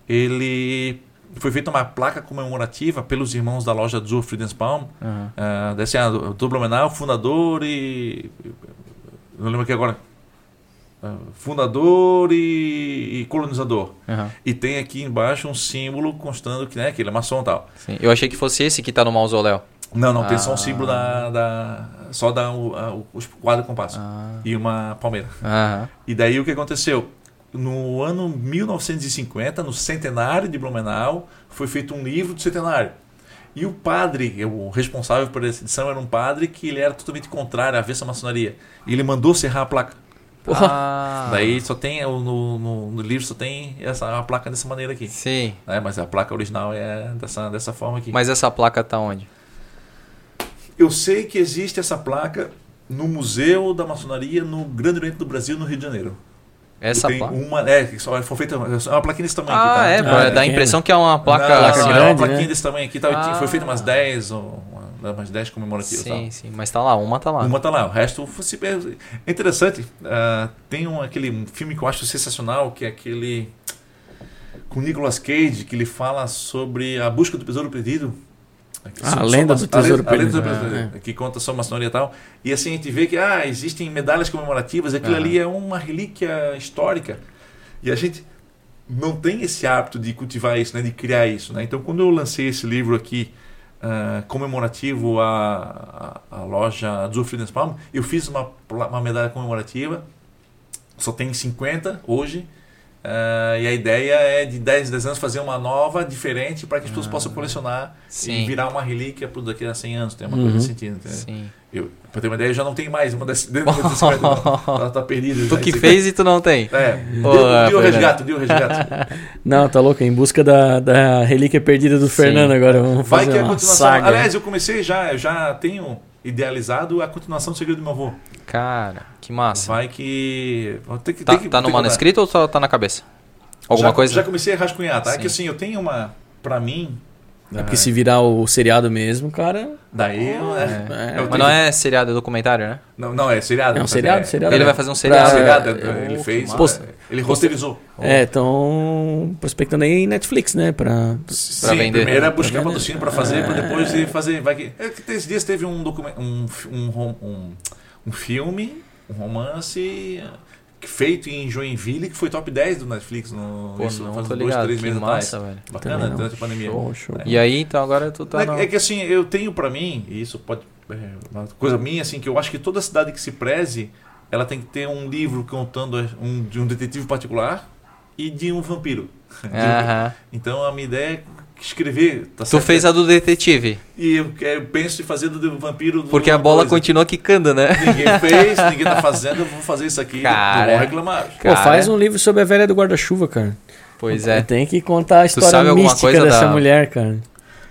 ele foi feita uma placa comemorativa pelos irmãos da loja Azul Friedensbaum, uhum. uh, desse ano, do Blumenau, fundador e. Não lembro aqui agora. Uh, fundador e, e colonizador. Uhum. E tem aqui embaixo um símbolo constando que, né, que ele é maçom e tal. Sim. Eu achei que fosse esse que está no mausoléu. Não, não, ah. tem só um símbolo da. da só da, o, a, o quadro compasso. Ah. E uma palmeira. E daí o que aconteceu? No ano 1950, no centenário de Blumenau, foi feito um livro do centenário. E o padre, o responsável por essa edição, era um padre que ele era totalmente contrário à avessa maçonaria. E ele mandou serrar a placa. Ah. Daí só tem, no, no, no, livro só tem essa, a placa dessa maneira aqui. Sim. Né? Mas a placa original é dessa, dessa forma aqui. Mas essa placa está onde? Eu sei que existe essa placa no Museu da Maçonaria no Grande Oriente do Brasil, no Rio de Janeiro. Essa tem placa? uma, é, só foi feita é uma plaquinha desse tamanho ah, aqui, tá? É, ah, dá a impressão que é uma placa, não, assim, grande, é uma plaquinha né? desse tamanho aqui, tá? Ah. Foi feita umas 10 ou umas 10 comemorativas. Sim, sim, mas tá lá, uma tá lá. Uma tá lá, o resto é interessante. Uh, tem um, aquele filme que eu acho sensacional, que é aquele com Nicolas Cage, que ele fala sobre a busca do tesouro perdido. Ah, a lenda do tesouro do- Ah, que conta só maçonaria e tal. E assim a gente vê que ah, existem medalhas comemorativas, aquilo Aham. ali é uma relíquia histórica. E a gente não tem esse hábito de cultivar isso, né, de criar isso. Né? Então, quando eu lancei esse livro aqui, ah, comemorativo à, à, à loja Azul Freedom Palm, eu fiz uma, uma medalha comemorativa, só tem 50 hoje. Ah, e a ideia é de 10 em 10 anos fazer uma nova, diferente, para que as pessoas possam colecionar e Sim. virar uma relíquia para daqui a 100 anos. Tem uma Uhum. coisa nesse sentido. entendeu? Sim. Eu, pra ter uma ideia, eu já não tenho mais uma dessas. dessas 50, não. Ela tá perdida. Tu já. que fez e tu não tem. É. Ô, Deu, deu o resgate, deu o resgate. Não, tá louco, em busca da, da relíquia perdida do Sim. Fernando agora. Vamos Vai fazer que é a uma continuação. saga. Aliás, eu comecei já, eu já tenho idealizado a continuação do Segredo do Meu Avô. Cara, que massa. Vai que. ter que Tá, tem que- tá tem no manuscrito ou só tá na cabeça? Alguma já, coisa? Já comecei a rascunhar, tá? É Sim. que assim, eu tenho uma. Pra mim. É porque se virar o seriado mesmo, cara. Daí. eu- é, É. eu Mas tenho- não é seriado, é documentário, né? Não, não, é seriado. É um seriado, seriado. Ele É. vai fazer um Pra- seriado. seriado, é, ele Oh, fez. massa. Ele roteirizou. É, estão prospectando aí em Netflix, né? Pra... Sim, vender. primeiro é Pra buscar patrocínio para fazer, para depois de fazer. Vai que, é que esses dias teve um, documento, um, um, um, um filme, um romance feito em Joinville, que foi top 10 do Netflix no, Pô, isso, não faz tô dois, ligado. três meses massa, atrás. velho. Bacana, durante a pandemia. Show, show. E aí, então agora tu tá é, no... é que assim, eu tenho para mim, e isso pode. É uma coisa minha, assim, que eu acho que toda cidade que se preze, ela tem que ter um livro contando um, de um detetive particular e de um vampiro. Um- Aham. Então a minha ideia é escrever. Tá Tu certo? fez a do detetive, E eu, eu penso em fazer do, do vampiro. do- porque a bola coisa. continua quicando, né? Ninguém fez, ninguém tá fazendo, eu vou fazer isso aqui. Cara. Não reclamar. Pô, Cara. faz um livro sobre a velha do guarda-chuva, cara. Pois é. Tem que contar a história mística coisa dessa da- mulher, cara.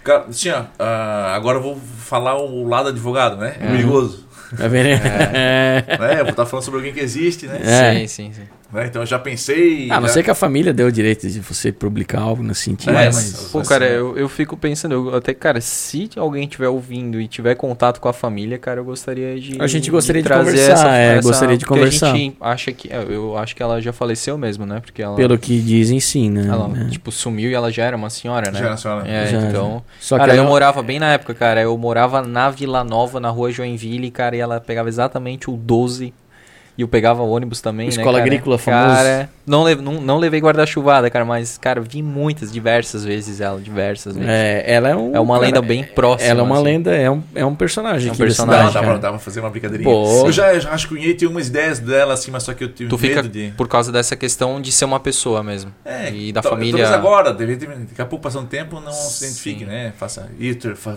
Cara, assim, ó, ah, agora eu vou falar o lado advogado, né? É perigoso. Tá vendo? É. Né? Eu vou estar falando sobre alguém que existe, né? É. Sim, sim, sim. Né? Então eu já pensei. A não já... ser que a família deu o direito de você publicar algo nesse sentido. É, Mas, mas- pô, cara, eu, eu fico pensando, eu, até, cara, se alguém tiver ouvindo e tiver contato com a família, cara, eu gostaria de. A gente gostaria de trazer conversar, é, gostaria de porque conversar. A gente acha que. é, Eu acho que ela já faleceu mesmo, né? Porque ela. Pelo que dizem, sim, né? ela, né? tipo, sumiu e ela já era uma senhora, né? Já era senhora. É, Já, então. Só cara, que eu ela- morava bem na época, cara. Eu morava na Vila Nova, na rua Joinville, cara, e ela pegava exatamente o 12. E eu pegava o ônibus também, né, Escola cara? agrícola famoso. Cara, não, le não, não levei guarda-chuvada, cara, mas, cara, vi muitas, diversas vezes ela, diversas vezes. É, ela é um. É uma cara, lenda bem próxima, Ela é uma assim. lenda, é um, é um personagem É um da personagem, Dá, cidade, dá, pra, dá pra fazer uma brincadeirinha. Pô. Eu já já rascunhei, tenho umas ideias dela, assim, mas só que eu tive Tu fica medo de. por causa dessa questão de ser uma pessoa mesmo. É, e da tal- família. Talvez agora, deve ter- daqui a pouco passando tempo, não se identifique, Sim. né? Faça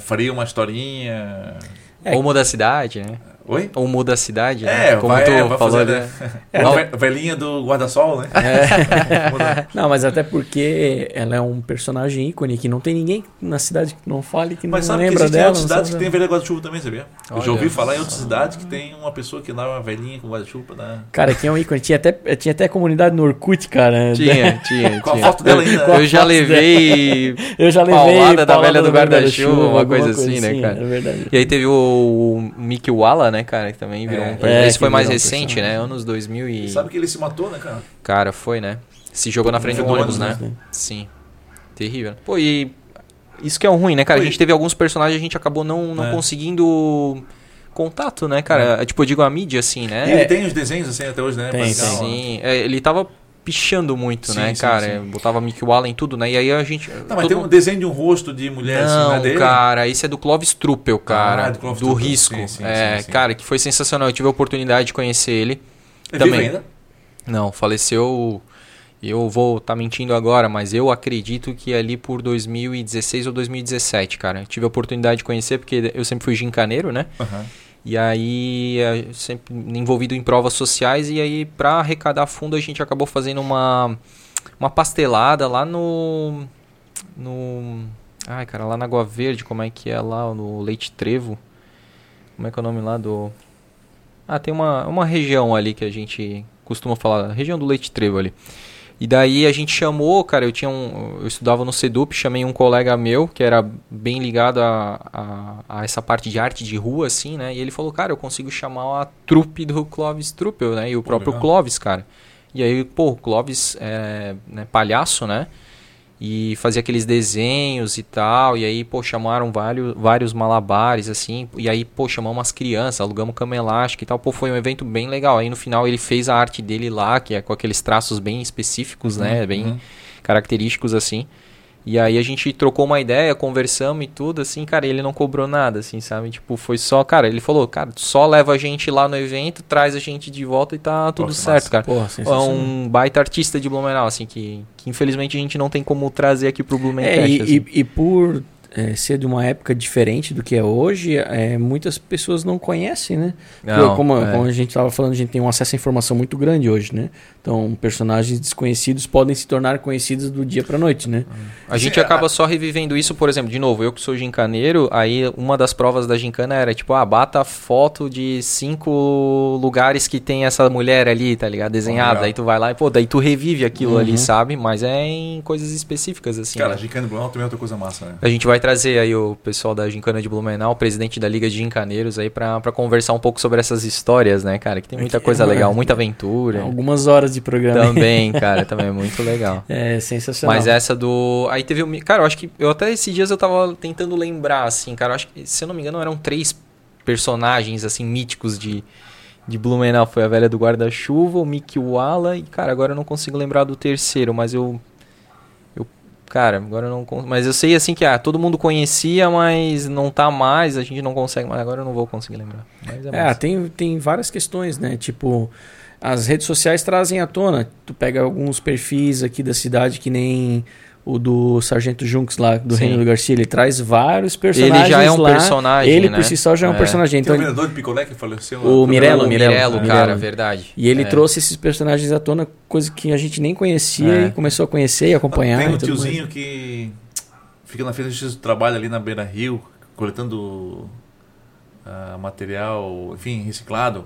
faria uma historinha. É. Ou muda a cidade, né? Oi? Ou muda a cidade, né? É, Como vai, tu é, vai falou fazer, ali. né? É, ve- velhinha do guarda-sol, né? Muda. Não, mas até porque ela é um personagem ícone que não tem ninguém na cidade que não fale que Mas não sabe que lembra existem dela. outras não cidades que sabe? tem velha guarda-chuva também, sabia? Eu já Olha ouvi falar em outras cidades que tem uma pessoa que dá uma velhinha com guarda-chuva dar. Cara, aqui é um ícone. Tinha até, tinha até comunidade no Orkut, cara. Tinha, tinha, Com a tinha. foto dela ainda. Eu, eu já levei Eu já levei Paulada da velha do guarda-chuva, uma coisa assim, né, cara? É verdade. E aí teve o Mickey Walla, né, cara, que também virou É. um... É, Esse que foi mais um recente, personagem. né, anos 2000 e... Sabe que ele se matou, né, cara? Cara, foi, né? Se jogou na frente do ônibus, ônibus, né? Sim. Terrível. Pô, e... Isso que é o ruim, né, cara? A gente teve alguns personagens, a gente acabou não, não É. conseguindo contato, né, cara? Tipo, eu digo a mídia, assim, E né? ele tem os desenhos assim até hoje, né? Tem. Sim, é, ele tava pichando muito, Sim, né, sim, cara? sim. Botava Mickey Walla em tudo, né? E aí a gente... Não, mas tem um mundo- desenho de um rosto de mulher assim, Não, não é cara, esse é do Clovis Truppel, cara. Ah, do Clovis do Truppel, Risco. é, cara, que foi sensacional. Eu tive a oportunidade de conhecer ele. É também. ainda? Não, faleceu. Eu vou estar mentindo agora, mas eu acredito que ali por 2016 ou 2017, cara. Eu tive a oportunidade de conhecer porque eu sempre fui gincaneiro, né? Aham. E aí, eh, sempre envolvido em provas sociais, e aí, pra arrecadar fundo, a gente acabou fazendo uma, uma pastelada lá no. No. Ai, cara, lá na Água Verde, como é que é lá, no Leite Trevo? Como é que é o nome lá do. Ah, tem uma, uma região ali que a gente costuma falar, região do Leite Trevo ali. E daí a gente chamou, cara, eu tinha um, eu estudava no Sedup, chamei um colega meu que era bem ligado a, a, a essa parte de arte de rua, assim, né? E ele falou, cara, eu consigo chamar a trupe do Clóvis Truppel, né? E o próprio legal. Clóvis, cara. E aí, pô, o Clóvis é né, palhaço, né? E fazia aqueles desenhos e tal, e aí, pô, chamaram vários, vários malabares, assim, e aí, pô, chamamos umas crianças, alugamos cama elástica e tal, pô, foi um evento bem legal. Aí no final ele fez a arte dele lá, que é com aqueles traços bem específicos, né, Uhum, bem uhum. característicos, assim. E aí a gente trocou uma ideia, conversamos e tudo, assim, cara, e ele não cobrou nada, assim, sabe? Tipo, foi só, cara, ele falou, cara, só leva a gente lá no evento, traz a gente de volta e tá tudo que certo, cara. Porra, É um baita artista de Blumenau, assim, que, que infelizmente a gente não tem como trazer aqui pro É, Blumencast. e, assim. e, e por é, ser de uma época diferente do que é hoje, é, muitas pessoas não conhecem, né? Porque Não, como, é. como a gente estava falando, a gente tem um acesso à informação muito grande hoje, né? Então, personagens desconhecidos podem se tornar conhecidos do dia para noite, né? A gente Sim, acaba só revivendo isso, por exemplo, de novo, eu que sou gincaneiro, aí uma das provas da gincana era tipo, ah, bata foto de cinco lugares que tem essa mulher ali, tá ligado? Desenhada. aí tu vai lá e, pô, daí tu revive aquilo Uhum. ali, sabe? Mas é em coisas específicas, assim. Cara, né? Gincana Blumenau também é outra coisa massa, né? A gente vai trazer aí o pessoal da Gincana de Blumenau, o presidente da Liga de Gincaneiros aí pra, pra conversar um pouco sobre essas histórias, né, cara? Que tem muita que- coisa é, legal, muita aventura. Algumas horas de programa. Também, cara, também é muito legal. É sensacional. Mas essa do. Aí teve o. Cara, eu acho que. Eu até esses dias eu tava tentando lembrar, assim, cara. Eu acho que, se eu não me engano, eram três personagens, assim, míticos de. De Blumenau. Foi a velha do guarda-chuva, o Mickey Walla. E, cara, agora eu não consigo lembrar do terceiro, mas eu. Cara, agora eu não. Mas eu sei, assim, que ah, todo mundo conhecia, mas não tá mais. A gente não consegue. Mas agora eu não vou conseguir lembrar. Mas é, É, tem, tem várias questões, né? Tipo, as redes sociais trazem à tona. Tu pega alguns perfis aqui da cidade que nem o do Sargento Junks lá, do Sim. Reino do Garcia. Ele traz vários personagens Ele já é um lá. personagem. Ele né? por si só já é um É. personagem. Tem Então, o vendedor de picolé que faleceu. O lá. Mirella, o Mirello, é. cara, Mirello. verdade. e ele É. trouxe esses personagens à tona, coisa que a gente nem conhecia É. e começou a conhecer e acompanhar. Tem um mais. tiozinho que fica na frente do trabalho ali na beira rio, coletando ah, material, enfim, reciclado.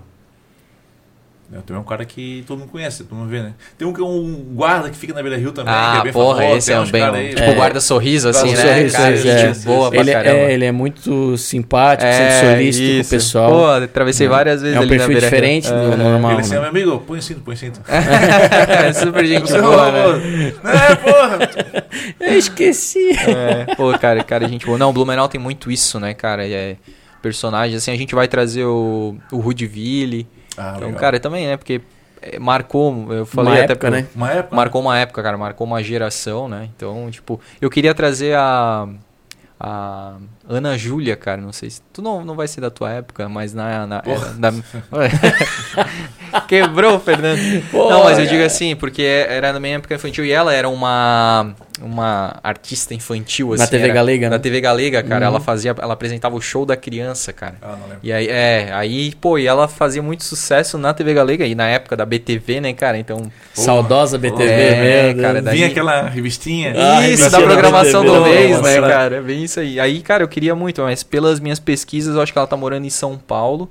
É, Tem um cara que todo mundo conhece, todo mundo vê, né? Tem um que é um guarda que fica na beira rio também, que Ah, é bem porra, famoso. esse é um bem. cara aí, tipo, É. guarda-sorriso, assim, Guarda né? sorriso, cara, sorriso, gente é. boa pra Ele caramba. é, ele é muito simpático, sempre solícito com o pessoal. Pô, atravessei várias vezes É um ali na perfil diferente do normal. Ele assim, né? meu amigo, põe cinto, põe cinto. É, super gente boa, não, né? É, porra! Eu esqueci. É, pô, cara, cara, gente boa. Não, Blumenau tem muito isso, né, cara? É personagem, assim, a gente vai trazer o, o Rudiville. Ah, Então, legal. cara, também, né? Porque é, marcou, eu falei Uma até época, né? Uma época. Marcou uma época, cara, marcou uma geração, né? Então, tipo, eu queria trazer a. A Ana Júlia, cara, não sei se. Tu não, não vai ser da tua época, mas na. na Porra. da- Quebrou, Fernando. não, mas eu digo assim, porque era na minha época infantil e ela era uma. Uma artista infantil, assim. Na TV era- Galega, né? Na TV Galega, cara. Uhum. Ela fazia. Ela apresentava o show da criança, cara. Ah, não lembro. E aí, é, aí, pô, e ela fazia muito sucesso na TV Galega e na época da BTV, né, cara? Então. Saudosa BTV, É, cara, daí- Vinha aquela revistinha. Ah, isso, revistinha da da programação BTV, do mês, nossa. né, cara? É bem isso aí. Aí, cara, eu queria muito, mas pelas minhas pesquisas, eu acho que ela tá morando em São Paulo.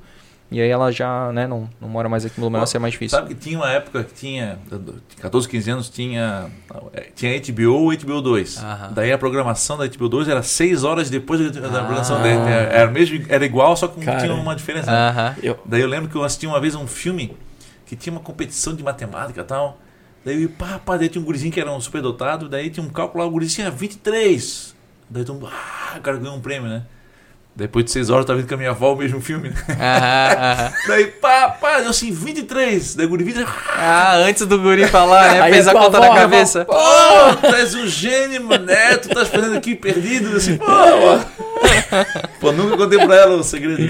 E aí ela já, né, não, não mora mais aqui no Blumenau, é mais difícil. Sabe que tinha uma época que tinha, 14, 15 anos, tinha, tinha HBO e HBO 2. Aham. Daí a programação da HBO 2 era 6 horas depois da da Ah. programação dele. Era, era, mesmo, era igual, só que Cara. tinha uma diferença. Aham. Eu, Daí eu lembro que eu assisti uma vez um filme que tinha uma competição de matemática e tal. Daí, pá, pá, daí tinha um gurizinho que era um superdotado, daí tinha um cálculo lá, o gurizinho tinha 23. Daí todo mundo, ah, o cara ganhou um prêmio, né? Depois de 6 horas eu tava vendo com a minha avó o mesmo filme, né? Aham, aham. Daí, pá, pá, deu assim, 23. Daí o guri 23. Ah, antes do guri falar, né? Aí Fez a tua conta avó, na a cabeça. Pô, tu és um gênio, mané, tu tá fazendo aqui perdido, assim, pô. Pô, nunca contei pra ela o segredo.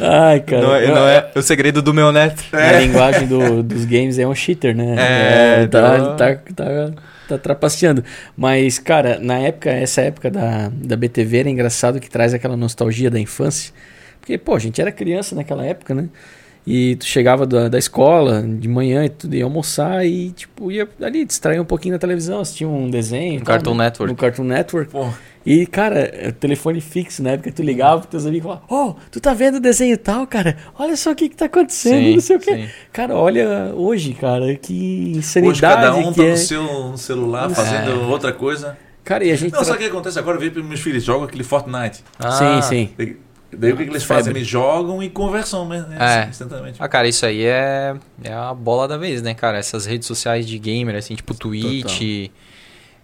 ai, cara. Não é, não é o segredo do meu neto. A linguagem do- dos games é um cheater, né? É, tá, então- tá, tá, tá trapaceando. Mas, cara, na época, essa época da, da BTV era engraçado que traz aquela nostalgia da infância. Porque, pô, a gente era criança naquela época, né? E tu chegava da, da escola de manhã e tudo, ia almoçar e, tipo, ia ali distrair um pouquinho na televisão, assistir um desenho. No tal, Cartoon né? Network. No Cartoon Network. Pô, E, cara, é telefone fixo, na época tu ligava pros teus amigos e falava, oh, tu tá vendo o desenho e tal, cara? Olha só o que que tá acontecendo, Sim, não sei o quê. sim. Cara, olha hoje, cara, que hoje insanidade cada um que tá é. no seu celular fazendo outra coisa. Cara, e a gente... Não, tra- sabe o que acontece agora? Eu vi para meus filhos jogam aquele Fortnite. Ah. Sim, sim. Daí o que, que eles Febre. fazem? Eles jogam e conversam mesmo, né? É. Instantaneamente. Ah, cara, isso aí é, é a bola da vez, né, cara? Essas redes sociais de gamer, assim, tipo Twitch,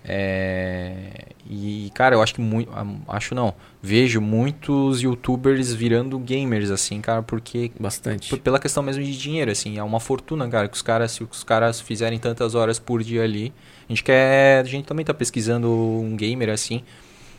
É, e, cara, eu acho que muito. Acho não. Vejo muitos youtubers virando gamers, assim, cara, porque. Bastante. Pela questão mesmo de dinheiro, assim. É uma fortuna, cara, que os caras, se os caras fizerem tantas horas por dia ali. A gente quer. A gente também tá pesquisando um gamer, assim.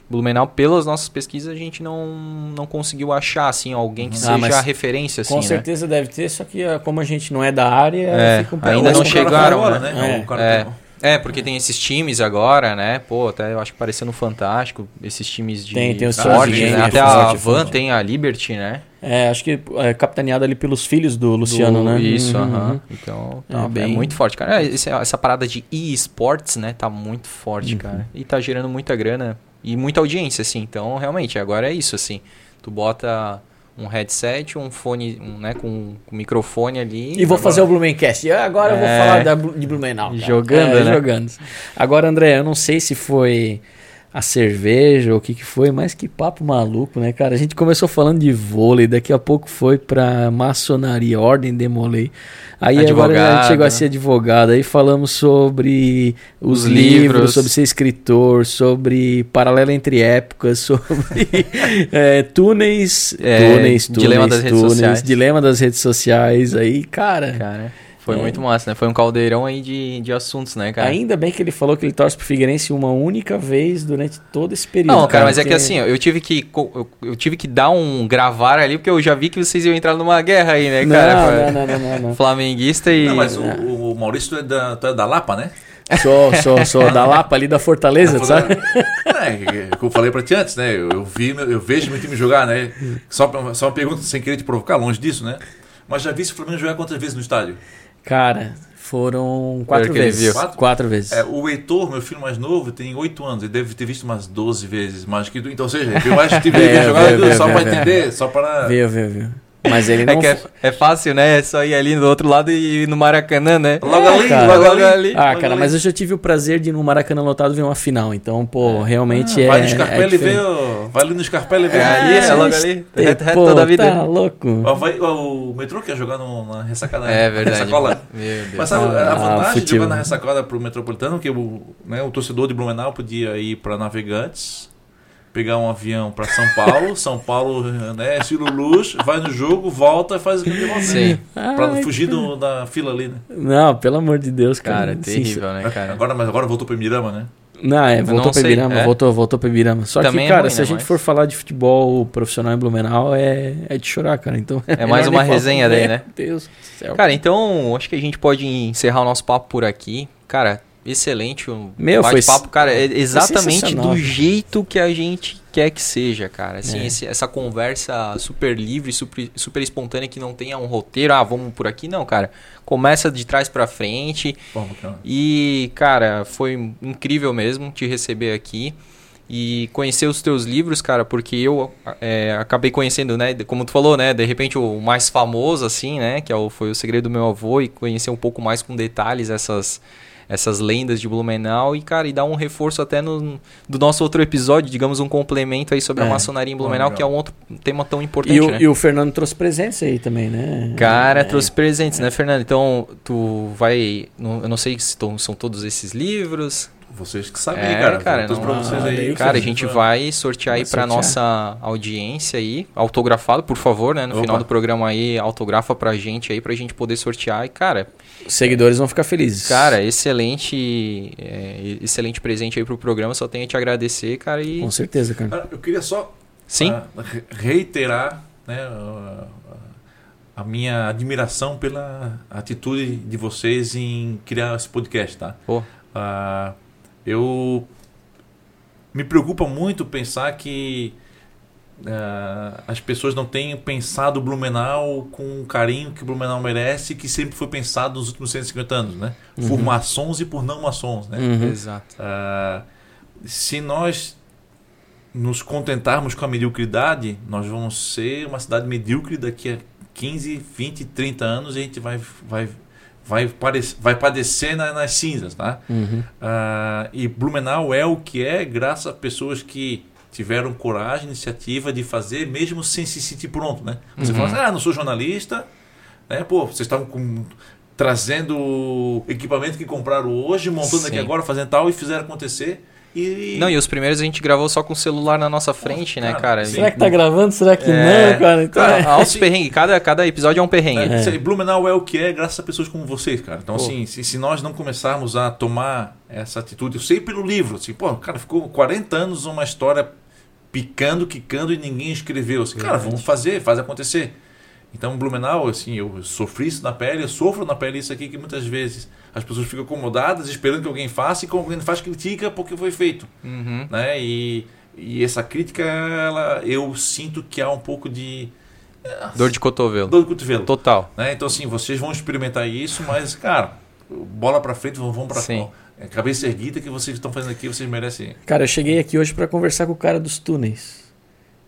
Blumenau, pelas nossas pesquisas, a gente não, não conseguiu achar assim alguém que ah, seja a referência. Assim, com né? certeza deve ter, só que ah, como a gente não é da área, é, fica um ainda não chegaram. Agora, né? É. É. é. porque tem esses times agora, né? Pô, até eu acho que parecendo fantástico, esses times de tem, tem esporte, né? Até a Van tem a Liberty, né? É, acho que é capitaneado ali pelos filhos do Luciano, do, né? Isso, uhum. aham. Uhum. Então, tá, é, bem... é, muito forte, cara. Essa, essa parada de e-sports, né? Tá muito forte, uhum. cara. E tá gerando muita grana e muita audiência, assim. Então, realmente, agora é isso, assim. Tu bota um headset, um fone, um, né, com, com microfone ali. E vou agora... fazer o Blumencast. Agora é... eu vou é. falar da, de Blumenau. Cara. Jogando, é, né? Jogando. Agora, André, eu não sei se foi a cerveja ou o que que foi, mas que papo maluco, né, cara? A gente começou falando de vôlei, daqui a pouco foi pra maçonaria, ordem demolei. Aí advogado, agora a gente chegou a ser advogado, aí falamos sobre os, os livros, livros, sobre ser escritor, sobre paralelo entre épocas, sobre é, túneis, é, túneis, túneis, dilema das túneis, redes sociais. dilema das redes sociais, aí, cara... Cara... Foi é. muito massa, né? Foi um caldeirão aí de, de assuntos, né, cara? Ainda bem que ele falou que ele torce pro Figueirense uma única vez durante todo esse período. Não, cara, mas é que assim, eu tive que eu, eu, tive que dar um gravar ali, porque eu já vi que vocês iam entrar numa guerra aí, né, cara? Não, não, não, não, não, Flamenguista e. Não, mas o, o Maurício é da, é da Lapa, né? Sou, sou, sou da Lapa ali da Fortaleza, sabe? É, é, como eu falei pra ti antes, né? Eu, eu, vi, eu vejo meu time jogar, né? Só, só uma pergunta sem querer te provocar, longe disso, né? Mas já vi o Flamengo jogar quantas vezes no estádio? Cara, foram quatro vezes. Quatro? quatro? vezes. É, o Heitor, meu filho mais novo, tem oito anos. Ele deve ter visto umas 12 vezes mais que tu. Então, ou seja, eu acho que teve é, jogar só para entender, só para. Viu, viu, viu. Mas ele é não. É, é, é, fácil, né? É só ir ali do outro lado e ir no Maracanã, né? Logo ali, cara. logo ali. Ah, logo cara, ali. mas eu já tive o prazer de ir no Maracanã lotado ver uma final. Então, pô, é. realmente ah, é. Vai no Scarpelli e vê. Vai ali no Scarpelli e vê. É ali, é logo ali. É, pô, toda a vida. Tá louco. Vai, o metrô quer jogar no, na ressacada. É verdade. Ressacola. Mas sabe, ah, a vantagem de jogar na ressacada pro metropolitano que o, né, o torcedor de Blumenau podia ir para Navegantes pegar um avião para São Paulo, São Paulo, né, estilo luz, vai no jogo, volta e faz o que Sim. Para fugir do, da fila ali, né? Não, pelo amor de Deus, cara. Cara, terrível, né, cara? Agora, mas agora voltou para Ibirama, né? Não, é, voltou para Ibirama, é? voltou, voltou para Ibirama. Só Também que, é cara, é ruim, se a né, gente mas... for falar de futebol profissional em Blumenau, é, é de chorar, cara. Então, é mais uma resenha daí, né? Deus do céu. Cara, então, acho que a gente pode encerrar o nosso papo por aqui. Cara, excelente o Meu, bate-papo, cara, é exatamente do jeito que a gente quer que seja, cara. Assim, é. esse, essa conversa super livre, super, super espontânea que não tenha um roteiro, ah, vamos por aqui, não, cara. Começa de trás para frente. Vamos, e, cara, foi incrível mesmo te receber aqui e conhecer os teus livros, cara, porque eu é, acabei conhecendo, né, como tu falou, né, de repente o mais famoso, assim, né, que é o, foi o Segredo do Meu Avô, e conhecer um pouco mais com detalhes essas essas lendas de Blumenau e, cara, e dar um reforço até no, do nosso outro episódio, digamos, um complemento aí sobre é. a maçonaria em Blumenau, que é um outro tema tão importante, e o, né? E o Fernando trouxe presentes aí também, né? Cara, é. trouxe presentes, né, Fernando? Então, tu vai... eu não sei se são todos esses livros... Vocês que sabem, é, cara. cara, não, pra vocês aí. Cara, a gente vai sortear aí para nossa audiência aí, autografado, por favor, né? No Opa. final do programa aí, autografa pra gente aí, pra gente poder sortear. E, cara, os seguidores vão ficar felizes. Cara, excelente, é, excelente presente aí pro programa. Só tenho a te agradecer, cara. E... Com certeza, cara. Eu queria só Sim? Uh, reiterar né, uh, a minha admiração pela atitude de vocês em criar esse podcast, tá? Oh. Uh, eu me preocupa muito pensar que Uh, as pessoas não têm pensado o Blumenau com o carinho que o Blumenau merece, que sempre foi pensado nos últimos 150 anos, né? Uhum. Por maçons e por não maçons, né? Uhum. Exato. Uh, se nós nos contentarmos com a mediocridade, nós vamos ser uma cidade medíocre daqui a 15, 20, 30 anos e a gente vai, vai, vai, padecer, vai padecer na, nas cinzas, tá? Uhum. Uh, e Blumenau é o que é graças a pessoas que tiveram coragem, iniciativa de fazer, mesmo sem se sentir pronto, né? Você uhum. fala assim, ah, não sou jornalista, né? Pô, vocês estavam com trazendo equipamento que compraram hoje, montando Sim. aqui agora, fazendo tal e fizeram acontecer. E Não, e os primeiros a gente gravou só com o celular na nossa frente, né, cara, sim. Será que tá gravando? Será que É. não, cara? Então, Cara, é. Altos perrengue, cada, cada episódio é um perrengue. É, aí, Blumenau é o que é graças a pessoas como vocês, cara. Então, Pô. assim, se, se nós não começarmos a tomar essa atitude, eu sei pelo livro, assim, pô, cara, ficou 40 anos uma história picando, quicando e ninguém escreveu. Assim, cara, vamos fazer, faz acontecer. Então, Blumenau, assim, eu sofri isso na pele, eu sofro na pele isso aqui que muitas vezes as pessoas ficam acomodadas, esperando que alguém faça e quando alguém faz, critica porque foi feito Uhum. né? E, e essa crítica, ela, eu sinto que há um pouco de Dor de cotovelo. dor de cotovelo. Total. Né? Então, assim, vocês vão experimentar isso, mas, cara, bola pra frente, vão, vão pra Sim. É, cabeça erguida que vocês estão fazendo aqui, vocês merecem. Cara, eu cheguei aqui hoje pra conversar com o cara dos túneis.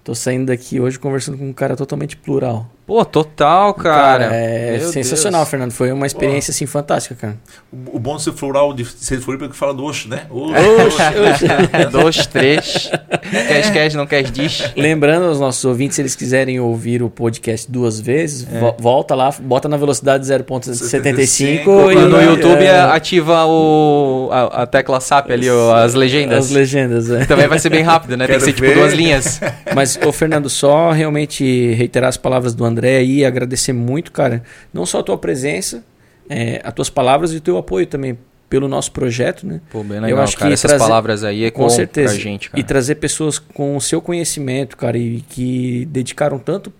Tô saindo daqui hoje conversando com um cara totalmente plural. Pô, total, cara. é Meu sensacional, Deus. Fernando. Foi uma experiência assim fantástica, cara. O, o bom de ser floral, de ser Floripa, é que fala do Oxo, né? Oxo, Dois, três. Queres, queres, não queres, diz. Lembrando aos nossos ouvintes, se eles quiserem ouvir o podcast duas vezes, É. vo- volta lá, bota na velocidade 0.75 75, e No YouTube é, ativa o, a, a tecla SAP ali, ó, as legendas. as legendas. é. Também vai ser bem rápido, né? Tem que Quero ser tipo ver. duas linhas. Mas, ô Fernando, só realmente reiterar as palavras do André aí, agradecer muito, cara, não só a tua presença, é, as tuas palavras e o teu apoio também pelo nosso projeto, né? Pô, bem Eu legal, acho cara. que Essas trazer- palavras aí é Com certeza. pra gente, cara. E trazer pessoas com o seu conhecimento, cara, e que dedicaram tanto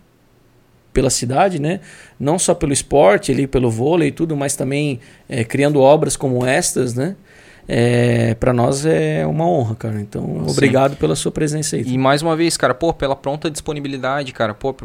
pela cidade, né? Não só pelo esporte, ali, pelo vôlei e tudo, mas também é, criando obras como estas, né? É, para nós é uma honra, cara. Então, Sim. obrigado pela sua presença aí. E mais uma vez, cara, pô, pela pronta disponibilidade, cara, pô,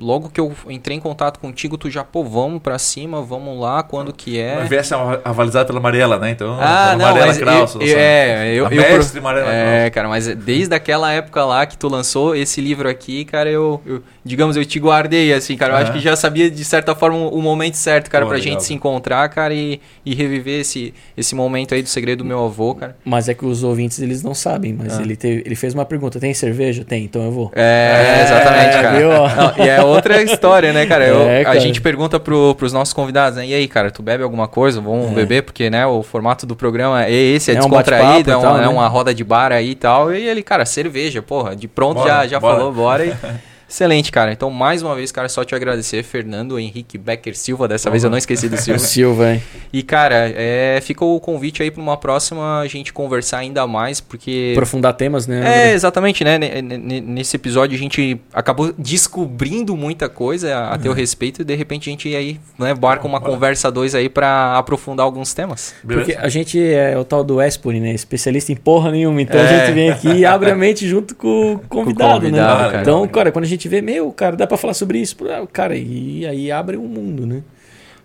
logo que eu entrei em contato contigo, tu já, pô, vamos pra cima, vamos lá, quando que é. Mas viesse avalizado pela Mariela, né? Então, Ah, pela não, Mariela Krauss, eu, é, eu, a eu mestre Mariela é, Krauss. cara, mas desde aquela época lá que tu lançou esse livro aqui, cara, eu, eu- digamos, eu te guardei, assim, cara, eu acho Aham. que já sabia de certa forma o, o momento certo, cara, Pô, pra legal. gente se encontrar, cara, e, e reviver esse, esse momento aí do segredo do meu avô, cara. Mas é que os ouvintes eles não sabem, mas Ah. ele, teve, ele fez uma pergunta: tem cerveja? Tem, então eu vou. É, É, exatamente, cara. viu? Não, e é outra história, né, cara? Eu- É, cara. A gente pergunta pro, pros nossos convidados, né? E aí, cara, tu bebe alguma coisa? Vamos É. beber, porque, né, o formato do programa é esse, é, É um descontraído, bate-papo é, e um- tal, é né? uma roda de bar aí e tal. E ele, cara, cerveja, porra, de pronto Bora, já, já bora. falou, bora. E... Excelente, cara. Então, mais uma vez, cara, só te agradecer, Fernando Henrique Becker Silva. Dessa vez eu não esqueci do O Silva. Silva, hein? E, cara, é, fica o convite aí pra uma próxima a gente conversar ainda mais, porque. Aprofundar temas, né? É, André? exatamente, né? N- Nesse episódio a gente acabou descobrindo muita coisa a, a teu respeito e de repente a gente aí, né, barca uma Bora. conversa a dois aí pra aprofundar alguns temas. Beleza? Porque a gente é o tal do Espori, né? Especialista em porra nenhuma. Então a É. gente vem aqui e abre a mente junto com o convidado, convidado, né? cara. Então, cara, quando a gente vê, meu, cara, dá pra falar sobre isso. Ah, Cara, e aí abre um mundo, né?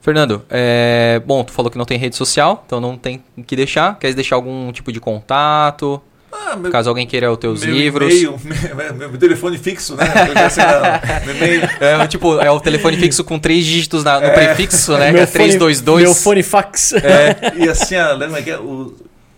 Fernando, é, bom, tu falou que não tem rede social, então não tem que deixar. Queres deixar algum tipo de contato? Ah, meu, Caso alguém queira os teus meu livros. meu, meu- meu telefone fixo, né? Meu e-mail. É, tipo, é o telefone fixo com três dígitos na- no prefixo, né? Que é Meu fone- 322. Meu fone fax. E assim, lembra que o,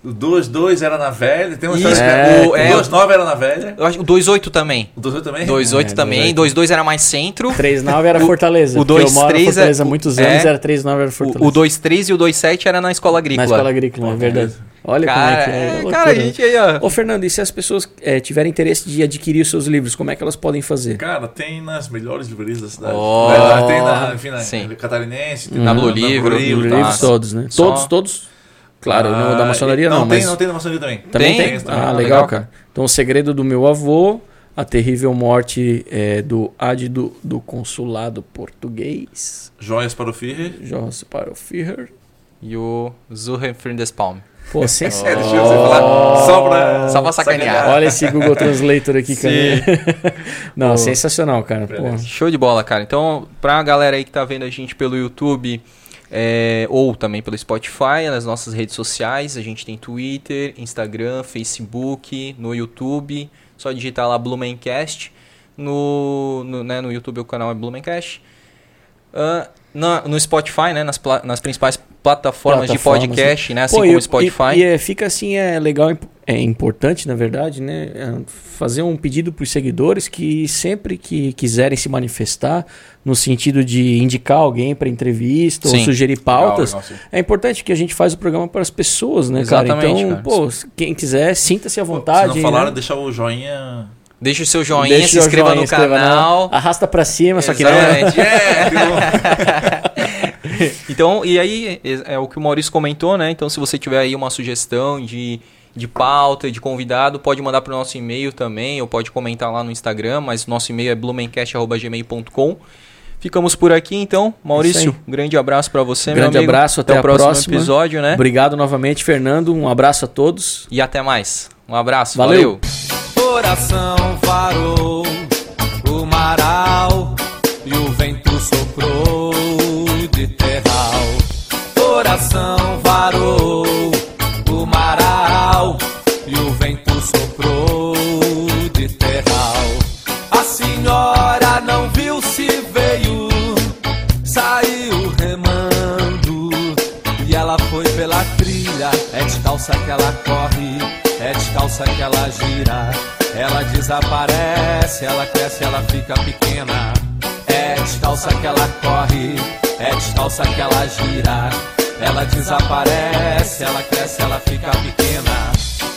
o 22 era na velha, tem uma Isso, história é, que o, é. o 29 era na velha, Eu acho, o 28 também. o 28 também? 28 É, também, 28. 22 era mais centro. 3.9 era O- Fortaleza. o porque eu moro 2.3 em Fortaleza é- há muitos é. anos, era 3.9 era Fortaleza. O, o 23 e o 27 era na escola agrícola. Na escola agrícola, é verdade. Olha Cara, como é que é. é, cara, a né? gente aí, ó. Ô, Fernando, e se as pessoas eh, tiverem interesse de adquirir os seus livros, como é que elas podem fazer? Cara, tem nas melhores livrarias da cidade. Oh, Né, tem na, enfim, na sim. Catarinense, tem Na na, Blue na Livro, Blue Livros tá. Nossa. todos, né? Só- Todos, todos. Claro, no da Ah, maçonaria não, não, tem, mas não tem na maçonaria também. também Tem? tem. Ah, ah, legal, legal. cara. Então, o segredo do meu avô, a terrível morte eh, do ádido do consulado português, Joias para o Führer. Jorge para o Führer. E o Zuhren Frindespalm. Pô, sensacional. É, deixa eu falar só pra, Só pra sacanear. Olha esse Google Translator aqui, cara. Não, Pô. sensacional, cara. Pô. Show de bola, cara. Então, pra galera aí que tá vendo a gente pelo YouTube é, ou também pelo Spotify, nas nossas redes sociais, a gente tem Twitter, Instagram, Facebook, no YouTube, só digitar lá Blumencast. No, no, né, no YouTube o canal é Blumencast. Na- no Spotify, né, nas, nas principais plataformas, de Plataformas, podcast, né, assim Pô, como o Spotify. E, e, é, fica assim, é legal, é é importante, na verdade, né, é fazer um pedido para os seguidores que sempre que quiserem se manifestar no sentido de indicar alguém para entrevista sim. ou sugerir pautas, legal, legal, é importante que a gente faz o programa para as pessoas, né, Exatamente, cara? Então, cara. pô, quem quiser, sinta-se à vontade. Se não falaram, né? deixar o joinha Deixa o seu joinha, Deixa se inscreva joinha, no canal. Arrasta para cima, Exatamente. só que não. É. então, e aí, é, o que o Maurício comentou, né? Então, se você tiver aí uma sugestão de, de pauta, de convidado, pode mandar para o nosso e-mail também, ou pode comentar lá no Instagram, mas nosso e-mail é blumencast.gmail.com. Ficamos por aqui então. Maurício, um grande abraço para você, grande meu amigo. abraço, até, até o próximo próxima. episódio, né? Obrigado novamente, Fernando. Um abraço a todos. E até mais. Um abraço. Valeu. valeu. Coração varou Coração varou o maral e o vento soprou de terral. A senhora não viu se veio, saiu remando e ela foi pela trilha. É descalça que ela corre, é descalça que ela gira. Ela desaparece, ela cresce, ela fica pequena. É descalça que ela corre, é descalça que ela gira. Ela desaparece, ela cresce, ela fica pequena.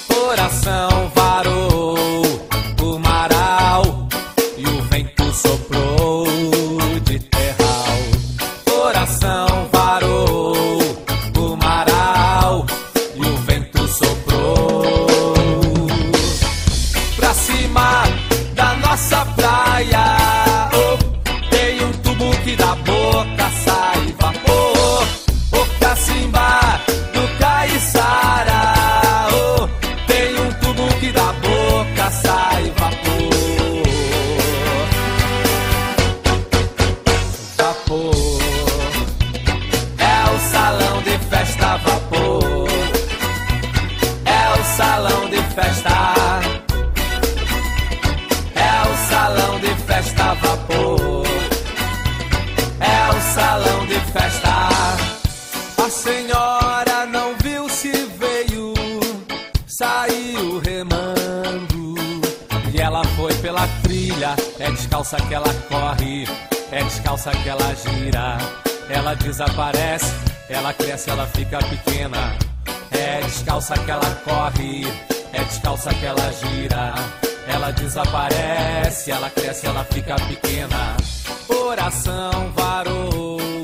Coração varou o maral e o vento soprou descalça que ela corre, é descalça que ela gira. Ela desaparece, ela cresce, ela fica pequena. É descalça que ela corre, é descalça que ela gira. Ela desaparece, ela cresce, ela fica pequena. Coração varou